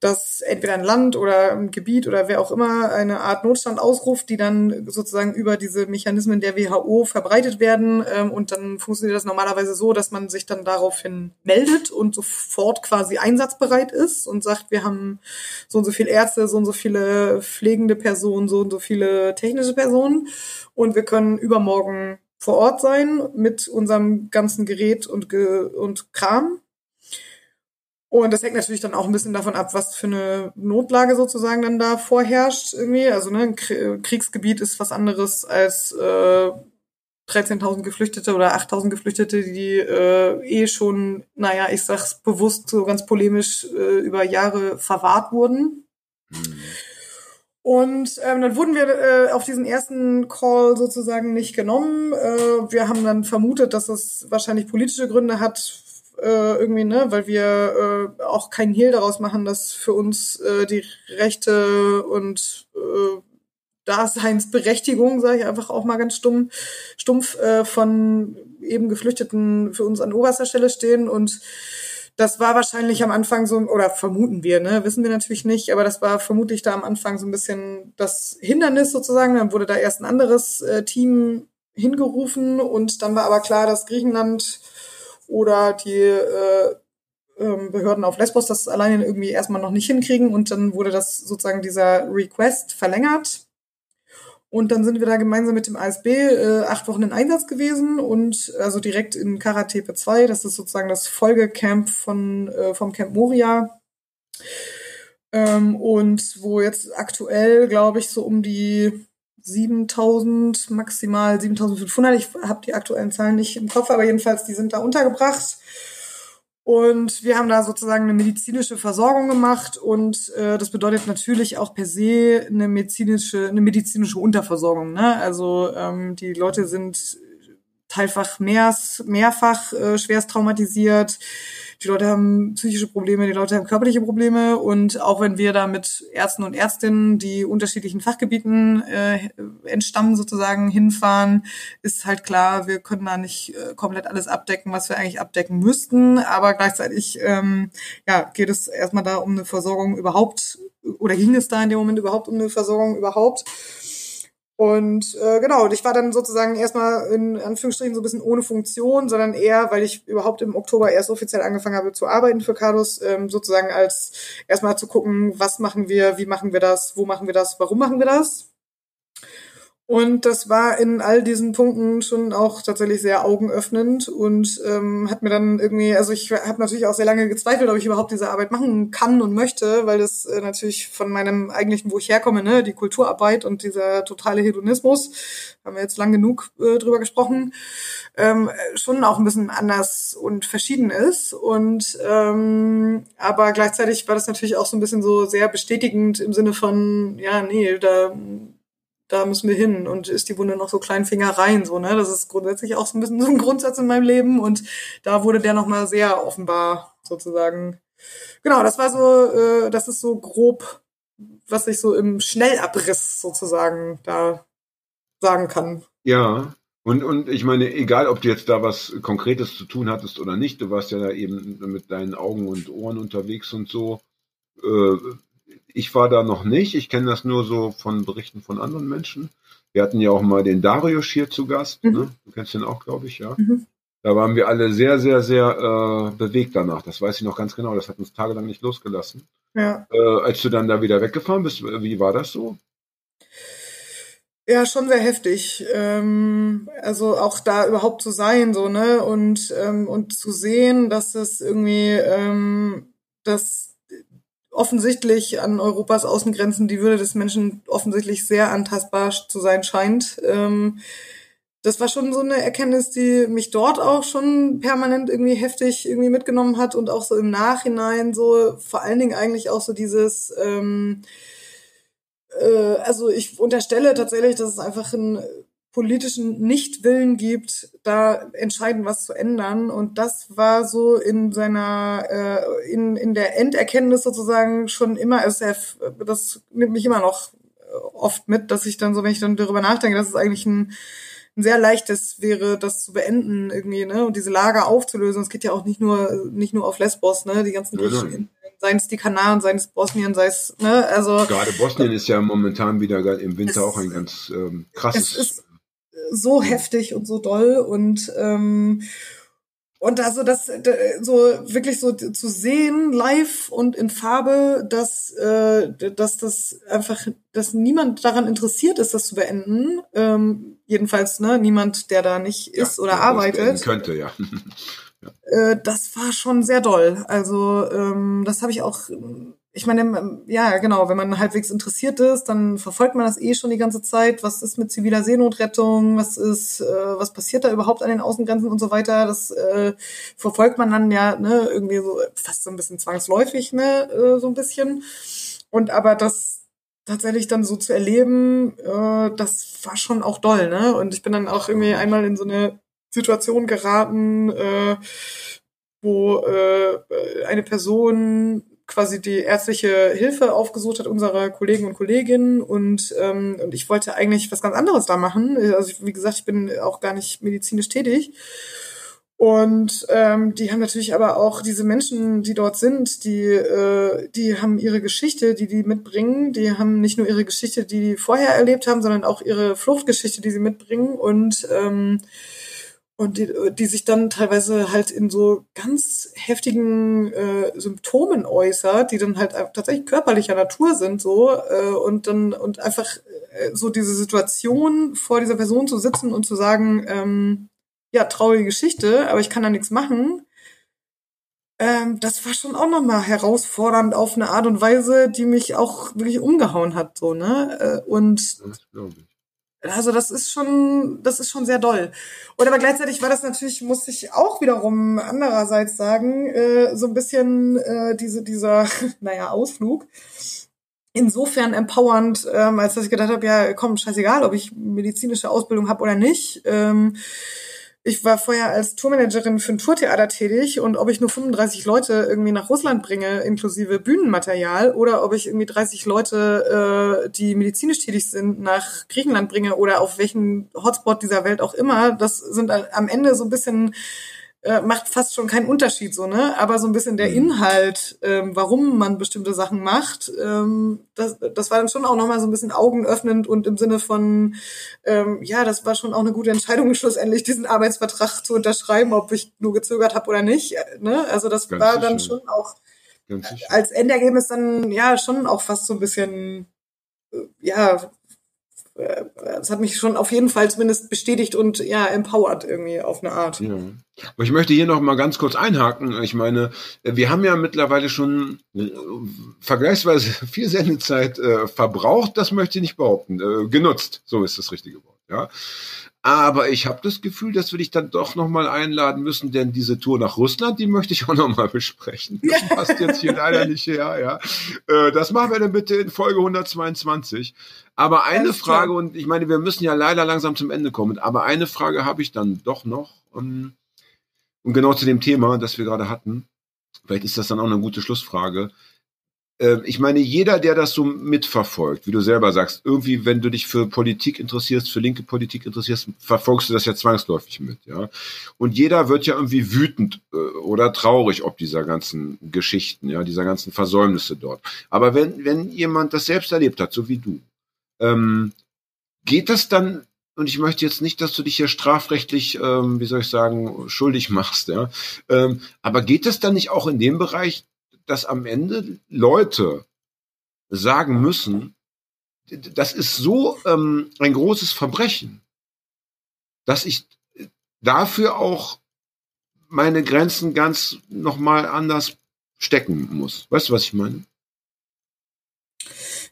dass entweder ein Land oder ein Gebiet oder wer auch immer eine Art Notstand ausruft, die dann sozusagen über diese Mechanismen der WHO verbreitet werden ähm, und dann funktioniert das normalerweise so, dass man sich dann daraufhin meldet und sofort quasi einsatzbereit ist und sagt, wir haben so und so viele Ärzte, so und so viele pflegende Personen, so und so viele technische Personen und wir können übermorgen vor Ort sein mit unserem ganzen Gerät und, Ge und Kram und das hängt natürlich dann auch ein bisschen davon ab, was für eine Notlage sozusagen dann da vorherrscht irgendwie. Also ne, ein Kriegsgebiet ist was anderes als äh, 13.000 Geflüchtete oder 8.000 Geflüchtete, die äh, eh schon, naja, ich sag's bewusst so ganz polemisch äh, über Jahre verwahrt wurden. Mhm. Und ähm, dann wurden wir äh, auf diesen ersten Call sozusagen nicht genommen. Äh, wir haben dann vermutet, dass es wahrscheinlich politische Gründe hat, äh, irgendwie, ne, weil wir äh, auch keinen Hehl daraus machen, dass für uns äh, die Rechte und äh, Daseinsberechtigung, sage ich einfach auch mal ganz stumm, stumpf, äh, von eben Geflüchteten für uns an oberster Stelle stehen und das war wahrscheinlich am Anfang so, oder vermuten wir, ne, wissen wir natürlich nicht, aber das war vermutlich da am Anfang so ein bisschen das Hindernis sozusagen. Dann wurde da erst ein anderes äh, Team hingerufen und dann war aber klar, dass Griechenland oder die äh, ähm, Behörden auf Lesbos das alleine irgendwie erstmal noch nicht hinkriegen und dann wurde das sozusagen dieser Request verlängert. Und dann sind wir da gemeinsam mit dem ASB äh, acht Wochen in Einsatz gewesen und also direkt in Karatepe 2, das ist sozusagen das Folgecamp von, äh, vom Camp Moria. Ähm, und wo jetzt aktuell, glaube ich, so um die 7000, maximal 7500. Ich habe die aktuellen Zahlen nicht im Kopf, aber jedenfalls, die sind da untergebracht. Und wir haben da sozusagen eine medizinische Versorgung gemacht und äh, das bedeutet natürlich auch per se eine medizinische, eine medizinische Unterversorgung. Ne? Also ähm, die Leute sind teilfach mehr, mehrfach äh, schwerst traumatisiert die Leute haben psychische Probleme, die Leute haben körperliche Probleme und auch wenn wir da mit Ärzten und Ärztinnen, die unterschiedlichen Fachgebieten äh, entstammen sozusagen, hinfahren, ist halt klar, wir können da nicht äh, komplett alles abdecken, was wir eigentlich abdecken müssten, aber gleichzeitig ähm, ja, geht es erstmal da um eine Versorgung überhaupt oder ging es da in dem Moment überhaupt um eine Versorgung überhaupt? Und äh, genau, ich war dann sozusagen erstmal in Anführungsstrichen so ein bisschen ohne Funktion, sondern eher, weil ich überhaupt im Oktober erst offiziell angefangen habe zu arbeiten für Cardus, ähm, sozusagen als erstmal zu gucken, was machen wir, wie machen wir das, wo machen wir das, warum machen wir das. Und das war in all diesen Punkten schon auch tatsächlich sehr augenöffnend und ähm, hat mir dann irgendwie, also ich habe natürlich auch sehr lange gezweifelt, ob ich überhaupt diese Arbeit machen kann und möchte, weil das äh, natürlich von meinem eigentlichen, wo ich herkomme, ne, die Kulturarbeit und dieser totale Hedonismus, haben wir jetzt lang genug äh, drüber gesprochen, ähm, schon auch ein bisschen anders und verschieden ist. Und ähm, aber gleichzeitig war das natürlich auch so ein bisschen so sehr bestätigend im Sinne von, ja, nee, da da müssen wir hin und ist die Wunde noch so klein Finger rein, so, ne? Das ist grundsätzlich auch so ein bisschen so ein Grundsatz in meinem Leben und da wurde der nochmal sehr offenbar sozusagen. Genau, das war so, äh, das ist so grob, was ich so im Schnellabriss sozusagen da sagen kann. Ja, und, und ich meine, egal ob du jetzt da was Konkretes zu tun hattest oder nicht, du warst ja da eben mit deinen Augen und Ohren unterwegs und so. Äh, ich war da noch nicht. Ich kenne das nur so von Berichten von anderen Menschen. Wir hatten ja auch mal den Darius hier zu Gast. Mhm. Ne? Du kennst den auch, glaube ich, ja. Mhm. Da waren wir alle sehr, sehr, sehr äh, bewegt danach. Das weiß ich noch ganz genau. Das hat uns tagelang nicht losgelassen. Ja. Äh, als du dann da wieder weggefahren bist, wie war das so? Ja, schon sehr heftig. Ähm, also auch da überhaupt zu sein, so, ne? Und, ähm, und zu sehen, dass es irgendwie, ähm, dass offensichtlich an Europas Außengrenzen die Würde des Menschen offensichtlich sehr antastbar zu sein scheint. Ähm, das war schon so eine Erkenntnis, die mich dort auch schon permanent irgendwie heftig irgendwie mitgenommen hat und auch so im Nachhinein so vor allen Dingen eigentlich auch so dieses ähm, äh, also ich unterstelle tatsächlich, dass es einfach ein politischen Nichtwillen gibt, da entscheidend was zu ändern. Und das war so in seiner, äh, in, in der Enderkenntnis sozusagen schon immer, also das nimmt mich immer noch äh, oft mit, dass ich dann so, wenn ich dann darüber nachdenke, dass es eigentlich ein, ein sehr leichtes wäre, das zu beenden irgendwie, ne, und diese Lager aufzulösen. Es geht ja auch nicht nur, nicht nur auf Lesbos, ne, die ganzen griechischen seien es die Kanaren, seien es Bosnien, sei es, ne, also. Gerade Bosnien ist ja momentan wieder im Winter auch ein ganz ähm, krasses so heftig und so doll und ähm, und also das so wirklich so zu sehen live und in Farbe, dass äh, dass das einfach, dass niemand daran interessiert ist, das zu beenden. Ähm, jedenfalls ne, niemand, der da nicht ist ja, oder arbeitet. Könnte ja. ja. Äh, das war schon sehr doll. Also ähm, das habe ich auch ich meine, ähm, ja, genau, wenn man halbwegs interessiert ist, dann verfolgt man das eh schon die ganze Zeit. Was ist mit ziviler Seenotrettung? Was ist, äh, was passiert da überhaupt an den Außengrenzen und so weiter? Das äh, verfolgt man dann ja, ne, irgendwie so fast so ein bisschen zwangsläufig, ne, äh, so ein bisschen. Und aber das tatsächlich dann so zu erleben, äh, das war schon auch doll, ne? Und ich bin dann auch irgendwie einmal in so eine Situation geraten, äh, wo äh, eine Person quasi die ärztliche Hilfe aufgesucht hat unserer Kollegen und Kolleginnen und ähm, und ich wollte eigentlich was ganz anderes da machen. Also wie gesagt, ich bin auch gar nicht medizinisch tätig. Und ähm, die haben natürlich aber auch diese Menschen, die dort sind, die äh, die haben ihre Geschichte, die die mitbringen. Die haben nicht nur ihre Geschichte, die die vorher erlebt haben, sondern auch ihre Fluchtgeschichte, die sie mitbringen und ähm, und die, die sich dann teilweise halt in so ganz heftigen äh, Symptomen äußert, die dann halt tatsächlich körperlicher Natur sind so äh, und dann und einfach äh, so diese Situation vor dieser Person zu sitzen und zu sagen, ähm, ja traurige Geschichte, aber ich kann da nichts machen. Ähm, das war schon auch nochmal herausfordernd auf eine Art und Weise, die mich auch wirklich umgehauen hat, so, ne? Äh, und das also das ist schon, das ist schon sehr doll. Und aber gleichzeitig war das natürlich, muss ich auch wiederum andererseits sagen, äh, so ein bisschen äh, diese, dieser, naja, Ausflug. Insofern empowernd, ähm, als dass ich gedacht habe, ja, komm, scheißegal, ob ich medizinische Ausbildung habe oder nicht. Ähm, ich war vorher als Tourmanagerin für ein Tourtheater tätig und ob ich nur 35 Leute irgendwie nach Russland bringe, inklusive Bühnenmaterial, oder ob ich irgendwie 30 Leute, äh, die medizinisch tätig sind, nach Griechenland bringe oder auf welchen Hotspot dieser Welt auch immer, das sind am Ende so ein bisschen äh, macht fast schon keinen Unterschied so, ne? Aber so ein bisschen der mhm. Inhalt, ähm, warum man bestimmte Sachen macht, ähm, das, das war dann schon auch nochmal so ein bisschen augenöffnend und im Sinne von, ähm, ja, das war schon auch eine gute Entscheidung, schlussendlich diesen Arbeitsvertrag zu unterschreiben, ob ich nur gezögert habe oder nicht. Äh, ne? Also das Ganz war sicher. dann schon auch als Endergebnis dann ja schon auch fast so ein bisschen äh, ja es hat mich schon auf jeden Fall zumindest bestätigt und ja, empowered irgendwie auf eine Art. Ja. Aber ich möchte hier noch mal ganz kurz einhaken. Ich meine, wir haben ja mittlerweile schon äh, vergleichsweise viel Sendezeit äh, verbraucht, das möchte ich nicht behaupten, äh, genutzt, so ist das richtige Wort. Ja. Aber ich habe das Gefühl, dass wir dich dann doch nochmal einladen müssen, denn diese Tour nach Russland, die möchte ich auch nochmal besprechen. Das passt jetzt hier leider nicht her, ja. Äh, das machen wir dann bitte in Folge 122. Aber eine Frage, und ich meine, wir müssen ja leider langsam zum Ende kommen, aber eine Frage habe ich dann doch noch. Ähm, und genau zu dem Thema, das wir gerade hatten. Vielleicht ist das dann auch eine gute Schlussfrage. Ähm, ich meine, jeder, der das so mitverfolgt, wie du selber sagst, irgendwie, wenn du dich für Politik interessierst, für linke Politik interessierst, verfolgst du das ja zwangsläufig mit, ja. Und jeder wird ja irgendwie wütend äh, oder traurig ob dieser ganzen Geschichten, ja, dieser ganzen Versäumnisse dort. Aber wenn, wenn jemand das selbst erlebt hat, so wie du, ähm, geht das dann und ich möchte jetzt nicht, dass du dich hier strafrechtlich, ähm, wie soll ich sagen, schuldig machst, ja. Ähm, aber geht es dann nicht auch in dem Bereich, dass am Ende Leute sagen müssen, das ist so ähm, ein großes Verbrechen, dass ich dafür auch meine Grenzen ganz nochmal anders stecken muss. Weißt du, was ich meine?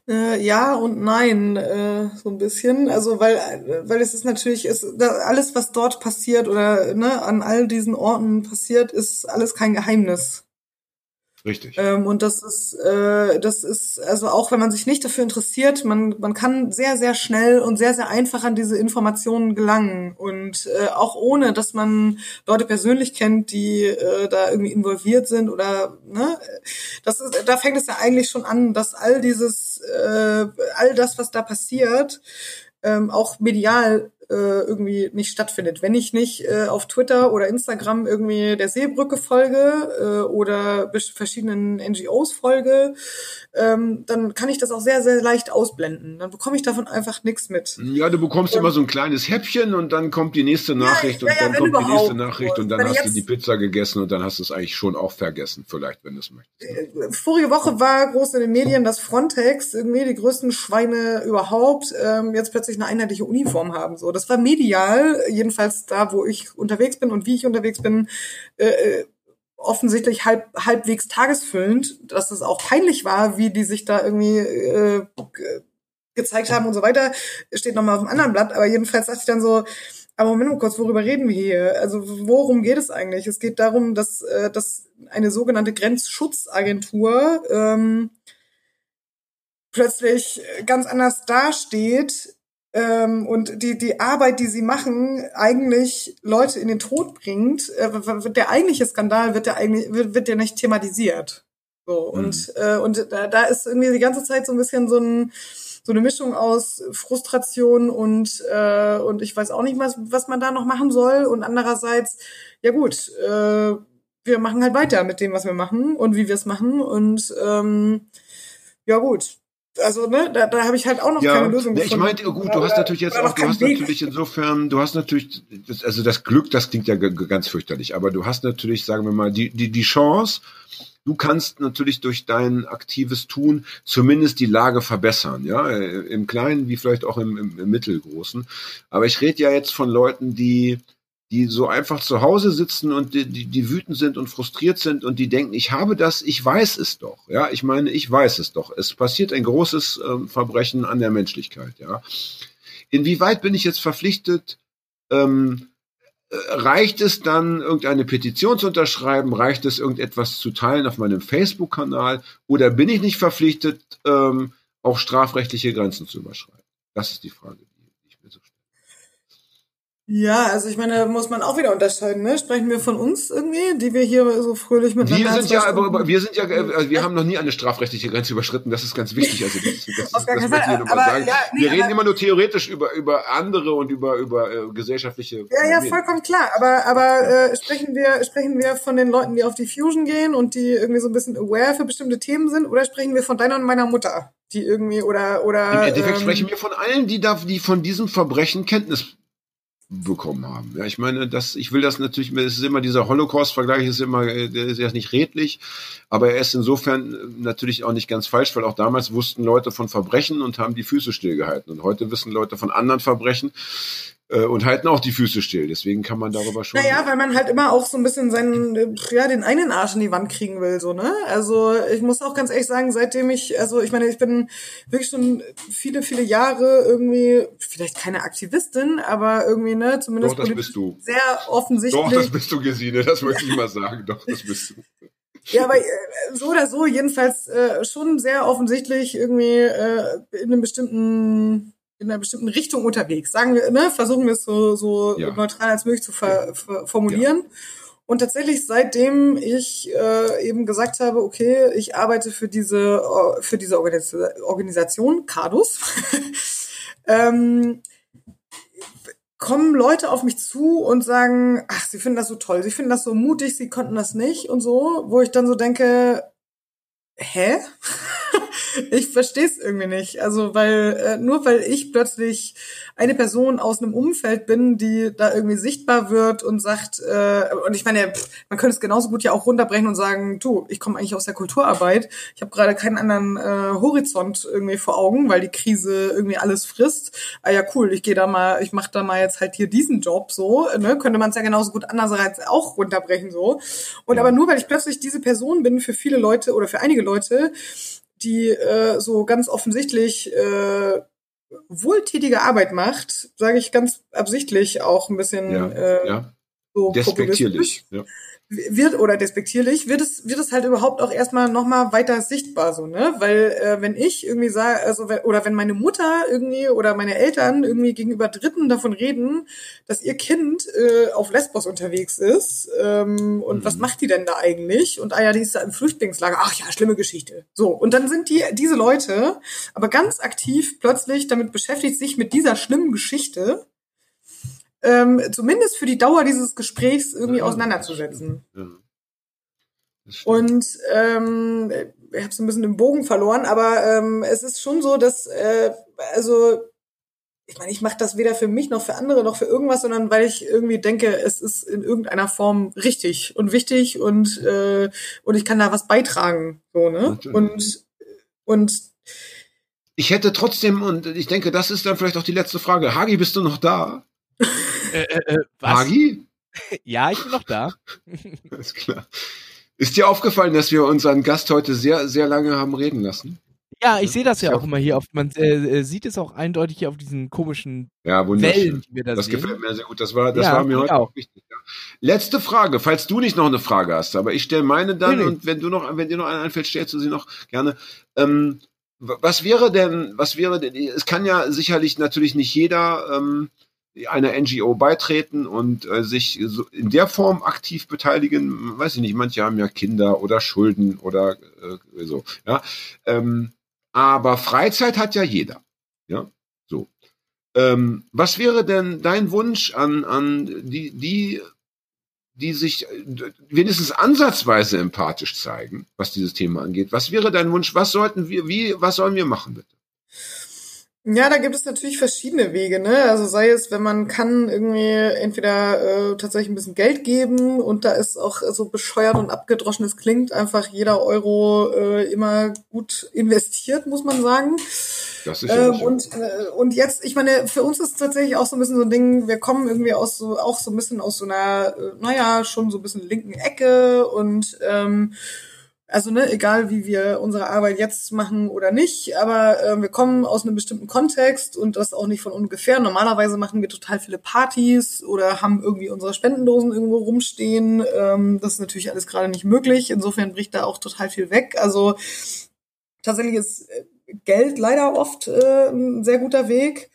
Äh, ja und nein, äh, so ein bisschen. Also weil, weil es ist natürlich, ist, alles, was dort passiert oder ne, an all diesen Orten passiert, ist alles kein Geheimnis. Richtig. Ähm, und das ist, äh, das ist, also auch wenn man sich nicht dafür interessiert, man, man kann sehr, sehr schnell und sehr, sehr einfach an diese Informationen gelangen. Und äh, auch ohne, dass man Leute persönlich kennt, die äh, da irgendwie involviert sind oder, ne, das ist, da fängt es ja eigentlich schon an, dass all dieses, äh, all das, was da passiert, ähm, auch medial irgendwie nicht stattfindet. Wenn ich nicht äh, auf Twitter oder Instagram irgendwie der Seebrücke folge äh, oder verschiedenen NGOs folge, ähm, dann kann ich das auch sehr, sehr leicht ausblenden. Dann bekomme ich davon einfach nichts mit. Ja, du bekommst und, immer so ein kleines Häppchen und dann kommt die nächste Nachricht ja, ja, ja, und dann kommt die nächste Nachricht und dann hast du die Pizza gegessen und dann hast du es eigentlich schon auch vergessen, vielleicht, wenn du es möchtest. Äh, vorige Woche war groß in den Medien, dass Frontex irgendwie die größten Schweine überhaupt ähm, jetzt plötzlich eine einheitliche Uniform haben. So, das war medial, jedenfalls da, wo ich unterwegs bin und wie ich unterwegs bin, äh, äh offensichtlich halb, halbwegs tagesfüllend, dass es auch peinlich war, wie die sich da irgendwie äh, gezeigt haben und so weiter, steht nochmal auf dem anderen Blatt, aber jedenfalls dachte ich dann so, aber Moment mal kurz, worüber reden wir hier? Also worum geht es eigentlich? Es geht darum, dass, äh, dass eine sogenannte Grenzschutzagentur ähm, plötzlich ganz anders dasteht ähm, und die, die Arbeit, die sie machen, eigentlich Leute in den Tod bringt, äh, der eigentliche Skandal wird ja eigentlich, wird, wird ja nicht thematisiert. So, mhm. und, äh, und da, da ist irgendwie die ganze Zeit so ein bisschen so ein, so eine Mischung aus Frustration und äh, und ich weiß auch nicht was was man da noch machen soll und andererseits ja gut äh, wir machen halt weiter mit dem was wir machen und wie wir es machen und ähm, ja gut also ne, da, da habe ich halt auch noch ja, keine Lösung gefunden. Ich meinte, oh gut, du hast natürlich jetzt auch, du hast Weg. natürlich insofern, du hast natürlich, das, also das Glück, das klingt ja ganz fürchterlich, aber du hast natürlich, sagen wir mal, die, die, die Chance, du kannst natürlich durch dein aktives Tun zumindest die Lage verbessern, ja, im Kleinen wie vielleicht auch im, im, im Mittelgroßen. Aber ich rede ja jetzt von Leuten, die die so einfach zu Hause sitzen und die, die, die wütend sind und frustriert sind und die denken, ich habe das, ich weiß es doch. Ja, ich meine, ich weiß es doch. Es passiert ein großes ähm, Verbrechen an der Menschlichkeit. Ja, inwieweit bin ich jetzt verpflichtet? Ähm, äh, reicht es dann, irgendeine Petition zu unterschreiben? Reicht es, irgendetwas zu teilen auf meinem Facebook-Kanal? Oder bin ich nicht verpflichtet, ähm, auch strafrechtliche Grenzen zu überschreiten? Das ist die Frage. Ja, also ich meine, muss man auch wieder unterscheiden, ne? Sprechen wir von uns irgendwie, die wir hier so fröhlich miteinander Wir sind ja, aber, wir sind ja, äh, wir haben noch nie eine strafrechtliche Grenze überschritten. Das ist ganz wichtig. Also das, das, das keinen möchte ich nochmal sagen. ja, nee, wir reden immer nur theoretisch über über andere und über über äh, gesellschaftliche. Ja, ja, vollkommen klar. Aber, aber äh, sprechen wir sprechen wir von den Leuten, die auf die Fusion gehen und die irgendwie so ein bisschen aware für bestimmte Themen sind, oder sprechen wir von deiner und meiner Mutter, die irgendwie oder oder Im Endeffekt ähm, sprechen wir von allen, die da, die von diesem Verbrechen Kenntnis bekommen haben. Ja, ich meine, das, ich will das natürlich, es ist immer dieser Holocaust-Vergleich ist immer, äh, der ist ja nicht redlich, aber er ist insofern äh, natürlich auch nicht ganz falsch, weil auch damals wussten Leute von Verbrechen und haben die Füße stillgehalten und heute wissen Leute von anderen Verbrechen und halten auch die Füße still. Deswegen kann man darüber schon. Naja, weil man halt immer auch so ein bisschen seinen, äh, ja, den einen Arsch in die Wand kriegen will, so, ne? Also, ich muss auch ganz ehrlich sagen, seitdem ich, also, ich meine, ich bin wirklich schon viele, viele Jahre irgendwie, vielleicht keine Aktivistin, aber irgendwie, ne, zumindest Doch, das bist du. sehr offensilich. Doch, das bist du, Gesine, das möchte ich mal sagen. Doch, das bist du. Ja, aber äh, so oder so, jedenfalls äh, schon sehr offensichtlich irgendwie äh, in einem bestimmten in einer bestimmten Richtung unterwegs. Sagen wir, ne, versuchen wir es so, so Ja. neutral als möglich zu ver, ver, formulieren. Und tatsächlich, seitdem ich äh, eben gesagt habe, okay, ich arbeite für diese äh, für diese Organis Organisation Cardus, ähm, kommen Leute auf mich zu und sagen, ach, sie finden das so toll, sie finden das so mutig, sie konnten das nicht und so, wo ich dann so denke, hä? ich verstehe es irgendwie nicht. Also, weil äh, nur weil ich plötzlich eine Person aus einem Umfeld bin, die da irgendwie sichtbar wird und sagt, äh, und ich meine, man könnte es genauso gut ja auch runterbrechen und sagen, du, ich komme eigentlich aus der Kulturarbeit, ich habe gerade keinen anderen äh, Horizont irgendwie vor Augen, weil die Krise irgendwie alles frisst. Ah ja, cool, ich gehe da mal, ich mache da mal jetzt halt hier diesen Job so, ne? Könnte man es ja genauso gut andererseits auch runterbrechen so. Und aber nur weil ich plötzlich diese Person bin für viele Leute oder für einige Leute, die äh, so ganz offensichtlich äh, wohltätige Arbeit macht, sage ich ganz absichtlich auch ein bisschen Ja, äh, ja. So Despektierlich. Ja. wird oder despektierlich, wird es wird es halt überhaupt auch erstmal noch mal weiter sichtbar so, ne? Weil äh, wenn ich irgendwie sage, also oder wenn meine Mutter irgendwie oder meine Eltern irgendwie gegenüber Dritten davon reden, dass ihr Kind äh, auf Lesbos unterwegs ist ähm, und Mhm. was macht die denn da eigentlich? Und ah ja, die ist da im Flüchtlingslager. Ach ja, schlimme Geschichte. So und dann sind die diese Leute aber ganz aktiv plötzlich damit beschäftigt, sich mit dieser schlimmen Geschichte ähm, zumindest für die Dauer dieses Gesprächs irgendwie Ja, auseinanderzusetzen. Und ähm, ich habe so ein bisschen den Bogen verloren, aber ähm, es ist schon so, dass äh, also ich meine, ich mache das weder für mich noch für andere noch für irgendwas, sondern weil ich irgendwie denke, es ist in irgendeiner Form richtig und wichtig und äh, und ich kann da was beitragen, so ne? Natürlich. Und und Ich hätte trotzdem, und ich denke, das ist dann vielleicht auch die letzte Frage. Hagi, bist du noch da? Äh, äh, äh, was? Hagi? Ja, ich bin noch da. Alles klar. Ist dir aufgefallen, dass wir unseren Gast heute sehr, sehr lange haben reden lassen? Ja, ich sehe das ja auch immer hier auf, man äh, äh, sieht es auch eindeutig hier auf diesen komischen Ja. Wellen, die wir da Das sehen. gefällt mir sehr gut. Das war, das Ja, war mir heute auch. auch wichtig. Ja. Letzte Frage, falls du nicht noch eine Frage hast, aber ich stelle meine dann Nee, nee. und wenn du noch, wenn dir noch eine einfällt, stellst du sie noch gerne. Ähm, was wäre denn, was wäre denn, es kann ja sicherlich natürlich nicht jeder ähm, einer NGO beitreten und äh, sich so in der Form aktiv beteiligen. Weiß ich nicht, manche haben ja Kinder oder Schulden oder äh, so, ja. Ähm, aber Freizeit hat ja jeder. Ja, so. Ähm, was wäre denn dein Wunsch an, an die, die, die sich äh, wenigstens ansatzweise empathisch zeigen, was dieses Thema angeht? Was wäre dein Wunsch? Was sollten wir, wie, was sollen wir machen bitte? Ja, da gibt es natürlich verschiedene Wege, ne? Also sei es, wenn man kann, irgendwie entweder äh, tatsächlich ein bisschen Geld geben und da ist auch so bescheuert und abgedroschen es klingt, einfach jeder Euro äh, immer gut investiert, muss man sagen. Das ist Ähm, und, äh, und jetzt, ich meine, für uns ist tatsächlich auch so ein bisschen so ein Ding, wir kommen irgendwie aus so, auch so ein bisschen aus so einer, äh, naja, schon so ein bisschen linken Ecke und ähm, also ne, egal wie wir unsere Arbeit jetzt machen oder nicht, aber äh, wir kommen aus einem bestimmten Kontext und das auch nicht von ungefähr. Normalerweise machen wir total viele Partys oder haben irgendwie unsere Spendendosen irgendwo rumstehen. Ähm, das ist natürlich alles gerade nicht möglich. Insofern bricht da auch total viel weg. Also tatsächlich ist, äh, Geld leider oft äh, ein sehr guter Weg.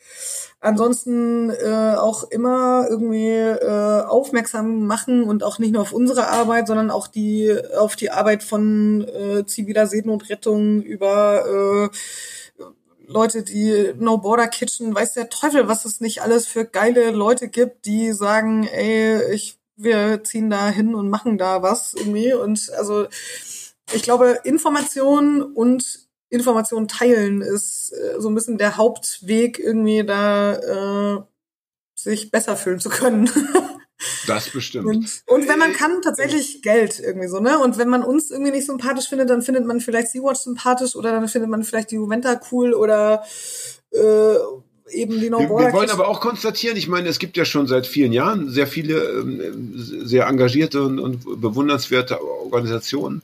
Ansonsten äh, auch immer irgendwie äh, aufmerksam machen und auch nicht nur auf unsere Arbeit, sondern auch die auf die Arbeit von äh, ziviler Seenotrettung über äh, Leute, die No Border Kitchen, weiß der Teufel, was es nicht alles für geile Leute gibt, die sagen, ey, ich wir ziehen da hin und machen da was irgendwie. Und also ich glaube Information und Informationen teilen ist äh, so ein bisschen der Hauptweg, irgendwie da äh, sich besser fühlen zu können. Das bestimmt. Und, und wenn man kann, tatsächlich Geld irgendwie so, ne? Und wenn man uns irgendwie nicht sympathisch findet, dann findet man vielleicht Sea-Watch sympathisch oder dann findet man vielleicht die Juventa cool oder äh, eben die no wir, wir wollen aber auch konstatieren, ich meine, es gibt ja schon seit vielen Jahren sehr viele ähm, sehr engagierte und, und bewundernswerte Organisationen.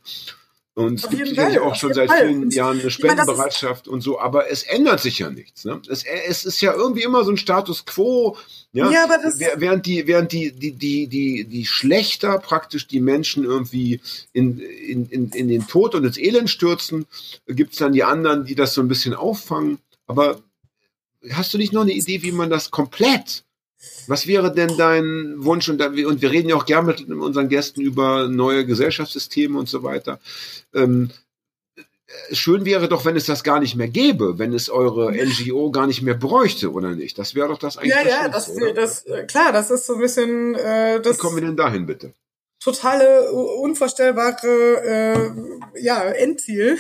Und es gibt sicherlich auch schon seit Fall. vielen Jahren eine Spendenbereitschaft und so, aber es ändert sich ja nichts. Ne? Es, es ist ja irgendwie immer so ein Status quo. Ja, ja aber das während die, während die, die, die, die, die schlechter praktisch die Menschen irgendwie in, in, in, in den Tod und ins Elend stürzen, gibt's dann die anderen, die das so ein bisschen auffangen. Aber hast du nicht noch eine Idee, wie man das komplett was wäre denn dein Wunsch? Und, und wir reden ja auch gerne mit unseren Gästen über neue Gesellschaftssysteme und so weiter. Ähm, schön wäre doch, wenn es das gar nicht mehr gäbe, wenn es eure NGO gar nicht mehr bräuchte, oder nicht? Das wäre doch das eigentlich. Ja, ja, das, das, äh, klar, das ist so ein bisschen. Äh, das Wie kommen wir denn dahin, bitte? Totale, unvorstellbare, äh, ja, Endziel.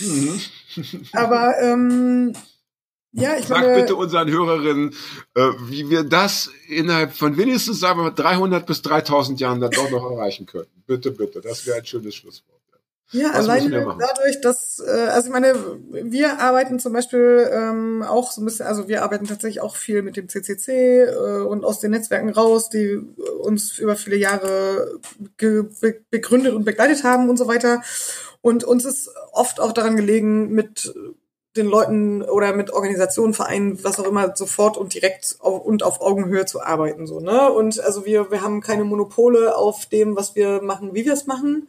Mhm. Aber ähm, ja, ich Sag meine, bitte unseren Hörerinnen, äh, wie wir das innerhalb von wenigstens sagen wir mal 300 bis 3000 Jahren dann doch noch erreichen könnten. Bitte, bitte, das wäre ein schönes Schlusswort. Ja, Was alleine dadurch, dass, äh, also ich meine, wir arbeiten zum Beispiel ähm, auch so ein bisschen, also wir arbeiten tatsächlich auch viel mit dem CCC äh, und aus den Netzwerken raus, die uns über viele Jahre begründet und begleitet haben und so weiter. Und uns ist oft auch daran gelegen, mit den Leuten oder mit Organisationen, Vereinen, was auch immer, sofort und direkt auf, und auf Augenhöhe zu arbeiten, so, ne? Und also wir, wir haben keine Monopole auf dem, was wir machen, wie wir es machen.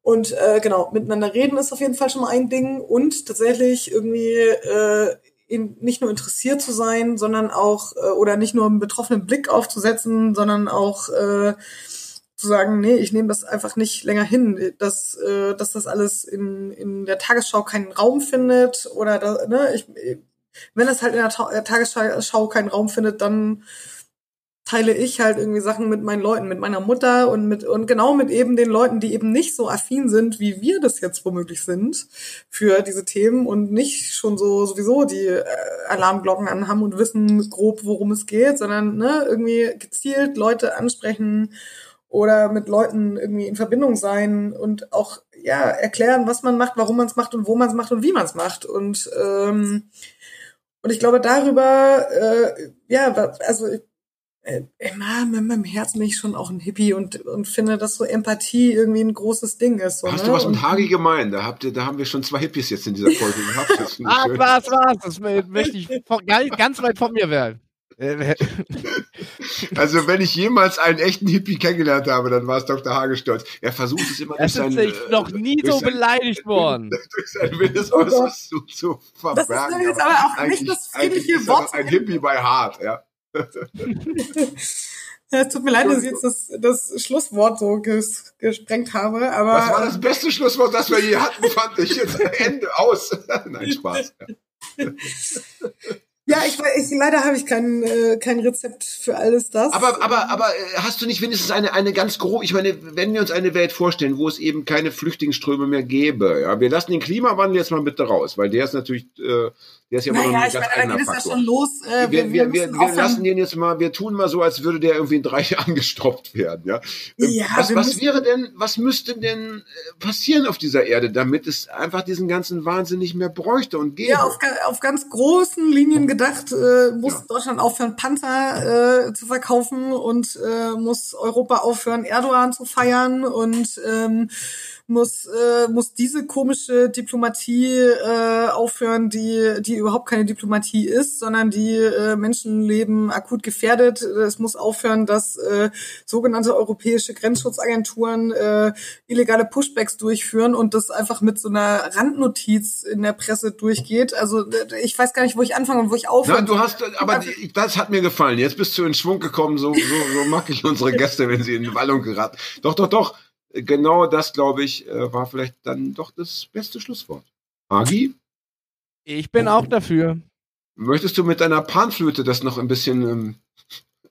Und äh, genau, miteinander reden ist auf jeden Fall schon mal ein Ding und tatsächlich irgendwie äh, in, nicht nur interessiert zu sein, sondern auch äh, oder nicht nur einen betroffenen Blick aufzusetzen, sondern auch äh, zu sagen, nee, ich nehme das einfach nicht länger hin, dass, äh, dass das alles in, in der Tagesschau keinen Raum findet oder da, ne, ich, wenn es halt in der Ta äh, Tagesschau keinen Raum findet, dann teile ich halt irgendwie Sachen mit meinen Leuten, mit meiner Mutter und mit und genau mit eben den Leuten, die eben nicht so affin sind, wie wir das jetzt womöglich sind für diese Themen und nicht schon so sowieso die äh, Alarmglocken anhaben und wissen grob, worum es geht, sondern ne, irgendwie gezielt Leute ansprechen oder mit Leuten irgendwie in Verbindung sein und auch ja erklären, was man macht, warum man es macht und wo man es macht und wie man es macht und ähm, und ich glaube darüber äh, ja also äh, immer mit meinem Herzen bin ich schon auch ein Hippie und und finde, dass so Empathie irgendwie ein großes Ding ist. So, Hast ne? du was mit Hagi gemein? Da habt ihr, da haben wir schon zwei Hippies jetzt in dieser Folge gehabt. ah, was, was? Das möchte ich ganz weit von mir werden. Äh, also wenn ich jemals einen echten Hippie kennengelernt habe, dann war es Dr. Hagestolz. Er versucht es immer durch sein... ist noch nie so sein, beleidigt worden. durch sein oh zu, zu verbergen. Das ist jetzt aber auch nicht das friedliche Wort. Ein Hippie bei Hart, ja. Ja, es tut mir leid, dass ich jetzt das, das Schlusswort so ges, gesprengt habe, aber. Das war das beste Schlusswort, das wir je hatten, fand ich. Jetzt Ende aus. Nein, Spaß. Ja. Ich, ich leider habe ich kein, äh, kein Rezept für alles das. Aber, aber, aber äh, hast du nicht wenigstens eine, eine ganz grob, ich meine, wenn wir uns eine Welt vorstellen, wo es eben keine Flüchtlingsströme mehr gäbe, ja, wir lassen den Klimawandel jetzt mal bitte raus, weil der ist natürlich, äh, der ist ja naja, immer noch ein ganz meine, eigener Faktor. Los. Äh, wir, wir, wir, wir, wir lassen den jetzt mal, wir tun mal so, als würde der irgendwie in drei Jahren gestoppt werden, ja. ja was, was wäre denn, was müsste denn äh, passieren auf dieser Erde, damit es einfach diesen ganzen Wahnsinn nicht mehr bräuchte und gäbe? Ja, auf, auf ganz großen Linien gedacht, äh, muss ja. Deutschland aufhören, Panzer äh, zu verkaufen und äh, muss Europa aufhören, Erdogan zu feiern und ähm, muss äh, muss diese komische Diplomatie äh, aufhören, die die überhaupt keine Diplomatie ist, sondern die äh, Menschenleben akut gefährdet. Es muss aufhören, dass äh, sogenannte europäische Grenzschutzagenturen äh, illegale Pushbacks durchführen und das einfach mit so einer Randnotiz in der Presse durchgeht. Also ich weiß gar nicht, wo ich anfange und wo ich aufhöre. Na, du hast, aber die, das hat mir gefallen. Jetzt bist du in Schwung gekommen. So, so, so mag ich unsere Gäste, wenn sie in Wallung geraten. Doch, doch, doch. Genau das, glaube ich, äh, war vielleicht dann doch das beste Schlusswort. Agi? Ich bin auch dafür. Möchtest du mit deiner Panflöte das noch ein bisschen ähm,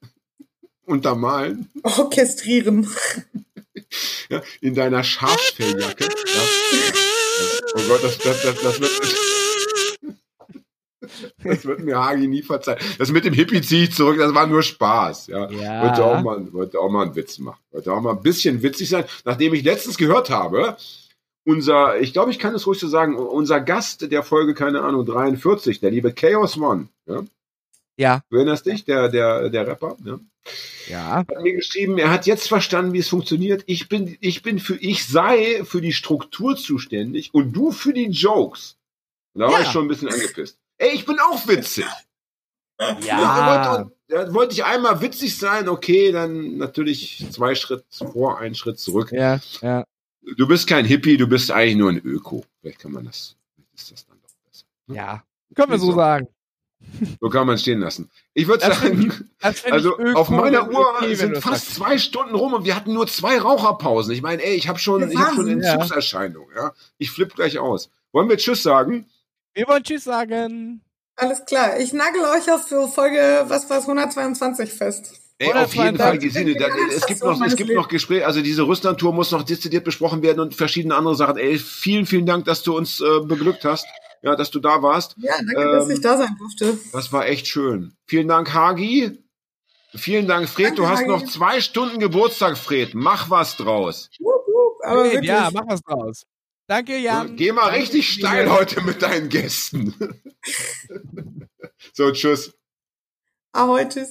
untermalen? Orchestrieren. Ja, in deiner Schaffelljacke. Ja. Oh Gott, das, das, das, das wird. Das wird mir Hagi nie verzeihen. Das mit dem Hippie ziehe ich zurück, das war nur Spaß. Ja. Ja. Wollte, auch mal, wollte auch mal einen Witz machen. Wollte auch mal ein bisschen witzig sein. Nachdem ich letztens gehört habe, unser, ich glaube, ich kann es ruhig so sagen, unser Gast der Folge, keine Ahnung, 43, der liebe Chaos One, ja. Ja, Du erinnerst dich, der, der, der Rapper, ja. ja. Hat mir geschrieben, er hat jetzt verstanden, wie es funktioniert. Ich bin, ich bin für, ich sei für die Struktur zuständig und du für die Jokes. Und da war Ja. ich schon ein bisschen angepisst. Ey, ich bin auch witzig. Ja. Ja, wollte, ja, wollte ich einmal witzig sein, okay, dann natürlich zwei Schritt vor, einen Schritt zurück. Ja, ja. Du bist kein Hippie, du bist eigentlich nur ein Öko. Vielleicht kann man das, vielleicht ist das dann doch besser. Ja. Können wir so Wieso? sagen. So kann man stehen lassen. Ich würde sagen, also ich öko auf meiner Uhr okay, sind fast sagst. zwei Stunden rum und wir hatten nur zwei Raucherpausen. Ich meine, ey, ich habe schon, ich hab schon Wahnsinn, ja. Entzugserscheinung. Ja? Ich flipp gleich aus. Wollen wir Tschüss sagen? Wir wollen Tschüss sagen. Alles klar. Ich nagel euch auf für Folge, was war's, 122 fest. Ey, auf jeden 22. Fall, Gesine, da, es gibt noch, es gibt noch Gespräche, also diese Russland-Tour muss noch dezidiert besprochen werden und verschiedene andere Sachen. Ey, vielen, vielen Dank, dass du uns äh, beglückt hast, ja, dass du da warst. Ja, danke, dass Ähm, ich da sein durfte. Das war echt schön. Vielen Dank, Hagi. Vielen Dank, Fred. Danke, du hast Hagi. noch zwei Stunden Geburtstag, Fred. Mach was draus. Wup, wup, aber Fred, wirklich. ja, mach was draus. Danke, Jan. Geh mal Danke, richtig steil heute mit deinen Gästen. so, tschüss. Ahoi, tschüss.